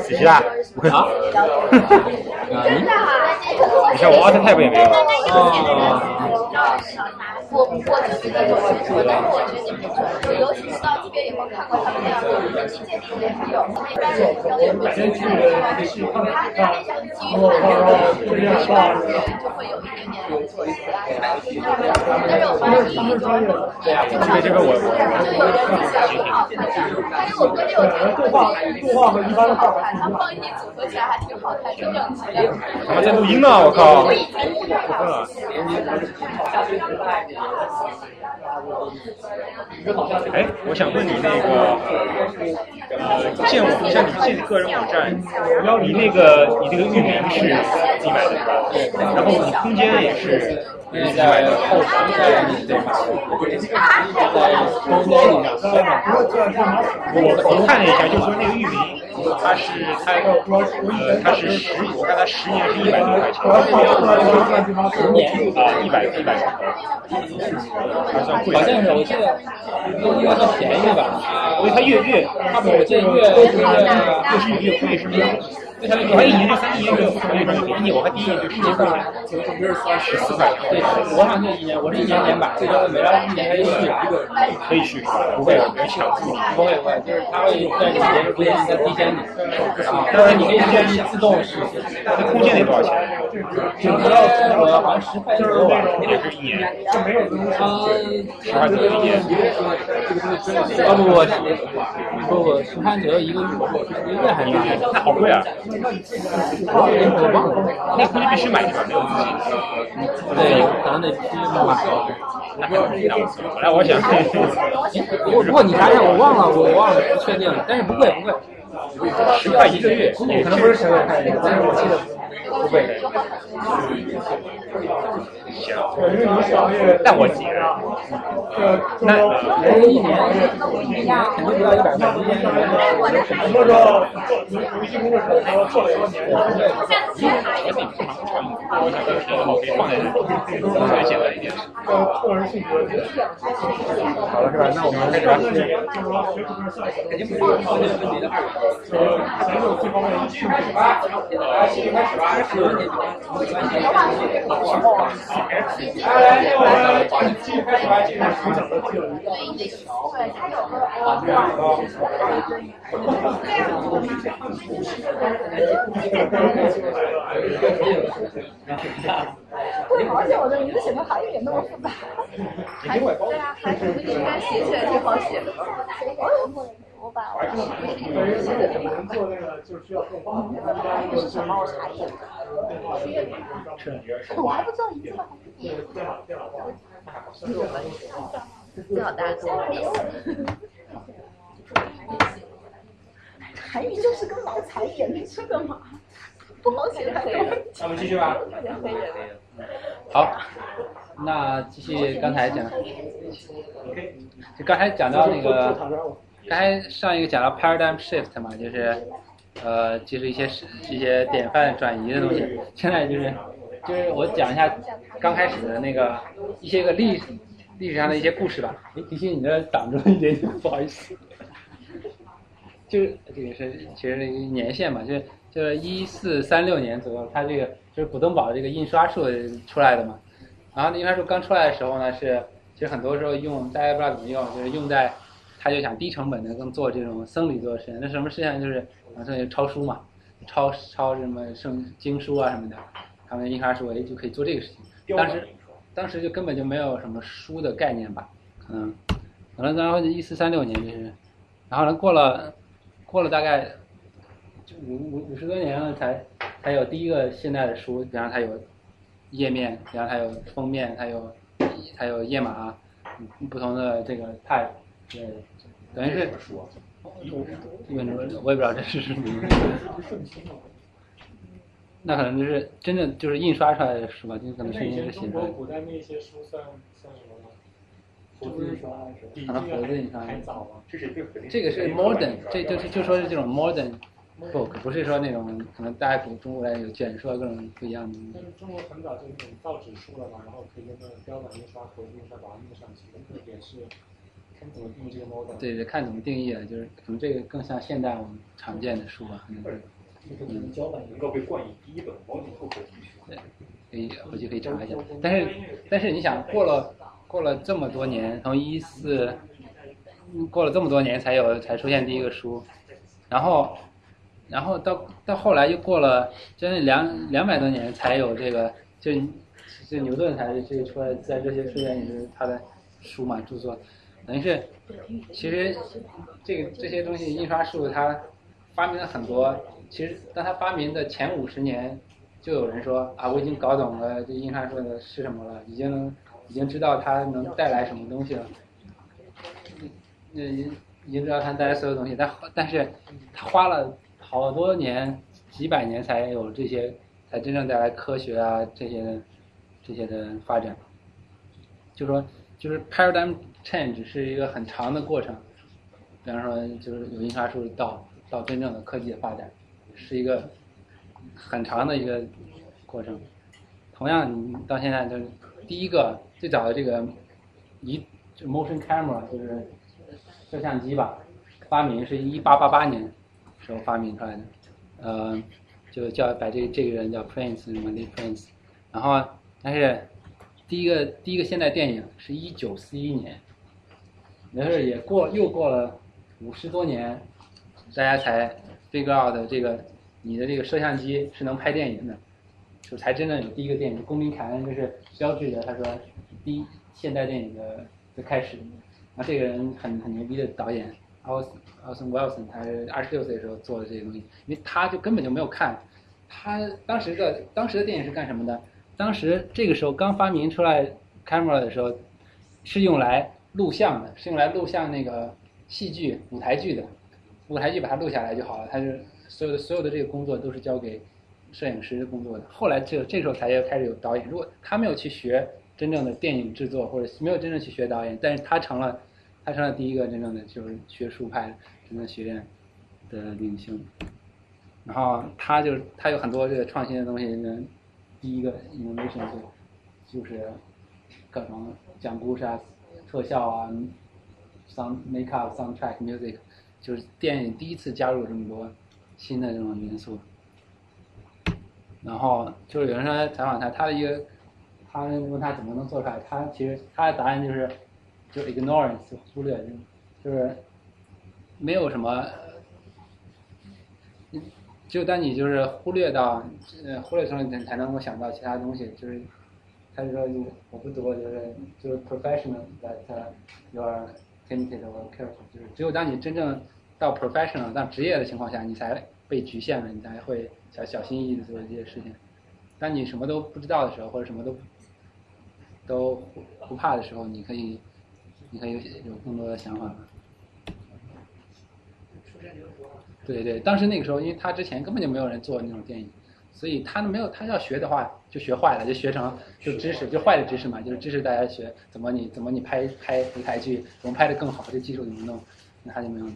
仔细啦，啊，你像我 Alt Tab 也没有。我我就觉得有些准，但是我觉得你不准。我尤其是到这边以后，看过他们那样的人机界定的也有，一般人可能也会去看。他他想基于判断的，一般人就会有一点点错起来。但是我发现第一种，这个这个我就有人很喜欢好看的，但是我估计有他动画动画和一般的画看，他放一起组合起来还挺好看，挺整齐的。他们在录音呢，我靠！哎，我想问你那个，呃，建网，像你建个人网站，你那个你这个域名是自己买的是吧？然后你空间也是自己买的。我我看了一下，就说那个域名，它是它呃它是十，我看它十年是一百多块钱，十年啊一百一百多块钱，还算贵。好像是我记得应该算便宜的吧？因为它越越，它我记得越越越是越贵是我还一年就三年就可以便宜，我还第一年就十年块钱，十四块钱。对，我好像是一年，我是一年年版，最多没了一年还续一个，可以续，不会有人抢注。不会不会，就是它会在你别人不愿意再提前你。啊，当然你可以建议自动续。那空间得多少钱？就不要这个好像十块钱左右吧，也是一年。嗯，十块左右一年。啊不不不不，十块左右一个月，一个月还是？那好贵啊！我忘了，那估计必须买是吧？没有自己。对，可能得必须买。本来我想，不不过你想想，我忘了，我忘了，不确定，但是不贵不贵。十块一个月，可能不是十块钱，但是我记得不贵。行，但我姐，那一年一年肯定不到一百块。什么时候游戏工作室说做了以后年，也比平常长，我想这个平后可以放在这里，稍微简单一点。个人性格。好了是吧？那我们开始吧。肯定不是靠这个问题的。呃，咱有这方面的兴趣。来，继续开始吧。是问题。来来，我们继续开始吧，继续分享的这个。对，它有个。会好写，我的名字写的韩语也那么复杂。韩语对啊，韩语应该写起来挺好写的。我把我写的什么？是什么？我查一下。我还不知道最好大家韩语就是跟毛才演的这个嘛，不好写的。那我们继续吧。好，那继续刚才讲，就刚才讲到那个，刚才上一个讲到 paradigm shift 嘛，就是呃，就是一些一些典范转移的东西。现在就是就是我讲一下刚开始的那个一些个历史历史上的一些故事吧。哎，迪西，你这挡住了一点点，不好意思。*laughs* 就是这个是其实年限嘛，就是就是一四三六年左右，它这个就是古登堡这个印刷术出来的嘛。然后印刷术刚出来的时候呢，是其实很多时候用大家不知道怎么用，就是用在他就想低成本的更做这种僧侣做的实验。那什么实验就是啊，这抄书嘛，抄抄什么圣经书啊什么的，他们印刷术哎就可以做这个事情。当时当时就根本就没有什么书的概念吧，可能可能然后一四三六年就是，然后呢过了。过了大概就五五五十多年了，才才有第一个现代的书，比方它有页面，然后它有封面，它有它有页码，不同的这个 type，对，等于是我我也不知道这是什么。*laughs* 那可能就是真的就是印刷出来的书吧，就可能是因为写中国古代那些书算算什么吗？活字印刷还是？可能活字印刷。还早吗？这个是 modern，这就是就说是这种 modern book，不是说那种可能大家读中国来有卷书啊各种不一样的。但是中国很早就那种造纸术了嘛，然后可以用那个标本印刷、活字印刷把它印上去，那个也是看怎么定义这个 modern。对对，看怎么定义了，就是可能这个更像现代我们常见的书吧，可能是。嗯，胶版能够被冠以第一本 modern book 的书。对，可以回去可以查一下。但是但是你想过了过了这么多年，从一四过了这么多年才有才出现第一个书，然后。然后到到后来又过了将近两两百多年才有这个，就就牛顿才这个出来，在这些书里也是他的书嘛著作，等于是其实这个这些东西印刷术它发明了很多，其实当他发明的前五十年就有人说啊我已经搞懂了这印刷术的是什么了，已经已经知道它能带来什么东西了，那已已经知道它带来所有东西，但但是他花了。好多年、几百年才有这些，才真正带来科学啊这些、这些的发展。就说，就是 paradigm change 是一个很长的过程。比方说，就是有印刷术到到真正的科技的发展，是一个很长的一个过程。同样，你到现在就是第一个最早的这个一 motion camera 就是摄像机吧，发明是一八八八年。时候发明出来的，呃，就叫把这这个人叫 Prince 什么的 Prince，然后但是第一个第一个现代电影是一九四一年，那是也过又过了五十多年，大家才 figure out 这个你的这个摄像机是能拍电影的，就才真正有第一个电影《公民凯恩》就是标志着他说第一现代电影的的开始，那这个人很很牛逼的导演。奥斯奥森威尔森，他二十六岁的时候做的这些东西，因为他就根本就没有看，他当时的当时的电影是干什么的？当时这个时候刚发明出来 camera 的时候，是用来录像的，是用来录像那个戏剧舞台剧的，舞台剧把它录下来就好了。他是所有的所有的这个工作都是交给摄影师工作的。后来这这时候才又开始有导演。如果他没有去学真正的电影制作，或者没有真正去学导演，但是他成了。他成了第一个真正的就是学术派真正学院的领袖，然后他就他有很多这个创新的东西，第一个 innovation 就就是各种讲故事啊、特效啊、sound make up、soundtrack music，就是电影第一次加入这么多新的这种元素。然后就是有人说采访他，他的一个，他问他怎么能做出来，他其实他的答案就是。就 ignorance 忽略，就是没有什么，就当你就是忽略到，呃，忽略时候你才能够想到其他东西。就是，他就说，我不多，就是就是 professional that you are limited or careful。就是只有当你真正到 professional 到职业的情况下，你才被局限了，你才会小小心翼翼的做这些事情。当你什么都不知道的时候，或者什么都都不怕的时候，你可以。你可以有更多的想法。对对，当时那个时候，因为他之前根本就没有人做那种电影，所以他没有他要学的话就学坏了，就学成就知识就坏的知识嘛，就是知识大家学怎么你怎么你拍拍舞台剧怎么拍的更好，这技术怎么弄，那他就没有弄。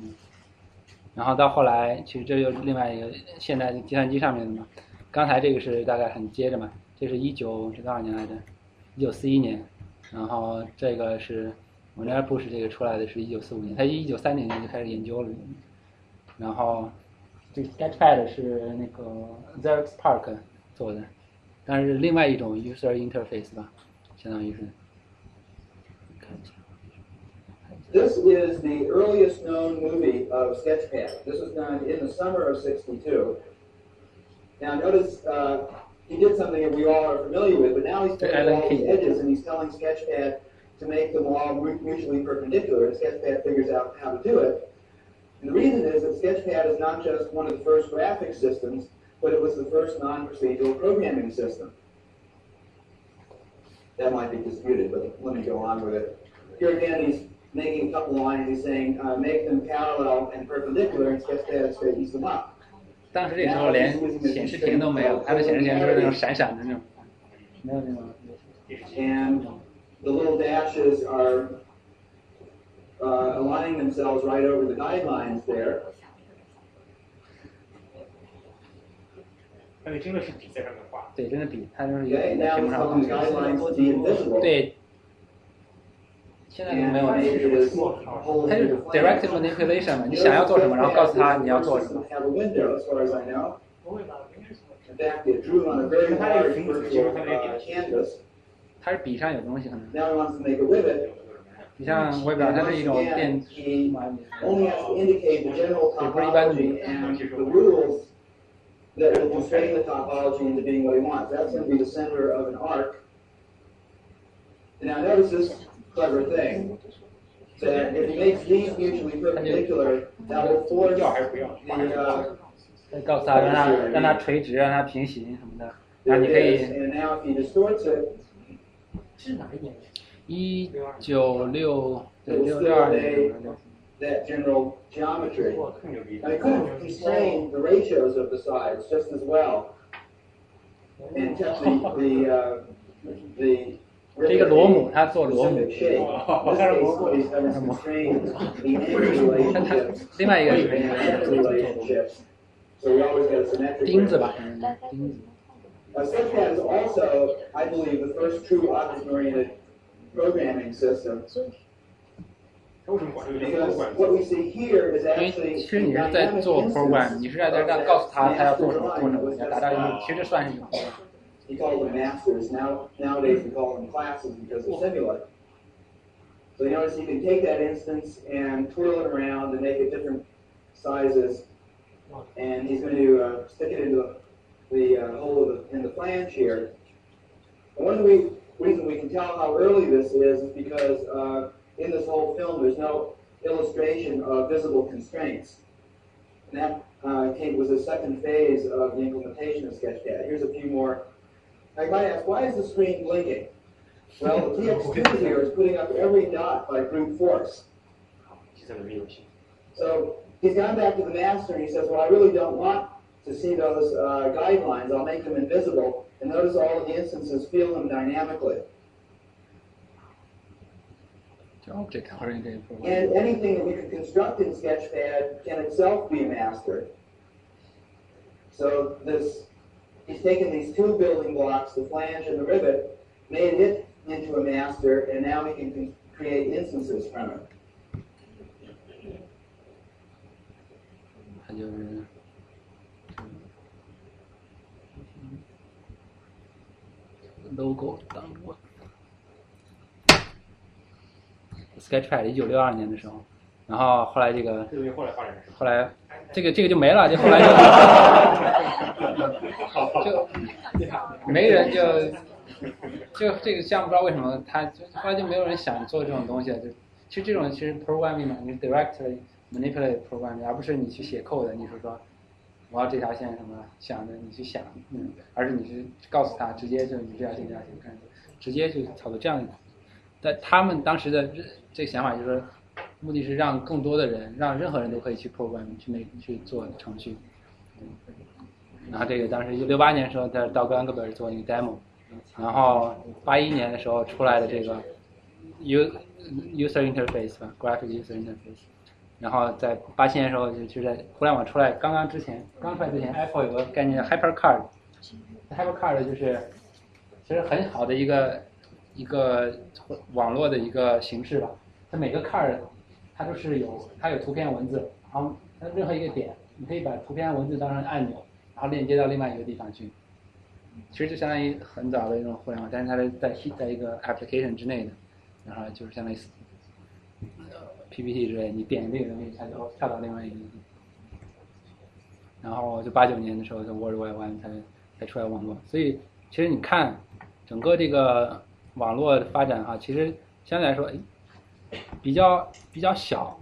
然后到后来，其实这又是另外一个现代计算机上面的嘛。刚才这个是大概很接着嘛，这是一九是多少年来着？一九四一年，然后这个是。我那布什这个出来的是一九四五年，他一九三零年就开始研究了。然后，这 Sketchpad 是那个 Xerox Park 做的，但是另外一种 user interface 吧，相当于是。This is the earliest known movie of Sketchpad. This was done in the summer of '62. Now notice uh, he did something that we all are familiar with, but now he's putting all these edges and he's telling Sketchpad to make them all mutually perpendicular, and Sketchpad figures out how to do it. And the reason is that Sketchpad is not just one of the first graphic systems, but it was the first non-procedural programming system. That might be disputed, but let me go on with it. Here again, he's making a couple lines. He's saying uh, make them parallel and perpendicular, and Sketchpad straightens them up. 当时这时候连显示屏都没有，它的显示屏就是那种闪闪的那种，没有那种。 And the little dashes are uh, aligning themselves right over the guidelines there. 那你真的是笔在上面画。对，真的笔，它就是一个 Okay, 在 now 屏幕 let's 上 go 画 to the guidelines to be invisible. 对， 现在都没 And 有 made 这 it 个 as whole 它就是 directive manipulation 嘛，你想要做什么，然后告诉他你要做什么。Have a window, as far as I know. In fact, it drew on a very large virtual uh, canvas. 它是笔上有东西可能。Now he wants to make a rivet. 你像微表，它是一种电 He only has to indicate the general 也不是一般的 topology and the rules that will constrain the topology into being what he wants. That's going to be the center of an arc. And now notice this clever thing. That if he makes these mutually perpendicular, that will force the uh, 再告诉他让他让他垂直，让他平行什么的，然 there 后你可 it is. 以 And now if he distorts it, 是哪一年？一九六 it 对 will 六 still 六二年 obey that general geometry. Now he could have constrained the ratios of the sides just as well and kept the, the, uh, the 这个螺母，他做螺母 the angle relationships 另外一个是钉子吧钉子。Uh, Sketchpad is also, I believe, the first true object-oriented programming system. 他为什么管这个叫 Because 管 what we see here is 因为其实你是在做 program，你是在在让告诉他他要做什么做什么，你要达到一个，其实算是一种 He called them masters. Now nowadays we call them classes because of Simula. So you notice you can take that instance and twirl it around and make it different sizes. And he's going to uh, stick it into the uh, hole the, in the flange here. And one of the re- reasons we can tell how early this is is because uh, in this whole film there's no illustration of visible constraints. And that uh, came, was the second phase of the implementation of Sketchpad. Here's a few more. I might ask, why is the screen blinking? Well, the TX2 here is putting up every dot by brute force. So he's gone back to the master and he says, well, I really don't want to see those uh, guidelines. I'll make them invisible. And notice all of the instances feel them dynamically. And anything that we can construct in Sketchpad can itself be mastered. So this he's taken these two building blocks, the flange and the rivet, made it into a master, and now he can con- create instances from it. 它就是 logo 当我 Sketchpad 一九六二年的时候， 然后后来这个后来发展是后来这个这个就没了，就后来就 *laughs* 就没人就就这个项目不知道为什么他就后来就没有人想做这种东西了，就其实这种其实 programming 嘛，你是 directly manipulate programming，而不是你去写 code，你是说我要这条线什么想着你去想，嗯，而是你是告诉他直接就你这条线这条线看，直接就操作这样。但他们当时的这个想法就是说，目的是让更多的人，让任何人都可以去 program 去那去做程序。然后这个当时六八年的时候在到格兰格本做一个 demo，然后八一年的时候出来的这个 u user interface 吧，graphic user interface。然后在八七年的时候就就在互联网出来刚刚之前，刚出来之前，Apple 有个概念叫 HyperCard，HyperCard 就是其实很好的一个一个网络的一个形式吧。它每个 card 它都是有它有图片文字，然后它任何一个点，你可以把图片文字当成按钮，然后链接到另外一个地方去。其实就相当于很早的一种互联网，但是它是在在一个 application 之内的，然后就是相当于 PPT 之类，你点这个东西，它就跳到另外一个。然后就八九年的时候，就 World Wide Web 才才出来网络，所以其实你看整个这个网络的发展啊，其实相对来说，比较比较小，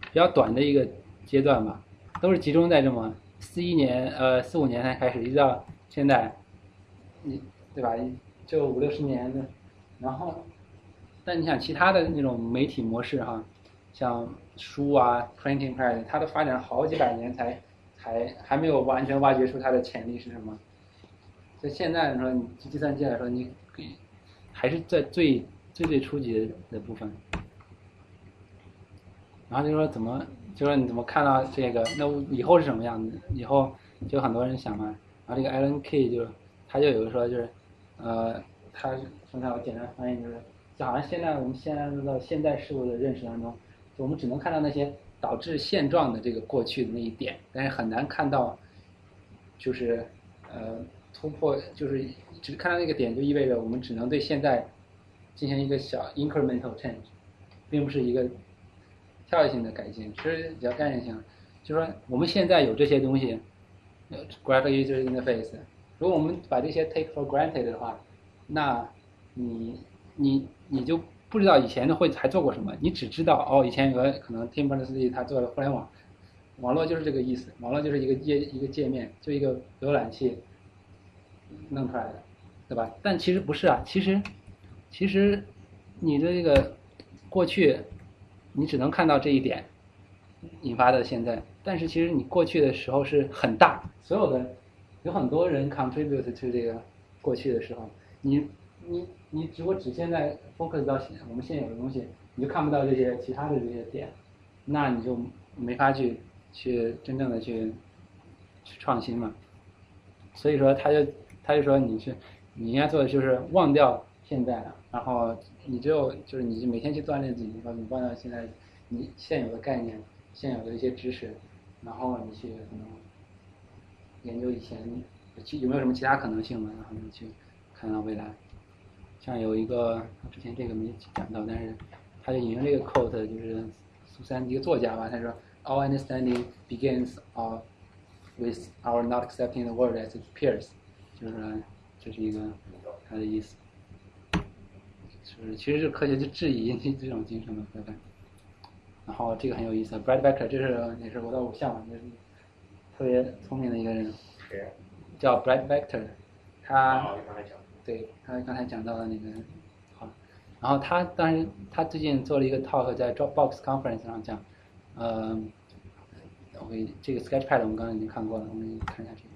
比较短的一个阶段吧，都是集中在这么四一年呃四五年才开始，一直到现在，你对吧？就五六十年的，然后但你想其他的那种媒体模式哈，像书啊，printing press，它都发展了好几百年才才还没有完全挖掘出它的潜力是什么。所以现在你说你计算机来说，你还是在最最最初级的部分。然后就说怎么，就说你怎么看到这个？那以后是什么样子？以后就很多人想嘛。然后这个 Alan K 就他就有的说就是，呃，他刚才我简单翻译就是，就好像现在我们现在到现代事物的认识当中，我们只能看到那些导致现状的这个过去的那一点，但是很难看到，就是呃突破，就是只看到那个点就意味着我们只能对现在进行一个小 incremental change，并不是一个。跳跃性的改进，其实比较概念性，就是说我们现在有这些东西，graphic user interface，如果我们把这些 take for granted 的话，那你你你就不知道以前的会还做过什么，你只知道哦，以前有个可能 Tim Berners-Lee 他做了互联网，网络就是这个意思，网络就是一个页一个界面，就一个浏览器弄出来的，对吧？但其实不是啊，其实其实你的这个过去。你只能看到这一点引发的现在，但是其实你过去的时候是很大，所有的有很多人 contribute to 这个过去的时候，你你你如果只现在 focus 到现我们现有的东西，你就看不到这些其他的这些点，那你就没法去去真正的去去创新嘛。所以说他就他就说你是你应该做的就是忘掉现在，然后。你只有就是你每天去锻炼自己，然后你忘掉现在你现有的概念、现有的一些知识，然后你去可能研究以前其有没有什么其他可能性嘛，然后你去看到未来。像有一个之前这个没讲到，但是他就引用这个 quote，就是苏珊一个作家吧，他说：“All understanding begins of with our not accepting the world as it appears。”就是说这是一个他的意思。就是其实是科学去质疑这种精神的对吧？然后这个很有意思，Brad Becker 这是也是我的偶像，就是特别聪明的一个人，叫 Brad Becker，他对他刚才讲到的那个好，然后他当时他最近做了一个 talk 在 Dropbox Conference 上讲，呃，我给这个 Sketchpad 我们刚刚已经看过了，我们看一下这个。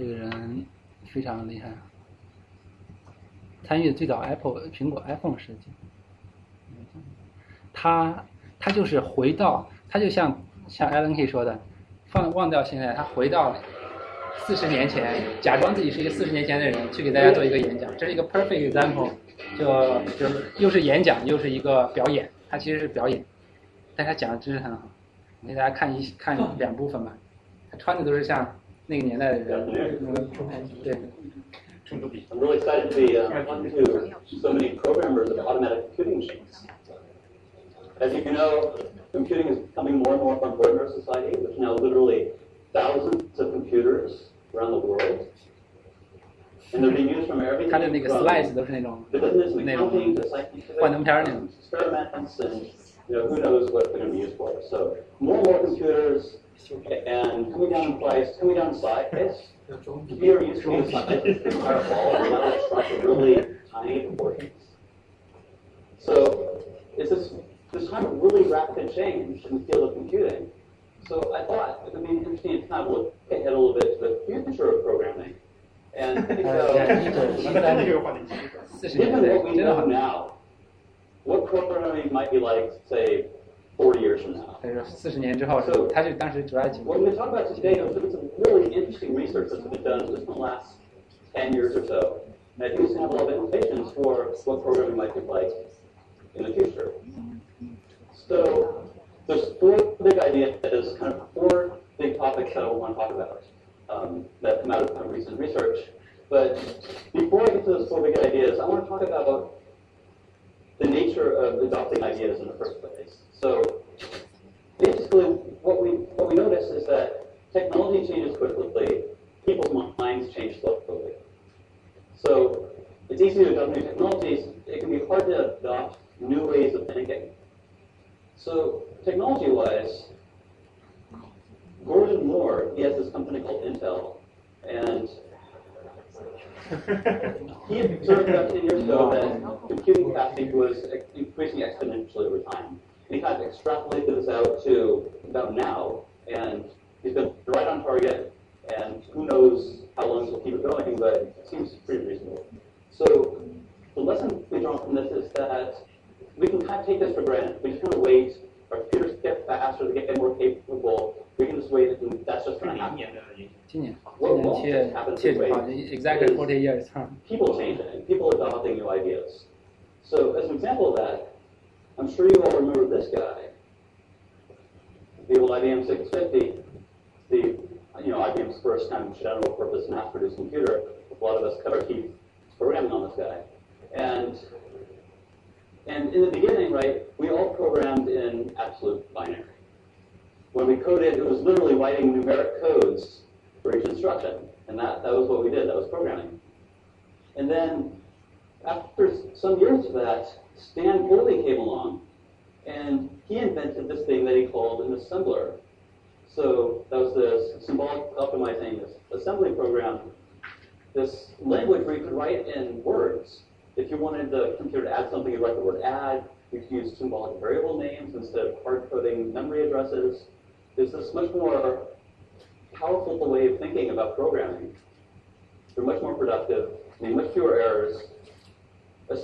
这个人非常厉害，参与最早 Apple 苹果 iPhone 设计。他他就是回到，他就像像 Alan Key 说的，放忘掉现在，他回到四十年前，假装自己是一个四十年前的人，去给大家做一个演讲。这是一个 perfect example，就就是又是演讲又是一个表演，他其实是表演，但他讲的真是很好。给大家看一看两部分吧，他穿的都是像。那个年代的人，对。I'm really excited to be uh, one to so many programmers of automatic computing machines. As you know, computing is becoming more and more important in our society. There's now literally thousands of computers around the world. And they're being used from everything from the business and accounting to scientific experiments and you know, who knows what they're going to be used for. So more and more computers and coming down in price, coming down in size. Computer used to be like a ball, and now it's like really tiny proportions. So it's this this kind of really rapid change in the field of computing. So I thought it would be interesting to kind of look ahead a little bit to the future of programming. And *laughs* so, *laughs* given what we know now, what programming might be like, say, 40 years from now. 他说四十年之后，他就当时主要讲。What we talk about today, there's been some really interesting research that's been done just in the last 10 years or so. And I think it's going to have a lot of implications for what programming might look like in the future. So there's four big ideas, kind of four big topics that I want to talk about um, that come out of kind of recent research. But before I get to those four big ideas, I want to talk about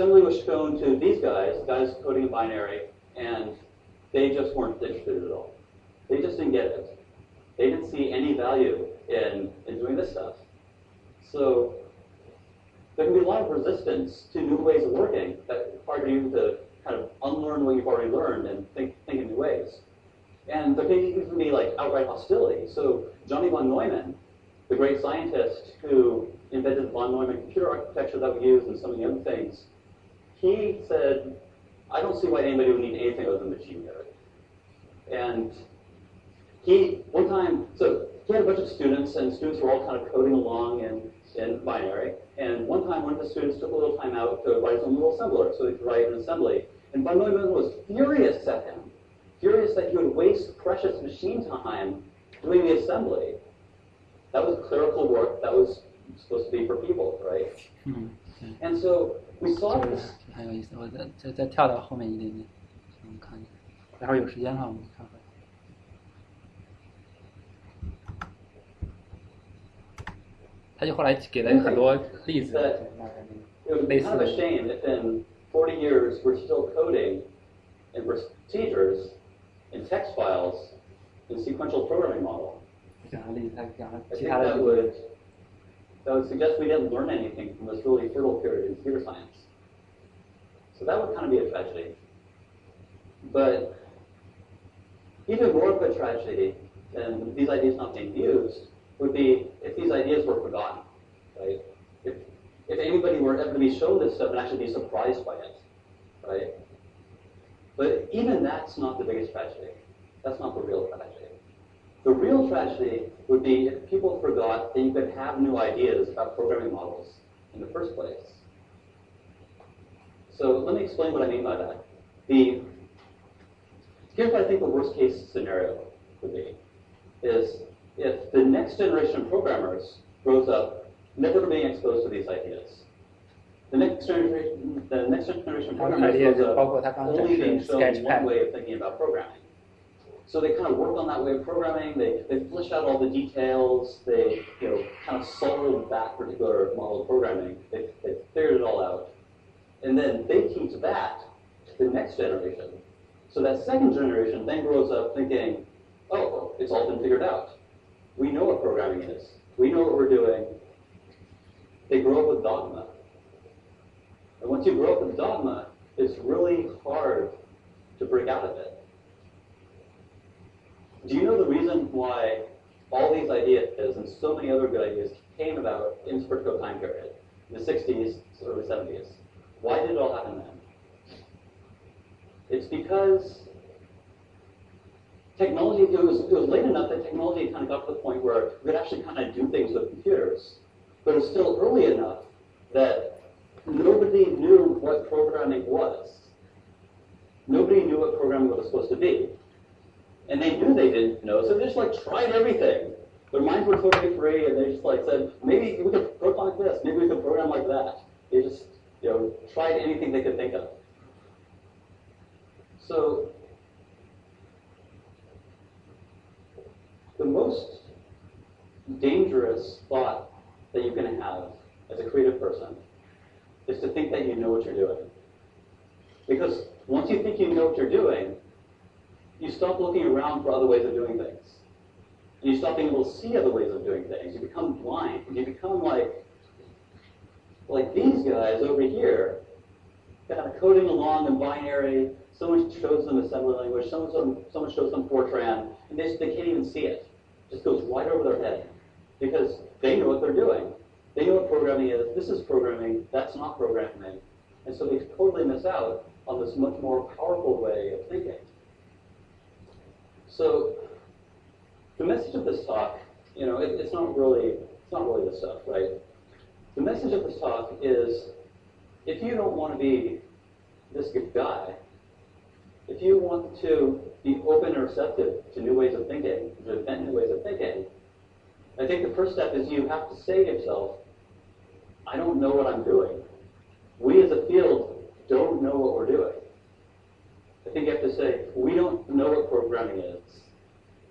Assembly was shown to these guys, guys coding in binary, and they just weren't interested at all. They just didn't get it. They didn't see any value in, in doing this stuff. So there can be a lot of resistance to new ways of working that require you to kind of unlearn what you've already learned and think, think in new ways. And there can even be like outright hostility. So Johnny von Neumann, the great scientist who invented the von Neumann computer architecture that we use and some of the other things, he said, I don't see why anybody would need anything other than machine code. And he, one time, so he had a bunch of students, and students were all kind of coding along in, in binary. And one time, one of the students took a little time out to write his own little assembler, so he could write an assembly. And von Neumann was furious at him, furious that he would waste precious machine time doing the assembly. That was clerical work that was supposed to be for people, right? Mm -hmm. And so we saw this 很有意思。我再再再跳到后面一点点，我们看一下。待会儿有时间的话，我们看会。他就后来给了很多例子， It would be kind of a shame if in 40 years we're still coding in procedures, in text files, in sequential programming model. 讲个例子，他讲了 I 其 think 他的 that 例子。 would, that would suggest we didn't learn anything from this really fertile period in computer science. So that would kind of be a tragedy. But even more of a tragedy than these ideas not being used would be if these ideas were forgotten, right? If, if anybody were ever to be shown this stuff and actually be surprised by it, right? But even that's not the biggest tragedy. That's not the real tragedy. The real tragedy would be if people forgot that you could have new ideas about programming models in the first place. So let me explain what I mean by that. The, here's what I think the worst case scenario would be, is if the next generation of programmers grows up never being exposed to these ideas. The next generation, the next generation of programmers grows up only being shown one way of thinking about programming. So they kind of work on that way of programming. They, they flesh out all the details. They you know kind of solve that particular model of programming. They, they figured it all out and then they teach that to the next generation. So that second generation then grows up thinking, oh, it's all been figured out. We know what programming is. We know what we're doing. They grow up with dogma. And once you grow up with dogma, it's really hard to break out of it. Do you know the reason why all these ideas and so many other good ideas came about in this particular time period, in the 60s, early 70s? Why did it all happen then? It's because technology, it was, it was late enough that technology kind of got to the point where we could actually kind of do things with computers. But it was still early enough that nobody knew what programming was. Nobody knew what programming was supposed to be. And they knew they didn't know, so they just like tried everything. Their minds were totally free, and they just like said, maybe we could program like this, maybe we could program like that. They just, you know, tried anything they could think of. So, the most dangerous thought that you can have as a creative person is to think that you know what you're doing. Because once you think you know what you're doing, you stop looking around for other ways of doing things. And you stop being able to see other ways of doing things. You become blind. You become like, like these guys over here, kind of coding along in binary. Someone shows them assembly language. Someone, someone shows them Fortran, and they, they can't even see it. It just goes right over their head because they know what they're doing. They know what programming is. This is programming. That's not programming. And so they totally miss out on this much more powerful way of thinking. So the message of this talk, you know, it, it's not really it's not really the stuff, right? The message of this talk is if you don't want to be this good guy, if you want to be open and receptive to new ways of thinking, to invent new ways of thinking, I think the first step is you have to say to yourself, I don't know what I'm doing. We as a field don't know what we're doing. I think you have to say, we don't know what programming is.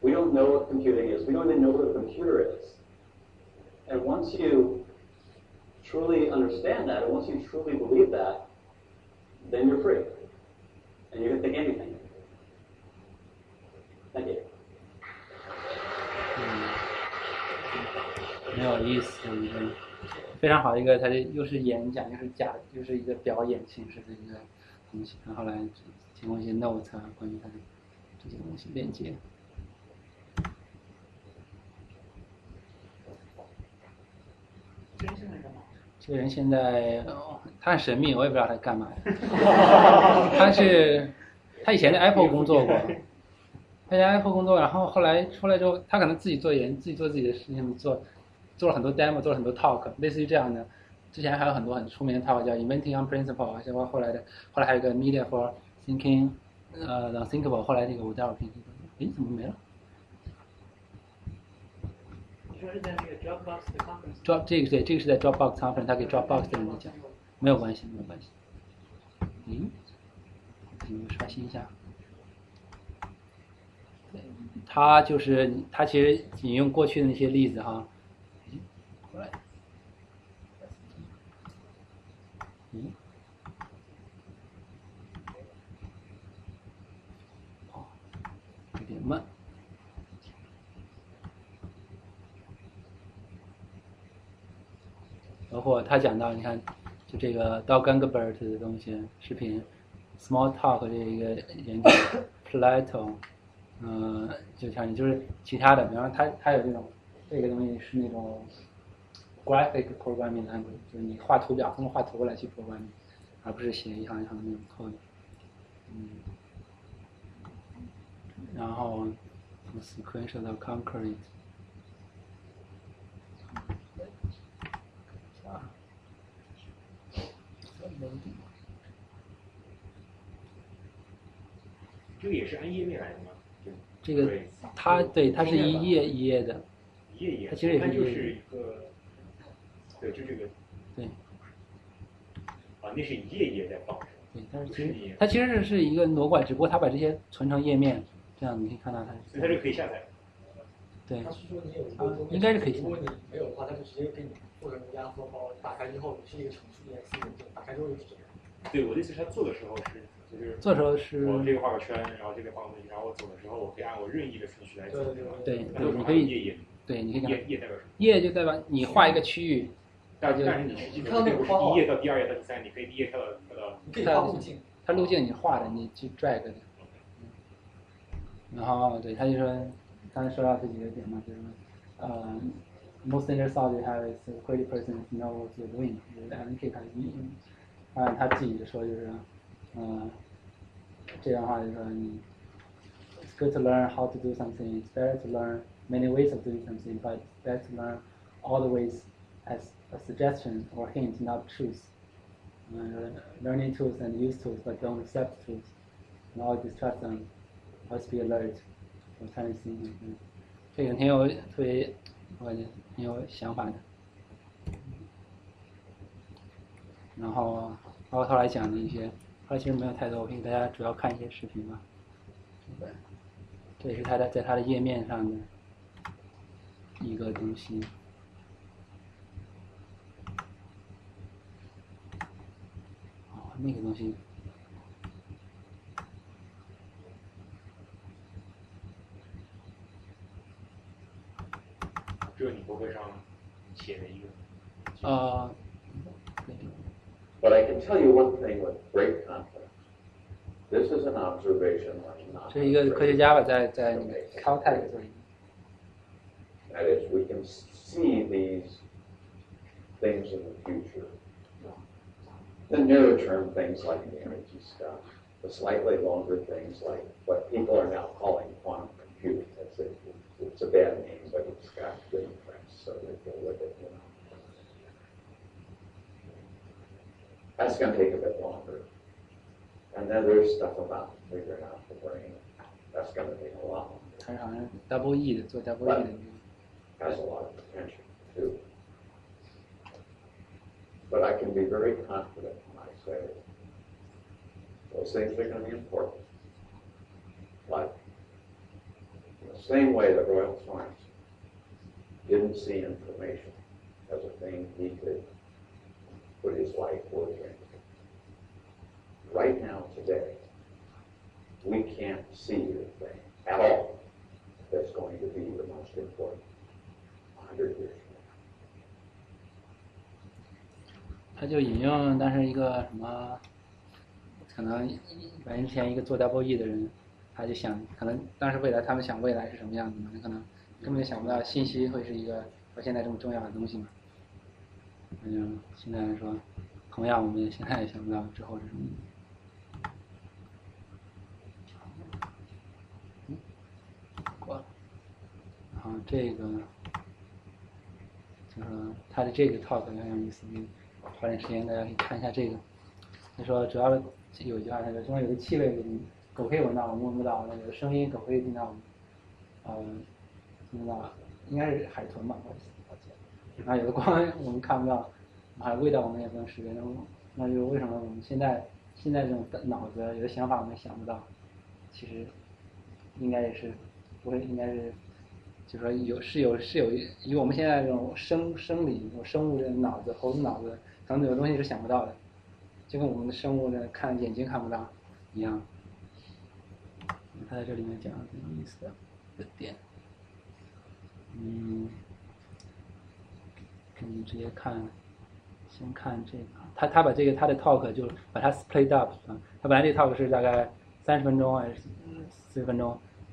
We don't know what computing is. We don't even know what a computer is. And once you truly understand that, and once you truly believe that, then you're free. And you can think anything. Thank you. 很有意思的一个非常好的一个，它的又是演讲又是假，又是一个表演形式的一个东西。然后来提供一些 notes 啊，关于它的这些东西链接。这个人现在他很神秘，我也不知道他干嘛的。*laughs* 他是他以前在 *laughs* Apple 工作过，*laughs* 他在 Apple 工作，然后后来出来之后，他可能自己做研，自己做自己的事情，做做了很多 demo，做了很多 talk，类似于这样的。之前还有很多很出名的 talk 叫 Inventing on Principle 啊，包括后来的，后来还有个 Media for Thinking，呃，Unthinkable，后来那个我待会儿可以。诶，怎么没了？Drop 这个对，这个是在 Dropbox 藏粉他给 Dropbox 的人讲，没有关系，没有关系。嗯，你们刷新一下。他就是他其实引用过去的那些例子哈。嗯。好，有点慢。包括他讲到，你看，就这个 Dog Engelbert 的东西视频，Small Talk 这一个研究，Plato，嗯，就像你就是其他的，比方说他他有这种这个东西是那种 graphic programming language，就是你画图表通过画图来去 programming，而不是写一行一行的那种 code，嗯，然后从 sequential concrete。这个也是按页面来的吗？这个它对它是一页一页的，一页一页，它其实也它就是一页是一个，对，就这个，对，啊，那是一页一页在放，对，它是其实，它其实是是一个挪过来，只不过它把这些存成页面，这样你可以看到它。所以它是可以下载。对，他是说你有一个东西，应该是可以如果你没有的话，它就直接给你做成压缩包，打开之后是一个程序员件，打开之后就是这样。对，我的意思是他做的时候是，就是做的时候是我这边画个圈，然后这边画个东西，然后我走的时候，我可以按我任意的顺序来走，对吧？对你可以页页，对，你可以讲页页代表什么？页就代表你画一个区域，但但是你实际上并不是第一页到第二页到第三页，你可以第一页跳到跳到。它它路径你画的，你去 drag 的。然后对，他就说，刚才说到这几个点嘛，就是说，呃 ，most interesting you have is a creative person know what you're doing，就是大家可以看一，按他自己的说就是，嗯、这样的话就是说你，it's good to learn how to do something. It's better to learn many ways of doing something, but it's better to learn all the ways as a suggestion or hint, not truth. Uh, learning tools and use tools, but don't accept tools. And always distrust them. Always be alert for trying things. 这个挺有特别 我很 有想法的。然后包括后来讲的一些，他其实没有太多，我给大家主要看一些视频吧。这也是他的在他的页面上的一个东西。哦，那个东西。这你博客上写的一个。呃。 But I can tell you one thing with great confidence. This is an observation I'm not. 这是一个科学家吧，在在那个 Caltech 做的。 That is, we can see these things in the future. The nearer term things like the energy stuff, the slightly longer things like what people are now calling quantum computing. It's a, it's a bad name, but it's got good press, so they go with it, you know. That's going to take a bit longer. And then there's stuff about figuring out the brain. That's going to take a lot longer. 他是好像 double E 的，做 double E 的。 Has a lot of potential too. But I can be very confident when I say those things are going to be important. Like in the same way that Royal Florence didn't see information as a thing he could put his life work into. Right now, today, we can't see anything at all that's going to be the most important 100 years. 他就引用当时一个什么，可能百年前一个做 double E 的人， 他就想，可能当时未来他们想未来是什么样子嘛？可能根本就想不到信息会是一个到现在这么重要的东西嘛。那就现在来说，同样我们也现在也想不到之后是什么。嗯，过了。然后这个就是他的这个 talk 很有意思，花点时间大家可以看一下这个。他说主要有一句话，他说中有个气味狗可以闻到，我们闻不到；那有的声音狗可以听到，呃，听不到，应该是海豚吧，我我记得。然后有的光我们看不到，还味道我们也不能识别，那那就为什么我们现在现在这种脑子有的想法我们想不到，其实应该也是不会，应该是。就说有是有是有以我们现在这种生生理、生物的脑子、猴子脑子，可能有的东西是想不到的，就跟我们的生物的看眼睛看不到一样。在这里面讲的挺有意思的一个点，嗯，可以直接看，先看这个，他他把这个他的 talk 就把它 split up 啊，他本来这个 talk 是大概三十分钟还是四十分钟，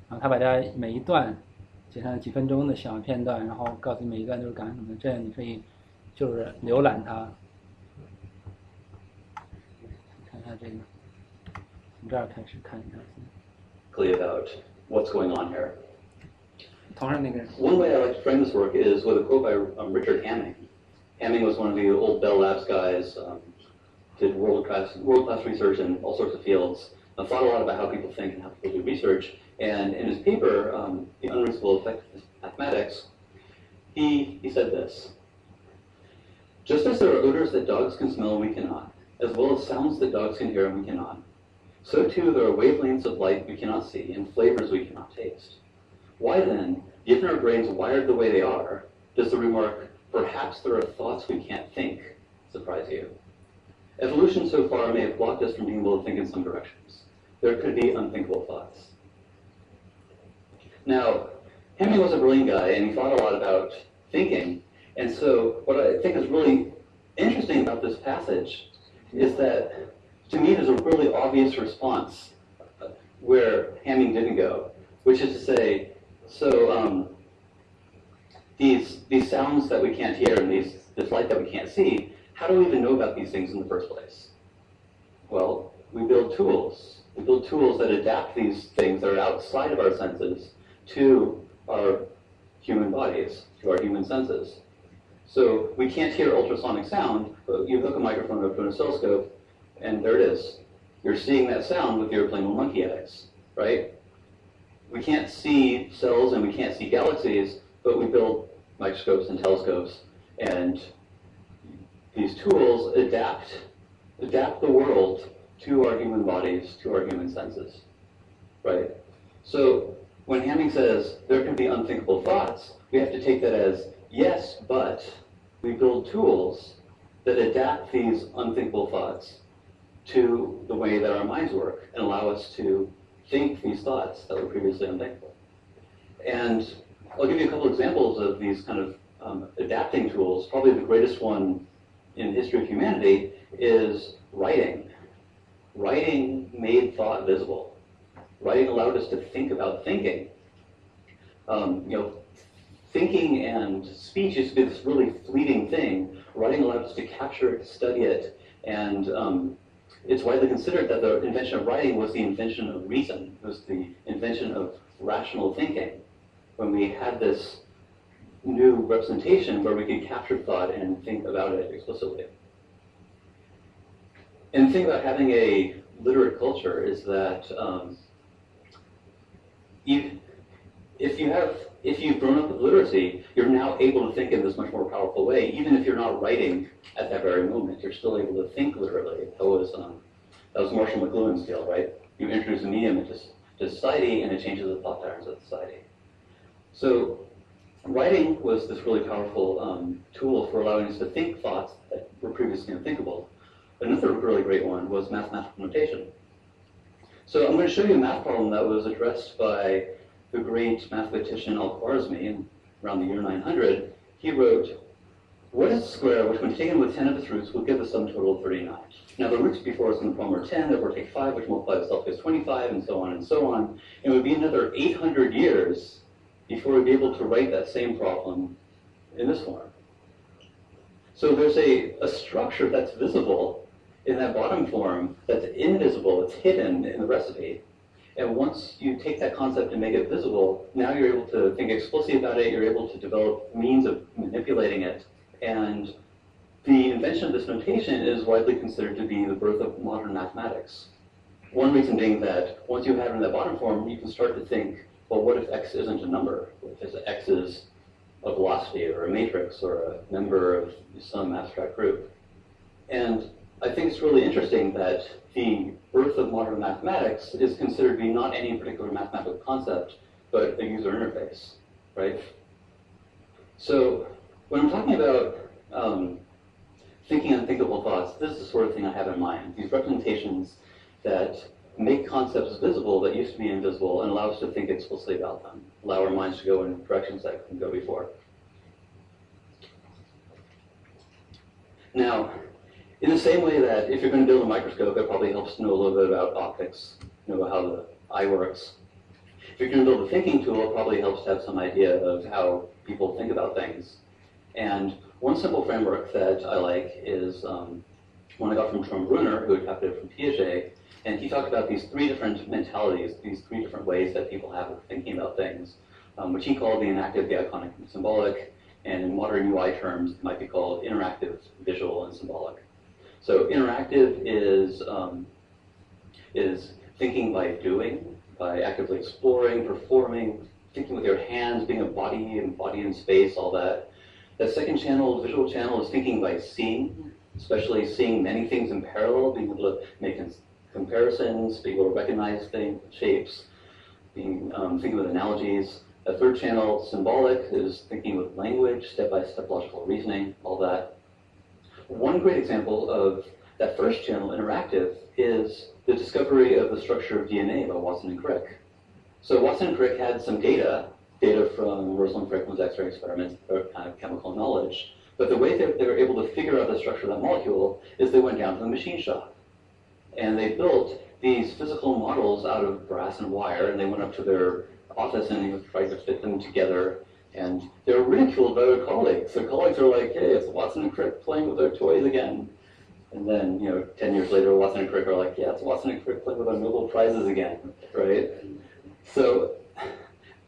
然后他把它每一段。写上几分钟的小片段，然后告诉你每一段都是干什么，这样你可以就是浏览它。看一下这个，从这儿开始看一下。critically about what's going on here. One way I like to frame this work is with a quote by um, Richard Hamming. Hamming was one of the old Bell Labs guys, um, did world-class world-class research in all sorts of fields, and thought a lot about how people think and how people do research. And in his paper, um, The Unreasonable Effect of Mathematics, he, he said this, Just as there are odors that dogs can smell and we cannot, as well as sounds that dogs can hear and we cannot, so too there are wavelengths of light we cannot see and flavors we cannot taste. Why then, given our brains wired the way they are, does the remark, perhaps there are thoughts we can't think, surprise you? Evolution so far may have blocked us from being able to think in some directions. There could be unthinkable thoughts. Now, Hemingway was a brilliant guy, and he thought a lot about thinking. And so, what I think is really interesting about this passage is that, to me, there's a really obvious response where Hamming didn't go, which is to say, so um, these these sounds that we can't hear and these this light that we can't see, how do we even know about these things in the first place? Well, we build tools. We build tools that adapt these things that are outside of our senses to our human bodies, to our human senses. So we can't hear ultrasonic sound, but you hook a microphone up to an oscilloscope, and there it is. You're seeing that sound with your plain monkey eyes, right? We can't see cells and we can't see galaxies, but we build microscopes and telescopes, and these tools adapt adapt the world to our human bodies, to our human senses, right? So when Hamming says there can be unthinkable thoughts, we have to take that as yes, but we build tools that adapt these unthinkable thoughts to the way that our minds work and allow us to think these thoughts that were previously unthinkable. And I'll give you a couple examples of these kind of um, adapting tools. Probably the greatest one in the history of humanity is writing. Writing made thought visible. Writing allowed us to think about thinking. Um, you know, thinking and speech is this really fleeting thing. Writing allowed us to capture it, study it, and um, it's widely considered that the invention of writing was the invention of reason. It was the invention of rational thinking. When we had this new representation where we could capture thought and think about it explicitly. And the thing about having a literate culture is that um, if you have if you've grown up with literacy, you're now able to think in this much more powerful way. Even if you're not writing at that very moment, you're still able to think literally. That was um, that was Marshall McLuhan's deal, right? You introduce a medium into, to society, and it changes the thought patterns of society. So writing was this really powerful um, tool for allowing us to think thoughts that were previously unthinkable. Another really great one was mathematical notation. So I'm going to show you a math problem that was addressed by the great mathematician Al-Khwarizmi around the year 900. He wrote, what is a square which when taken with 10 of its roots will give the sum total of 39? Now the roots before us in the problem are 10, therefore take 5, which multiplies itself gives 25, and so on and so on. It would be another 800 years before we'd be able to write that same problem in this form. So there's a, a structure that's visible in that bottom form that's invisible, it's hidden in the recipe. And once you take that concept and make it visible, now you're able to think explicitly about it, you're able to develop means of manipulating it. And the invention of this notation is widely considered to be the birth of modern mathematics. One reason being that once you have it in that bottom form, you can start to think, well, what if x isn't a number? What if x is a velocity or a matrix or a member of some abstract group? And I think it's really interesting that the birth of modern mathematics is considered to be not any particular mathematical concept, but a user interface, right? So when I'm talking about um, thinking unthinkable thoughts, this is the sort of thing I have in mind. These representations that make concepts visible that used to be invisible and allow us to think explicitly about them, allow our minds to go in directions that couldn't go before. Now, in the same way that if you're going to build a microscope, it probably helps to know a little bit about optics, know how the eye works. If you're going to build a thinking tool, it probably helps to have some idea of how people think about things. And one simple framework that I like is um, one I got from Trom Brunner, who adapted it from Piaget, and he talked about these three different mentalities, these three different ways that people have of thinking about things, um, which he called the enactive, the iconic, and the symbolic, and in modern UI terms, it might be called interactive, visual, and symbolic. So interactive is um, is thinking by doing, by actively exploring, performing, thinking with your hands, being a body and body in space, all that. The second channel, visual channel, is thinking by seeing, especially seeing many things in parallel, being able to make comparisons, being able to recognize things, shapes, being um, thinking with analogies. The third channel, symbolic, is thinking with language, step-by-step logical reasoning, all that. One great example of that first channel, interactive, is the discovery of the structure of DNA by Watson and Crick. So Watson and Crick had some data, data from Rosalind Franklin's X-ray experiments, uh, kind of chemical knowledge, but the way that they were able to figure out the structure of that molecule is they went down to the machine shop. And they built these physical models out of brass and wire, and they went up to their office and they tried to fit them together and they're ridiculed by their colleagues. Their colleagues are like, hey, it's Watson and Crick playing with their toys again. And then, you know, 10 years later, Watson and Crick are like, yeah, it's Watson and Crick playing with our Nobel Prizes again, right? So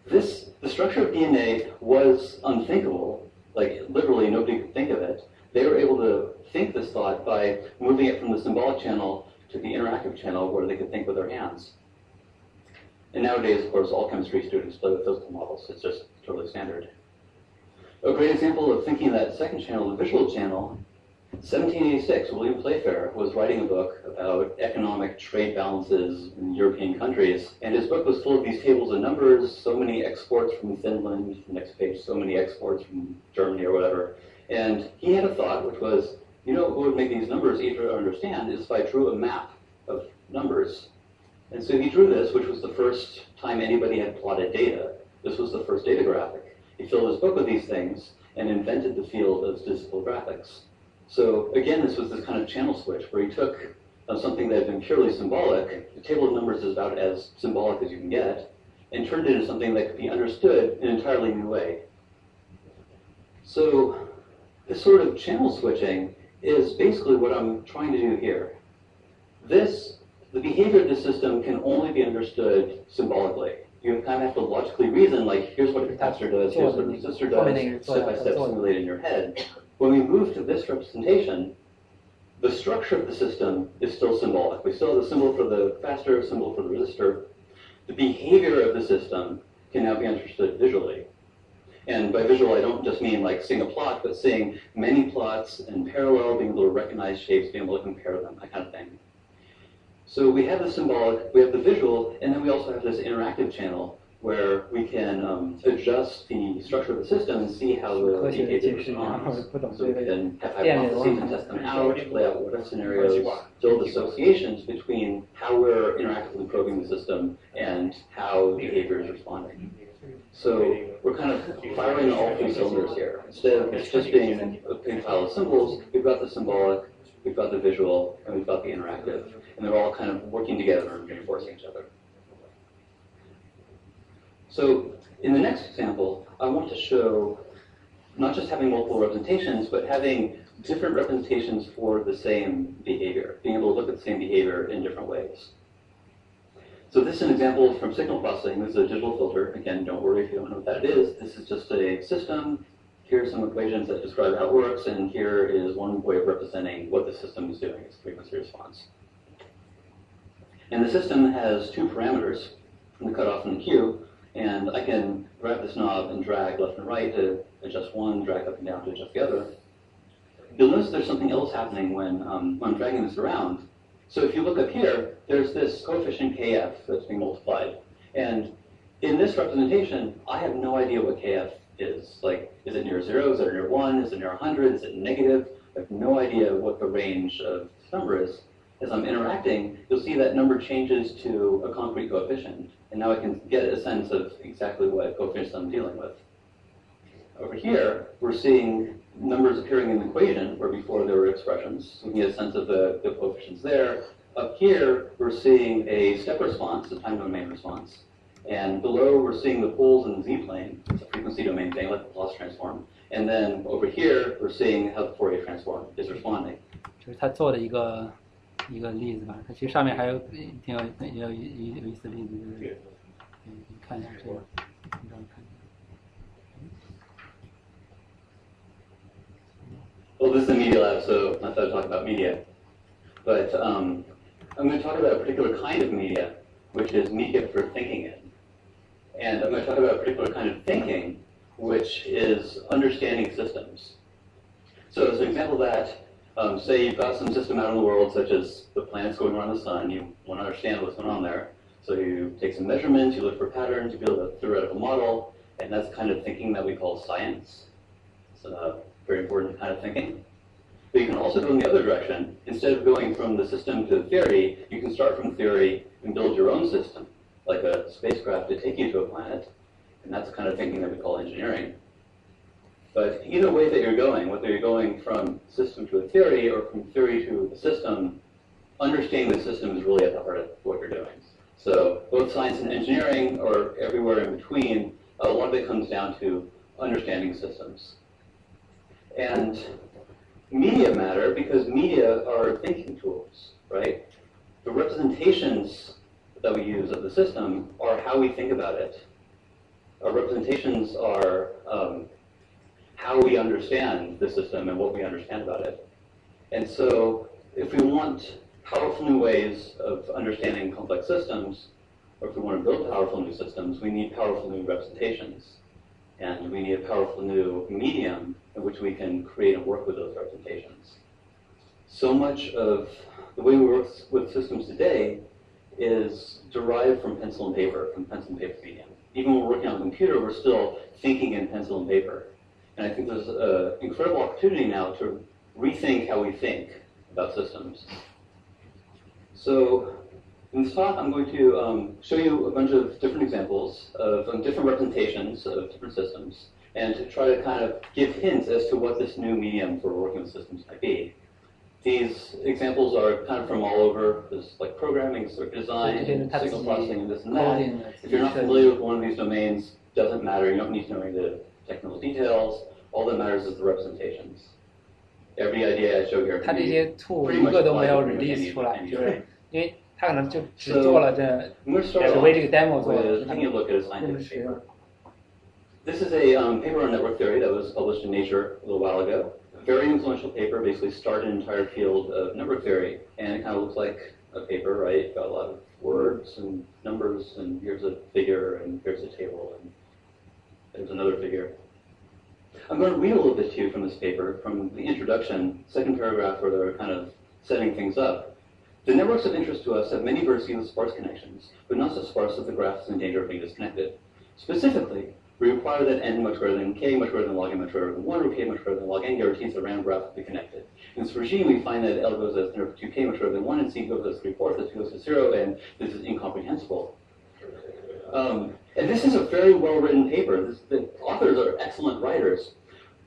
this, the structure of DNA was unthinkable. Like, literally, nobody could think of it. They were able to think this thought by moving it from the symbolic channel to the interactive channel where they could think with their hands. And nowadays, of course, all chemistry students play with physical models. It's just totally standard. A great example of thinking that second channel, the visual channel, 1786, William Playfair was writing a book about economic trade balances in European countries, and his book was full of these tables of numbers, so many exports from Finland, next page, so many exports from Germany or whatever. And he had a thought, which was, you know what would make these numbers easier to understand is if I drew a map of numbers. And so he drew this, which was the first time anybody had plotted data. This was the first data graphic. He filled his book with these things and invented the field of statistical graphics. So again, this was this kind of channel switch where he took uh, something that had been purely symbolic, the table of numbers is about as symbolic as you can get, and turned it into something that could be understood in an entirely new way. So this sort of channel switching is basically what I'm trying to do here. This, the behavior of the system can only be understood symbolically. You kind of have to logically reason, like, here's what a capacitor does, here's what a resistor does, step by step simulate in your head. When we move to this representation, the structure of the system is still symbolic. We still have the symbol for the capacitor, symbol for the resistor. The behavior of the system can now be understood visually. And by visual, I don't just mean like seeing a plot, but seeing many plots in parallel, being able to recognize shapes, being able to compare them, that kind of thing. So we have the symbolic, we have the visual, and then we also have this interactive channel where we can um, adjust the structure of the system and see how the behavior responds. So we can have hypotheses and test them out, play out what if scenarios, build associations between how we're interactively probing the system and how behavior is responding. So we're kind of firing all three cylinders here. Instead of just being a big pile of symbols, we've got the symbolic, we've got the visual, and we've got the interactive. And they're all kind of working together and reinforcing each other. So in the next example, I want to show not just having multiple representations, but having different representations for the same behavior, being able to look at the same behavior in different ways. So this is an example from signal processing. This is a digital filter. Again, don't worry if you don't know what that is. This is just a system. Here are some equations that describe how it works, and here is one way of representing what the system is doing, its frequency response. And the system has two parameters, the cutoff and the Q, and I can grab this knob and drag left and right to adjust one, drag up and down to adjust the other. You'll notice there's something else happening when, um, when I'm dragging this around. So if you look up here, there's this coefficient kf that's being multiplied. And in this representation, I have no idea what kf is. Like, is it near zero? Is it near one? Is it near 100? Is it negative? I have no idea what the range of this number is As I'm interacting, you'll see that number changes to a concrete coefficient. And now I can get a sense of exactly what coefficients I'm dealing with. Over here, we're seeing numbers appearing in the equation where before there were expressions. So we can get a sense of the, the coefficients there. Up here, we're seeing a step response, a time domain response. And below, we're seeing the poles in the z-plane. It's a frequency domain thing, like the Laplace transform. And then over here, we're seeing how the Fourier transform is responding. 就是他做的一个 一个例子吧，它其实上面还有挺有挺有有有意思的例子，就是嗯，你看一下这个，你让我看。Well, this is a media lab, so I thought I'd talk about media. But um, I'm going to talk about a particular kind of media, which is media for thinking in. And I'm going to talk about a particular kind of thinking, which is understanding systems. So as an example of that, um, say you've got some system out in the world, such as the planets going around the sun, you want to understand what's going on there. So you take some measurements, you look for patterns, you build a theoretical model, and that's kind of thinking that we call science. It's a very important kind of thinking. But you can also go in the other direction. Instead of going from the system to the theory, you can start from theory and build your own system, like a spacecraft to take you to a planet. And that's kind of thinking that we call engineering. But either way that you're going, whether you're going from system to a theory or from theory to a system, understanding the system is really at the heart of what you're doing. So both science and engineering, or everywhere in between, a lot of it comes down to understanding systems. And media matter because media are thinking tools, right? The representations that we use of the system are how we think about it. Our representations are um, how we understand the system and what we understand about it. And so if we want powerful new ways of understanding complex systems, or if we want to build powerful new systems, we need powerful new representations. And we need a powerful new medium in which we can create and work with those representations. So much of the way we work with systems today is derived from pencil and paper, from pencil and paper medium. Even when we're working on a computer, we're still thinking in pencil and paper. And I think there's an incredible opportunity now to rethink how we think about systems. So in this talk, I'm going to um, show you a bunch of different examples of um, different representations of different systems and to try to kind of give hints as to what this new medium for working with systems might be. These examples are kind of from all over. There's like programming, circuit design, signal processing, and this and that. If you're not familiar with one of these domains, doesn't matter. You don't need to know any of the technical details. All that matters is the representations. Every idea I show here 它 can 这 be 些 tool pretty 一 much 个都没 applied 有 to pretty much release any- 出来， any 就是 domain. 因为他可能就只 So, 做了这 I'm going to start 只 off 为这个 demo 做的， with taking a look at a 用 scientific 实用 paper.。This is a um, paper on network theory that was published in Nature a little while ago. A very influential paper, basically started an entire field of network theory, and it kind of looks like a paper, right? Got a lot of words and numbers, and here's a figure, and here's a table, and there's another figure. I'm going to read a little bit to you from this paper, from the introduction, second paragraph, where they're kind of setting things up. The networks of interest to us have many vertices with sparse connections, but not so sparse that the graph is in danger of being disconnected. Specifically, we require that n much greater than k much greater than log n much greater than 1, or k much greater than log n guarantees the random graph will be connected. In this regime, we find that L goes as 2k much greater than 1, and C goes as 3 fourths, 2 goes to 0, and this is incomprehensible. Um, and this is a very well written paper. This, the authors are excellent writers.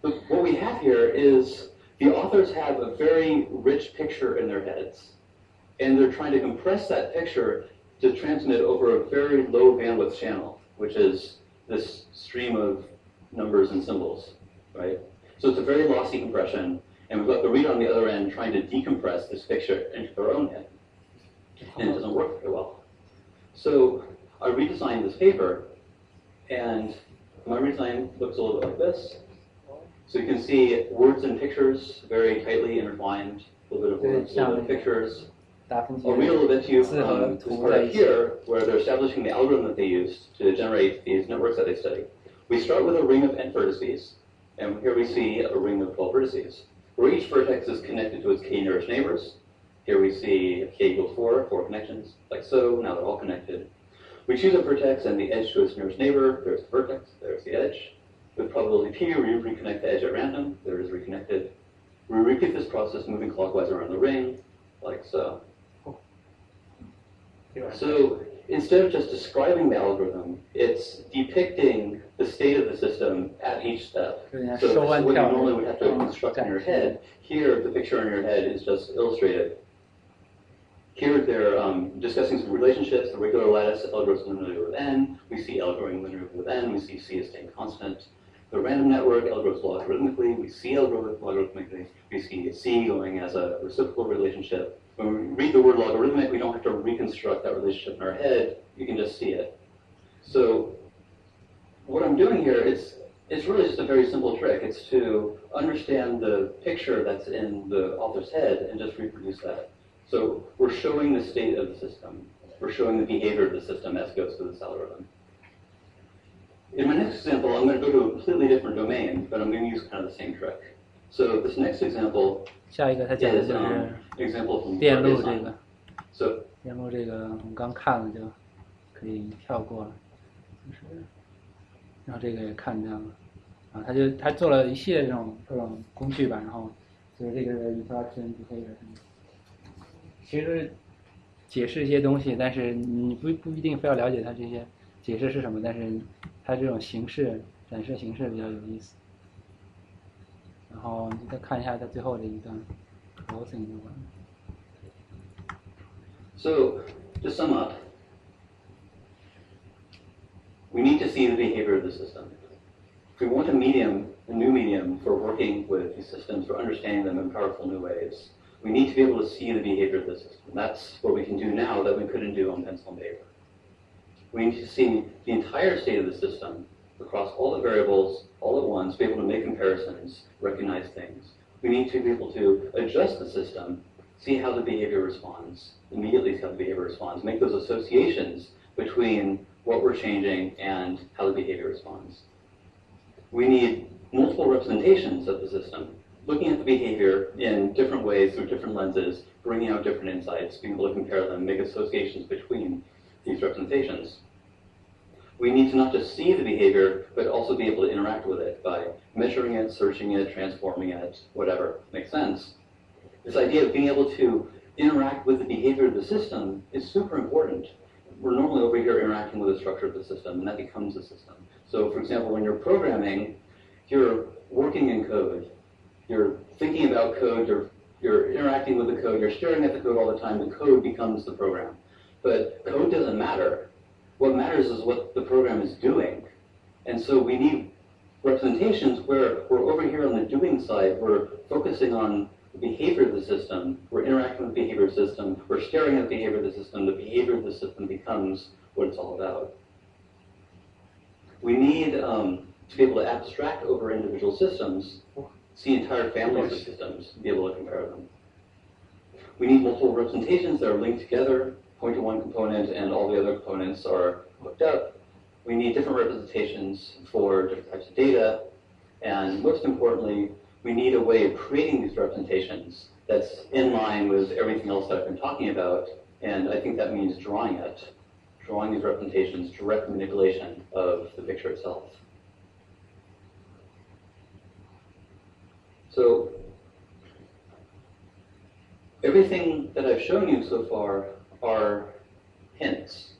But what we have here is the authors have a very rich picture in their heads, and they're trying to compress that picture to transmit over a very low bandwidth channel, which is this stream of numbers and symbols, right? So it's a very lossy compression, and we've got the reader on the other end trying to decompress this picture into their own head, and it doesn't work very well. So I redesigned this paper, and my redesign looks a little bit like this. So you can see words and pictures very tightly intertwined, a little bit of words, a little bit of pictures. I'll read a little bit to you from this part here, where they're establishing the algorithm that they used to generate these networks that they study. We start with a ring of n vertices, and here we see a ring of 12 vertices, where each vertex is connected to its k nearest neighbors. Here we see k equals 4, four connections, like so, now they're all connected. We choose a vertex and the edge to its nearest neighbor, there's the vertex, there's the edge. With probability p, we reconnect the edge at random, there is reconnected. We repeat this process moving clockwise around the ring, like so. So instead of just describing the algorithm, it's depicting the state of the system at each step. So Yeah, is show what you normally would have to construct in your head. Here, the picture in your head is just illustrated. Here, they're um, discussing some relationships. The regular lattice L grows linearly with n. We see L growing linearly with n. We see C is staying constant. The random network, L grows logarithmically. We see L grow logarithmically. We see C going as a reciprocal relationship. When we read the word logarithmic, we don't have to reconstruct that relationship in our head. You can just see it. So what I'm doing here is it's really just a very simple trick. It's to understand the picture that's in the author's head and just reproduce that. So we're showing the state of the system. We're showing the behavior of the system as it goes through this algorithm. In my next example, I'm going to go to a completely different domain, but I'm going to use kind of the same trick. So this next example 下一个他讲的 is 就 um, 是 an example from 电路 Fergus 这 on- 个， So 电路这个我们刚看了就可以跳过了，就是，然后这个也看见了，啊，他就他做了一系列这种这种工具吧，然后就是这个 interaction behavior， 其实解释一些东西，但是你不不一定非要了解它这些解释是什么，但是它这种形式展示形式比较有意思。然后你再看一下它最后的一段 closing 的话。 So, to sum up, we need to see the behavior of the system. If we want a medium, a new medium for working with these systems, for understanding them in powerful new ways, we need to be able to see the behavior of the system. That's what we can do now that we couldn't do on pencil and paper. We need to see the entire state of the system across all the variables all at once, be able to make comparisons, recognize things. We need to be able to adjust the system, see how the behavior responds, immediately see how the behavior responds, make those associations between what we're changing and how the behavior responds. We need multiple representations of the system, looking at the behavior in different ways through different lenses, bringing out different insights, being able to compare them, make associations between these representations. We need to not just see the behavior, but also be able to interact with it by measuring it, searching it, transforming it, whatever makes sense. This idea of being able to interact with the behavior of the system is super important. We're normally over here interacting with the structure of the system, and that becomes the system. So, for example, when you're programming, you're working in code, you're thinking about code, you're, you're interacting with the code, you're staring at the code all the time, the code becomes the program. But code doesn't matter. What matters is what the program is doing. And so we need representations where we're over here on the doing side, we're focusing on the behavior of the system, we're interacting with the behavior of the system, we're staring at the behavior of the system, the behavior of the system becomes what it's all about. We need um, to be able to abstract over individual systems, see entire families of systems, be able to compare them. We need multiple representations that are linked together, point to one component and all the other components are hooked up. We need different representations for different types of data, and most importantly, we need a way of creating these representations that's in line with everything else that I've been talking about, and I think that means drawing it, drawing these representations, direct manipulation of the picture itself. So everything that I've shown you so far are hints.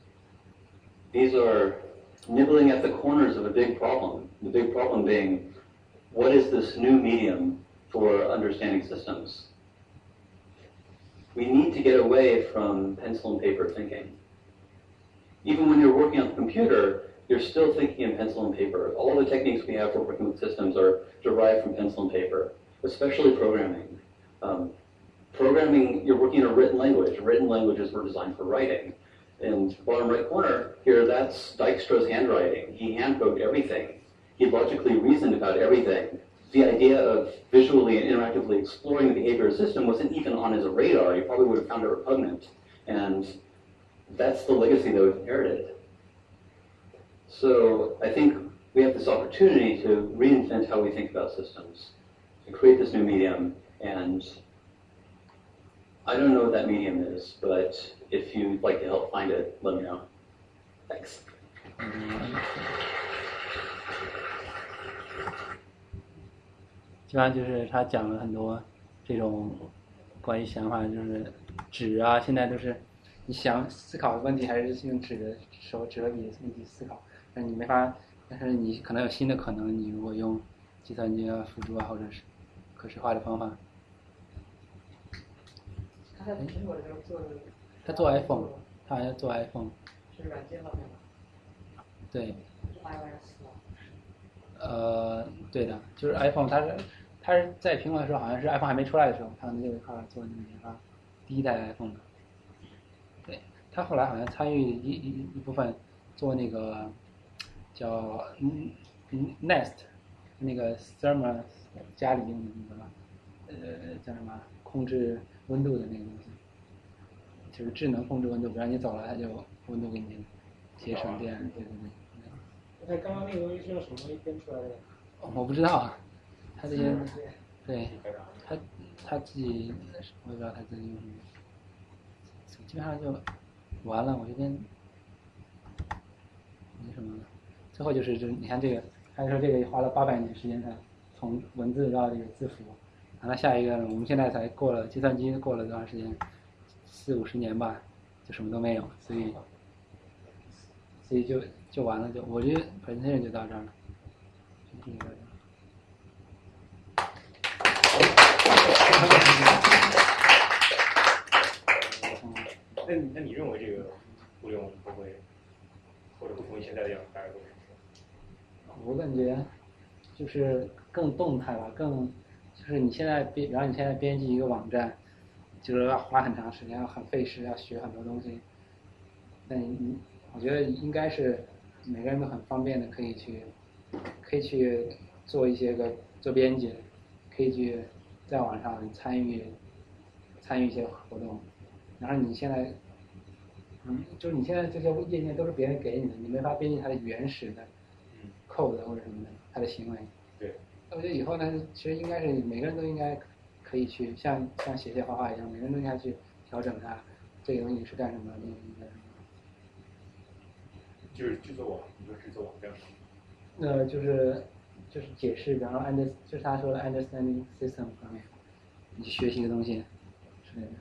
These are nibbling at the corners of a big problem. The big problem being, what is this new medium for understanding systems? We need to get away from pencil and paper thinking. Even when you're working on the computer, you're still thinking in pencil and paper. All the techniques we have for working with systems are derived from pencil and paper, especially programming. Um, programming, you're working in a written language. Written languages were designed for writing. In bottom right corner here, that's Dijkstra's handwriting. He handwrote everything. He logically reasoned about everything. The idea of visually and interactively exploring the behavior of a system wasn't even on his radar. He probably would have found it repugnant. And that's the legacy that we've inherited. So I think we have this opportunity to reinvent how we think about systems, to create this new medium. And I don't know what that medium is, but if you'd like to help find it, let me know. Thanks. 基本上就是他讲了很多这种关于想法，就是纸啊，现在都是你想思考的问题，还是用纸的手纸和笔问题思考，但你没法，但是你可能有新的可能，你如果用计算机啊辅助啊，或者是 可视化的方法。他在苹果的时候做的。他做 iPhone，他好像做 iPhone。是软件方面吗？对。呃，对的，就是 iPhone，他是它是在苹果的时候，好像是 iPhone 还没出来的时候，他们就一块做那个研发，第一代 iPhone 的。对，他后来好像参与一一一部分做那个叫嗯嗯 Nest，那个 Thermos 家里用的那个呃叫什么控制温度的那个东西，就是智能控制温度，比如你走了，它就温度给你节省电，对对对。那刚刚那个东西是用什么东西编出来的？我不知道，啊，他这些，对，他他自己，我也不知道他自己用什么，基本上就完了。我这边没什么了。最后就是就你看这个，他说这个花了八百年时间才从文字到这个字符，完了下一个我们现在才过了计算机过了多长时间？四五十年吧，就什么都没有，所以所以就。就完了，就我这 presentation 就到这儿了。那你那你认为这个互联网会不会，或者不同于现在的样子，大概会我感觉就是更动态吧，更就是你现在编，然后你现在编辑一个网站，就是要花很长时间，要很费时，要学很多东西。那你，我觉得应该是。每个人都很方便的，可以去，可以去做一些个做编辑，可以去在网上参与参与一些活动。然后你现在，嗯，就是你现在这些页面都是别人给你的，你没法编辑它的原始的 code 或者什么的。它的行为。对。那我觉得以后呢，其实应该是每个人都应该可以去像像写写画画一样，每个人都应该去调整它这个东西是干什么，那个应该什么。就是制作网，你说制作网站吗？那就是就是解释，比方说 under 就是他说的 understanding system 方面，你去学习的东西之类的。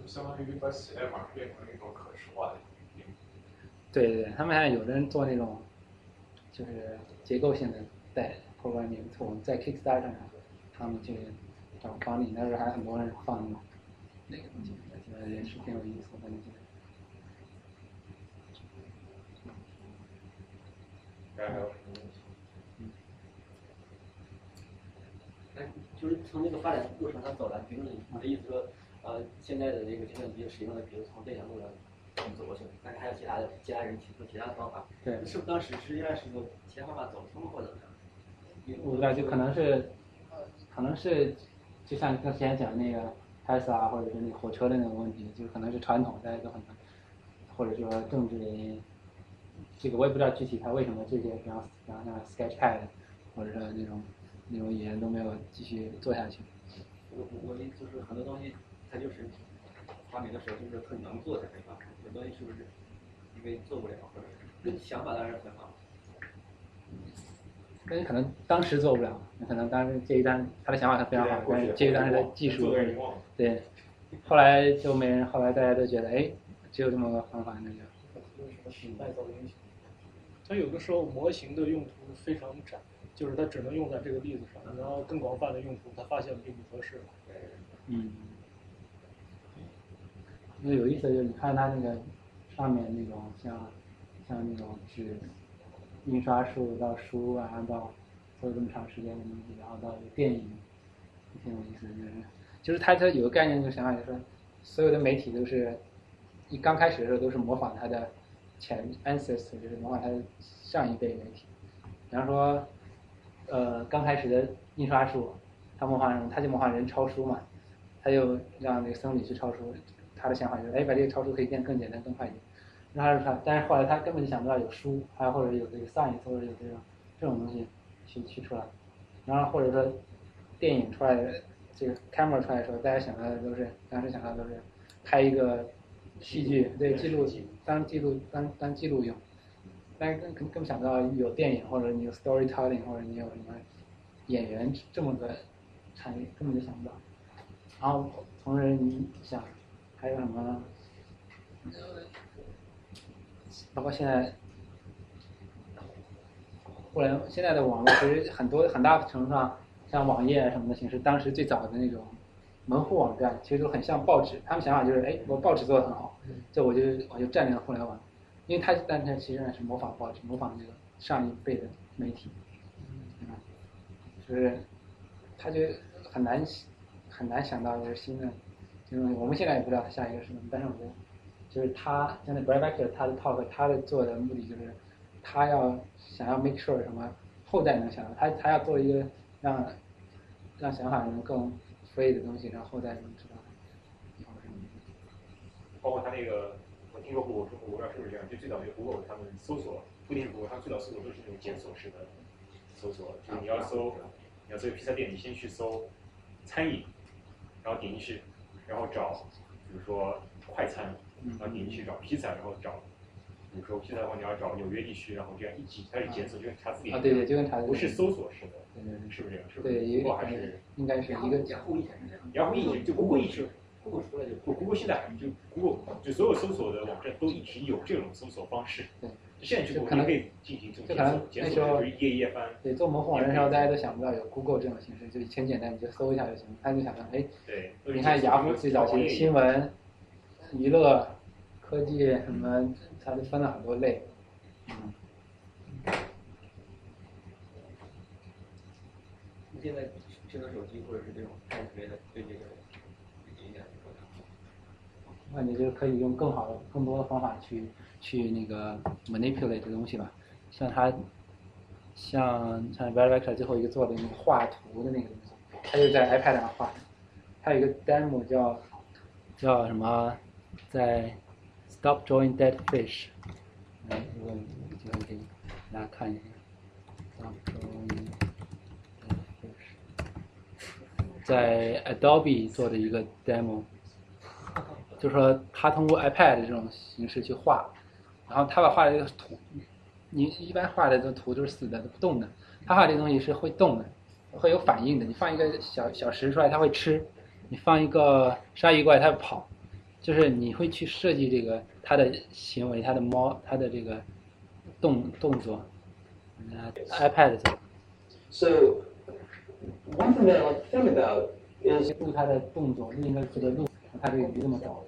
就相当于把写代码变成一种可视化的。对对对，他们还有的人做那种就是结构性的带 programming tool，在 Kickstarter 上，他们去找 funding，那时候还很多人放那个东西，我觉得也是挺有意思的那些。大家还有什么问题？哎，就是从那个发展过程上走来，比如你你的意思说，呃，现在的这个计算机使用的，比如从这条路上走过去，但是还有其他的其他人提出其他的方法，对是不是当时实际上是有其他方法走通或者怎么样？我感觉，就可能是，可能是，就像刚之前讲的那个 Tesla 或者是那个火车的那个问题，就可能是传统大家都很，或者说政治原因，这个我也不知道具体他为什么这些，比方比方像 Sketchpad，或者说那种那种语言都没有继续做下去。我我我的意思就是很多东西它就是发明的时候就是很能做才可以发明，有东西是不是因为做不了或者是那想法当然很好。但是可能当时做不了，那可能当时这一单他的想法是非常好，但是这一单的技术，对，后来就没人，后来大家都觉得，哎，只有这么个方法，那就。为什么时代造英雄？它有的时候模型的用途非常窄，就是它只能用在这个例子上，然后更广泛的用途，它发现并不合适。嗯。那有意思就是你看它那个上面那种像像那种纸印刷术到书啊到做这么长时间的东西，然后到电影，挺有意思的。就是就是它它有个概念，就想法就是，所有的媒体都是一刚开始的时候都是模仿它的前 ancestor，就是模仿它的上一辈媒体。比方说，呃，刚开始的印刷术，他模仿什么？他就模仿人抄书嘛，他就让那个僧侣去抄书。他的想法就是，哎，把这个超书可以变更简单、更快一点。然后他看，但是后来他根本就想不到有书，还有或者有这个 science，或者有这种这种东西去去出来。然后或者说电影出来的，这个 camera 出来的时候，大家想到的都是当时想到的都是拍一个戏剧，对记录当记录当当记录用。但是更更更想不到有电影，或者你有 storytelling，或者你有什么演员这么个产业，根本就想不到。然后同时你想还有什么？包括现在，互联现在的网络其实很多很大程度上，像网页啊什么的形式，当时最早的那种门户网站，其实都很像报纸。他们想法就是，哎，我报纸做的很好，这我就我就占领了互联网，因为他但他其实呢是模仿报纸，模仿那个上一辈的媒体，嗯，就是他就很难很难想到一个新的这种。我们现在也不知道他下一个是什么，但是我觉得。就是他现在 Brad Baxter 他的 talk 他的做的目的就是，他要想要 make sure 什么后代能想到，他他要做一个让让想法能更 free 的东西，让后代能知道。包括他那个，我听说过，我说我不知道是不是这样，就最早那个 Google 他们搜索，不一定是 Google，他最早搜索都是那种检索式的搜索，就是你要搜你要搜披萨店，你先去搜餐饮，然后点进去，然后找比如说快餐。然后你去找披萨，然后找，比如说披萨的话，你要找纽约地区，然后这样一级开始检索，就跟查字典啊，对对，就跟查字典不是搜索式的，对对对，是不是这样？是对，一个还是应该是一个雅虎以前是这样，雅虎以前就 Google 一直，Google 出来就不，Google 现在还就 Google 就所有搜索的网站都一直有这种搜索方式，对，现在就可能可以进行这就种可能那时候对，做模糊网站的时候，大家都想不到有 Google 这种形式，就很简单，你就搜一下就行。他就想到，哎，对，你看雅虎最早期新闻、娱乐。科技什么，它都分了很多类，嗯。你现在智能手机或者是这种 Pad 之类的，对这个影响多大？那你就可以用更好的、更多的方法去去那个 manipulate 的东西吧。像他，像像 v e r i c a 最后一个做的那个画图的那个东西，他就在 iPad 上画。他有一个 demo 叫叫什么，在。Stop drawing dead fish，嗯，如果有机会可以大家看一下 stop join that fish。在 Adobe 做的一个 demo，就说他通过 iPad 这种形式去画，然后他把画的这个图，你一般画的这图都是死的不动的，他画这东西是会动的，会有反应的。你放一个小小石出来，它会吃；你放一个鲨鱼过来，它会跑。就是你会去设计这个它的行为，它的猫，它的这个动动作。iPad So one thing that I like to think about is 录它的动作，另一个这个录，它这个鱼这么走，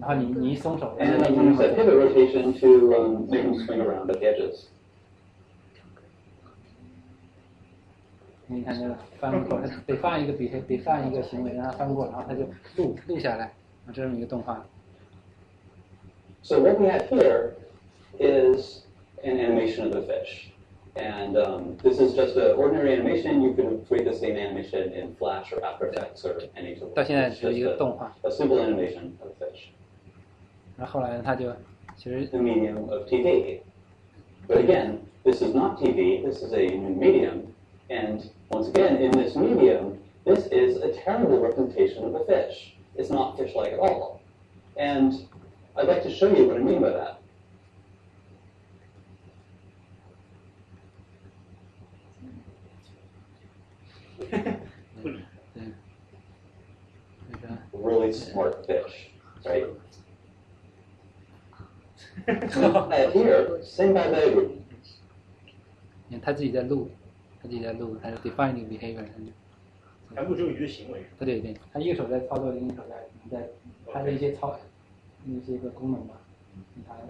然后你你一松手， and I can use that pivot rotation to um, make them swing around at the edges. 你看这个翻过，它得放一个比得放一个行为让它翻过，然后它就录录下来，这么一个动画。 So what we have here is an animation of the fish. And um, this is just an ordinary animation. You could create the same animation in Flash or After Effects or any tool. 到现在 It's 只有一 just 个 a, 动画， a simple animation of a fish. 然后后来它就其实 The medium of TV. But again, this is not TV. This is a new medium. And once again, in this medium, this is a terrible representation of a fish. It's not fish-like at all. And I'd like to show you what I mean by that. Smart fish, right? *laughs* Uh, here, same by the 你看他自己在录，他自己在录，他就 behavior，这个鱼的行为。对对对，他一个手在操作，另一个手在在他的一些操一些个功能吧，你看是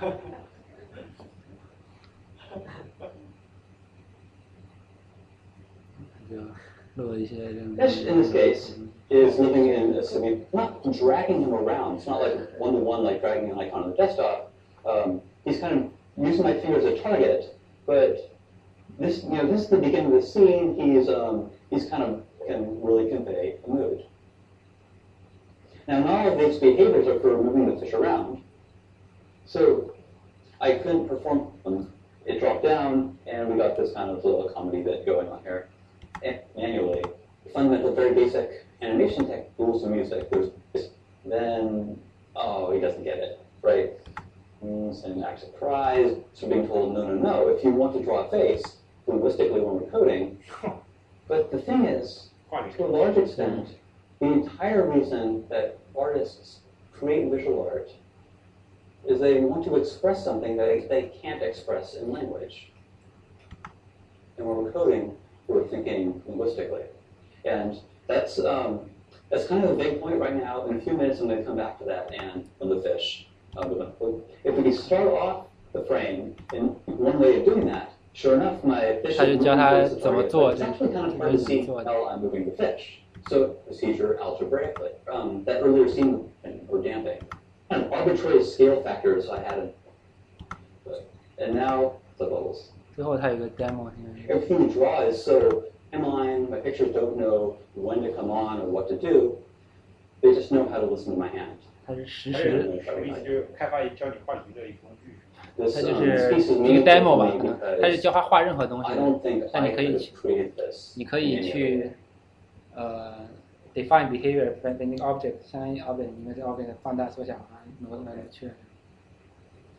吧？*laughs* Esh, in this case, is living in a semi, not dragging him around. It's not like one to one, like dragging an icon on the desktop. Um, he's kind of using my fear as a target, but this, you know, this is the beginning of the scene. He's, um, he's kind of can really convey a mood. Now, not all of these behaviors are for moving the fish around. So I couldn't perform them. It dropped down, and we got this kind of little comedy bit going on here manually. Fundamental, very basic animation tech rules of music. There's then, oh, he doesn't get it, right? Mm, Send act surprise. So being told, no, no, no. If you want to draw a face, linguistically when we're coding. *laughs* But the thing is, to a large extent, the entire reason that artists create visual art is they want to express something that they, they can't express in language. And when we're coding, we're thinking linguistically. And that's, um, that's kind of a big point right now. In a few minutes, I'm going to come back to that and the fish. Um, if we start off the frame, in one way of doing that, sure enough, my fish is actually kind of hard to see how I'm moving the fish. So procedure algebraically. Um, that earlier scene or damping, kind of arbitrary scale factors I had, and now the bubbles. 最后他有个 demo，现在 Everything you draw is so inline. My pictures don't know when to come on or what to do. They just know how to listen to my hand. 他是实还时有什么意思？就是开发一教你画鱼的一个工具。 This, 他就 um, 是 piece is 一个 meaningful demo to 吧 me，可能 because 他是教他画任何东西 I don't think，但 I 你可以 could have created this. 你可以 in any other 去 way. 呃 define behavior 把那个 object 相当于 object 你们这 object 放大缩小啊挪来挪去。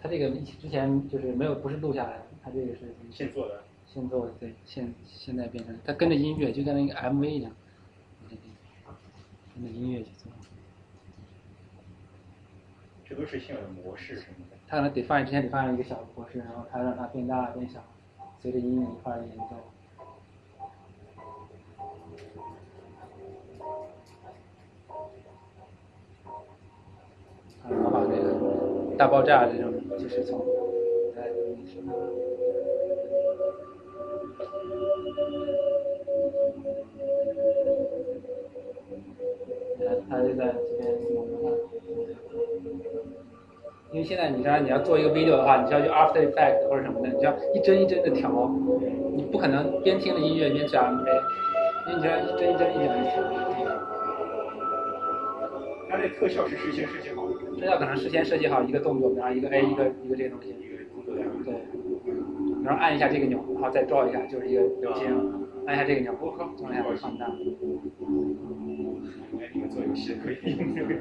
他这个之前就是没有不是录下来的， 他这个是现做的。现做的，对，现现在变成他跟着音乐，就跟那个 MV 一样，跟着音乐去做。这都是现有的模式什么的。他可能 define 之前 define 了一个小的模式，然后他让它变大变小，随着音乐一块儿演奏。啊，模仿这个大爆炸这种，就是从在他他就在这边。因为现在你知道你要做一个 video 的话，你需要去 After Effect 或者什么的，你就要一帧一帧的调，你不可能边听着音乐边讲没，因为你要一帧一帧一帧的调。它那特效是事先设计好的。特效可能事先设计好一个动作，比方一个 A 一个一个这个东西，对，然后按一下这个钮，然后再 draw 一下，就是一个流星，按一下这个钮，我靠，放大。哎，你们做游戏可以用这个。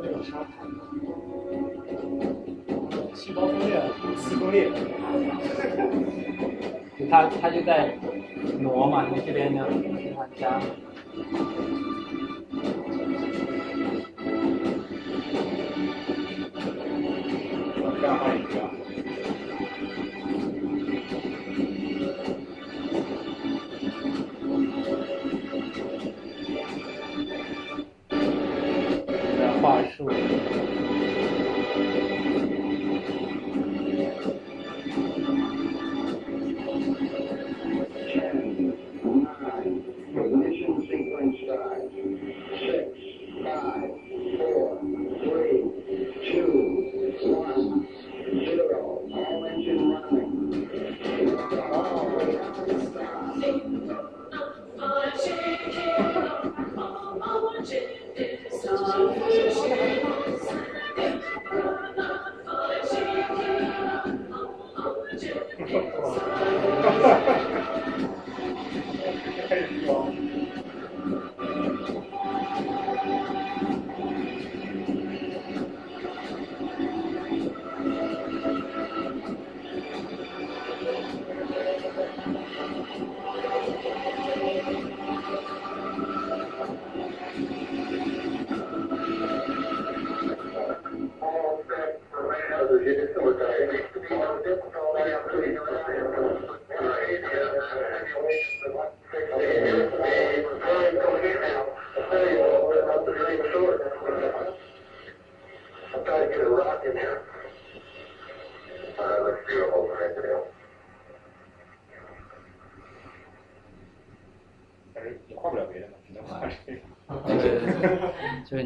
这种沙盘，细胞分裂，四分裂，就它它就在挪嘛，你这边呢往加。话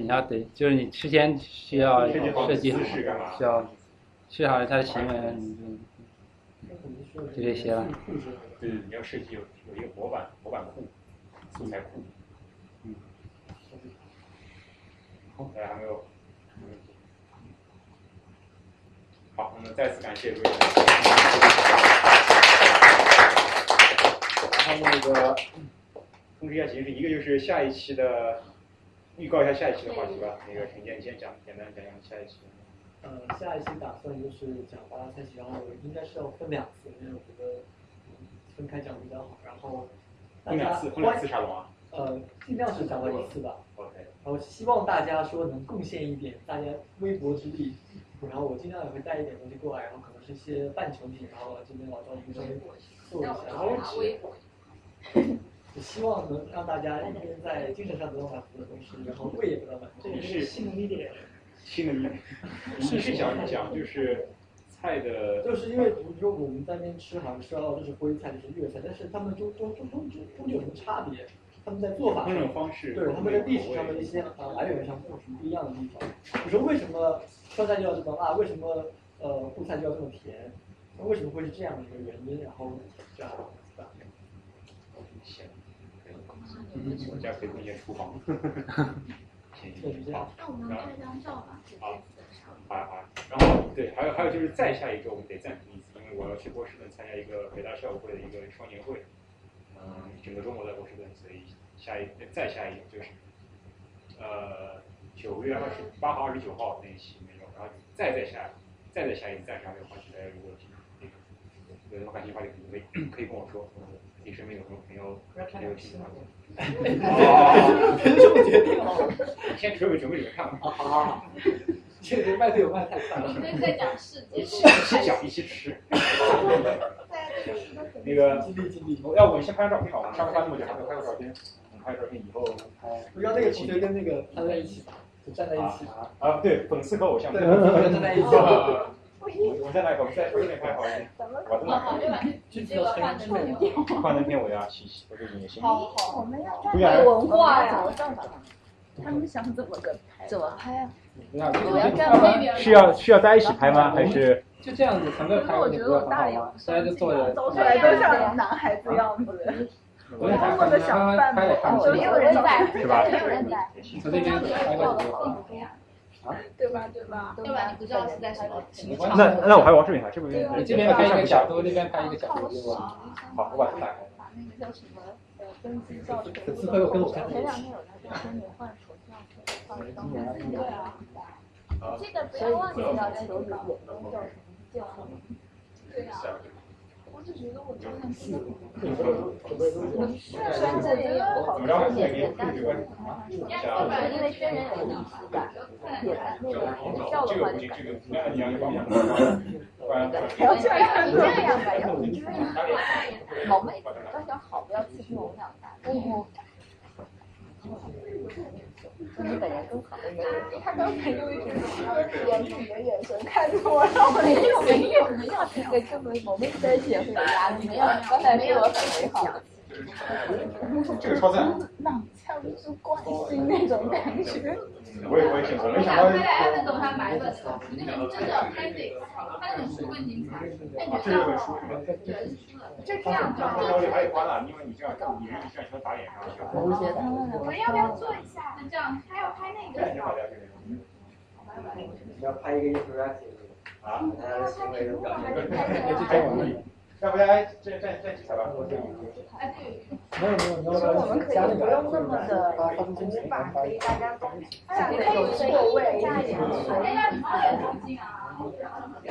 你要得，就是你事先需要设计好设计好姿势干嘛，需要设计好他的行为，你就就这些了。对，你要设计有有一个模板模板库、素材库。嗯。好，大家还没有？嗯好，那么再次感谢各位。然后那个通知一下形式，一个就是下一期的预告一下下一期的话题吧。那个陈建，你先讲，简单讲讲下一期。呃，下一期打算就是讲八大赛奇，然后应该是要分两次，因为我觉得分开讲比较好。然后大家分两次，分两次沙龙啊。呃，尽量是讲到一次吧。OK。然后希望大家说能贡献一点大家微薄之力，然后我尽量也会带一点东西过来，然后可能是一些半成品，然后这边老赵你稍微做一下，然后也希望能让大家一边在精神上得到满足的同时，然后胃也得到满足。你是。新的一点，新的一，你是。想讲就是。菜的，就是。因为比如说我们在那边吃，好像吃到这是。徽菜，就是。粤菜，但是。他们中中中中中中有什么差别？他们在做法上方式对他们在历史上的一些啊来源上会有什么不一样的地方？你说为什么川菜就要这么辣？为什么呃沪菜就要这么甜？那为什么会是。这样的一个原因？然后这样对吧？行，我家可以贡献厨房。行对，这样。好，那我们拍张照吧，好，好呀好呀。然后对，还有还有就是再下一周我们得暂停一次，因为我要去波士顿参加一个北大校友会的一个双年会，嗯，整个周末在波士顿，所以下一再下一就是呃九月二十八号、二十九号那一期那种，然后再再下再再下一暂时还没有话题，大家如果那个有什么感兴趣话题，可以可以跟我说，你身边有什么朋友没有听的话题？*laughs* 哦，这么决定哦。先准备准备准备看吧。好好好。*laughs* 这个卖队友卖太快了。你们在讲世界。一起讲一起吃。*laughs* 那个，要不我先拍张照片吧，我们上课拍那么久，还没有拍过照片。我们拍照片以后拍。不要那个同学跟那个他在一起吧，就站在一起。啊，对，粉丝和偶像。对，站在一起。我在哪？我们在对面拍好一点。我在哪？好，就把这这个换成那个。换成片尾啊，嘻嘻，不是你行。好好，我们要不然文化呀，他们想怎么个拍？怎么拍啊？是要是要在一起拍吗？还是就这样子整个拍过去不是很好吗？大家就坐着，走出来都像男孩子样子。我也看的想办拍也看过，有人在，是吧？有人在。从那边拍过去。啊，对吧？对吧？要不然你不知道是在什么情况。那那我还有王视频卡，这边你这边拍一个角度，那边拍一个角。好，我把它打开。把那个叫什么？呃，登记照片。粉丝朋友跟我看。前两天有来说你换手机放当对啊。记得不要忘记这要求你眼睛叫什么？对呀。我觉得我照相机。虽然这里也不好看一点点，但是我因为真人有仪式感，那个照的话就感觉。不要这样看，这样吧，要你这样。老妹子，要想好，不要欺负我们两个。本人更好。他刚才用一种严厉的眼神看着我，然后没有没有没有，对，这么我们在一起也会有压力。没有，刚才是我很美好。这个超赞。浪像是关心那种感觉。我也我也挺，我没想到。回来还他买本书，那种真的拍那他那本书更精彩。哎，你知道吗？就这样照。这里还有关了，因为你这样，你你这样。球打脸上。我觉得。我们要不要做一下？那这样。还要拍那个。要拍一个 interactive 啊，大家的行为的表现。要不然站站站起来吧，我这里。没有没有，你要我们可以不用那么的古板，可以大家都有错位，一点。哎呀，你好有冲劲啊！哎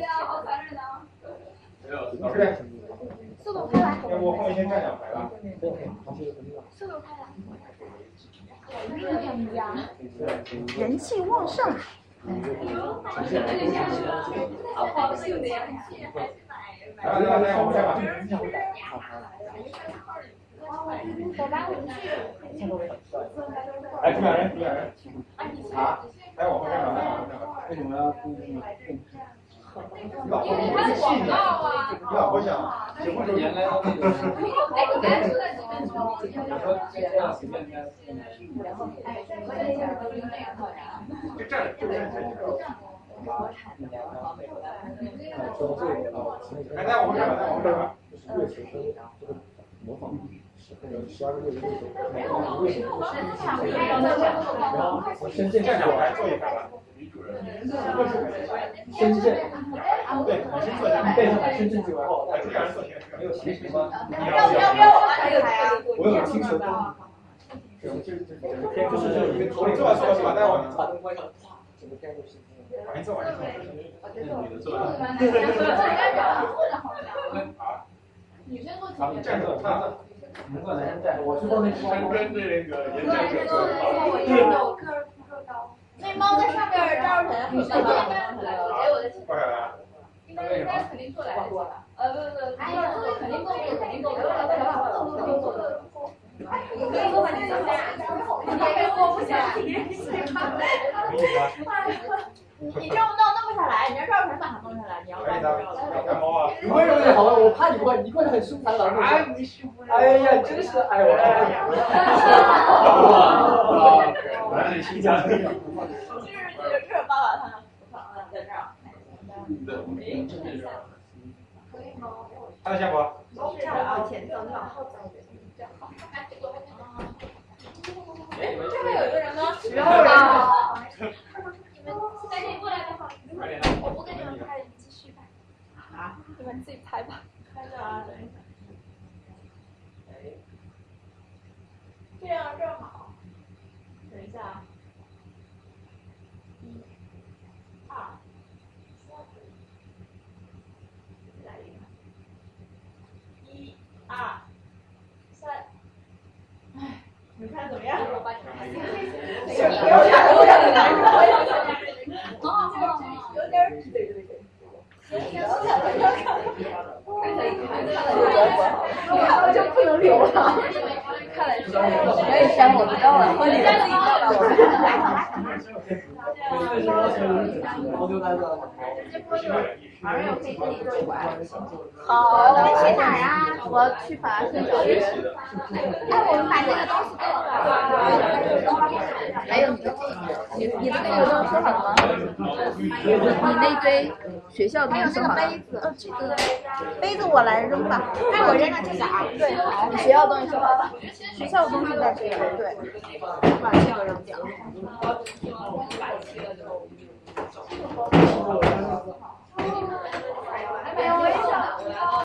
呀，好残忍啊！老师，速度开来。要不后面先站两排吧。速度开来。热量呀，人气旺盛。来来来，我们再把这个人走吧，我们去。来，主讲人，主讲人。啊？来，往后站吧，来往后站吧。为什么要？因为他的广告啊。你老婆想，结婚时候原来那个。哎，我刚才说的几分钟。我说这样随便拍。然后，哎，我在这儿都是那个好人。就站着，就站着。哎，再往后站吧，再往后站吧。模仿那个十二个月的那种，我深圳站长来做一排吧。深圳，对，你先坐下。背上深圳就好。哎，主讲人坐前，没有行程吗？要不要不要我来这个台啊？我有听说过。就是就是就是有一个头领坐吧坐吧坐吧，再往前。把灯关上，整个片就是。往前坐，往前坐。那女的坐。好。女生坐好，站着，着。能够男生站，我是后面是跟跟那个演讲者坐。那猫在上面照着人，女生这边来，哎，我的天。过来了。应该应该肯定坐来得及吧？呃，不不不，哎呀，坐肯定够，肯定够，来来来来，坐坐坐坐坐。你可以坐吧，你坐下。你别坐不下。你你这么弄弄不下来，你要照成马上弄下来，你要照干猫啊！你跪上去好了，我怕你会，你跪的很舒坦了。哎，你凶哎呀，真是哎我。来，你新疆。就是就是这爸爸他们在这儿。可以吗？看得见不？这样往前走，你往后走。这样好。哎，这还有一个人吗？没有了。赶紧过来的好，我不跟你们拍了，你继续拍。啊？你们自己拍吧。拍着啊，等一下。这样正好。等一下啊。一、二、三。来一个。一、二、三。哎，你看怎么样？我把你拍下来。有点有点有点难受，有点。哦哦哦，有点。对对对。行行行，可以可以可以。就不能留了。看了删我不要了，好，我们去哪儿啊？我去法拉盛小学。哎，我们把这个东西给我。还有你的，你你的那个都收好了吗？你那堆学校东西这个杯子，呃，这个杯子我来扔吧。哎，我扔了这个啊。对，学校东西收了。学校东西在这里，对。把这个扔掉。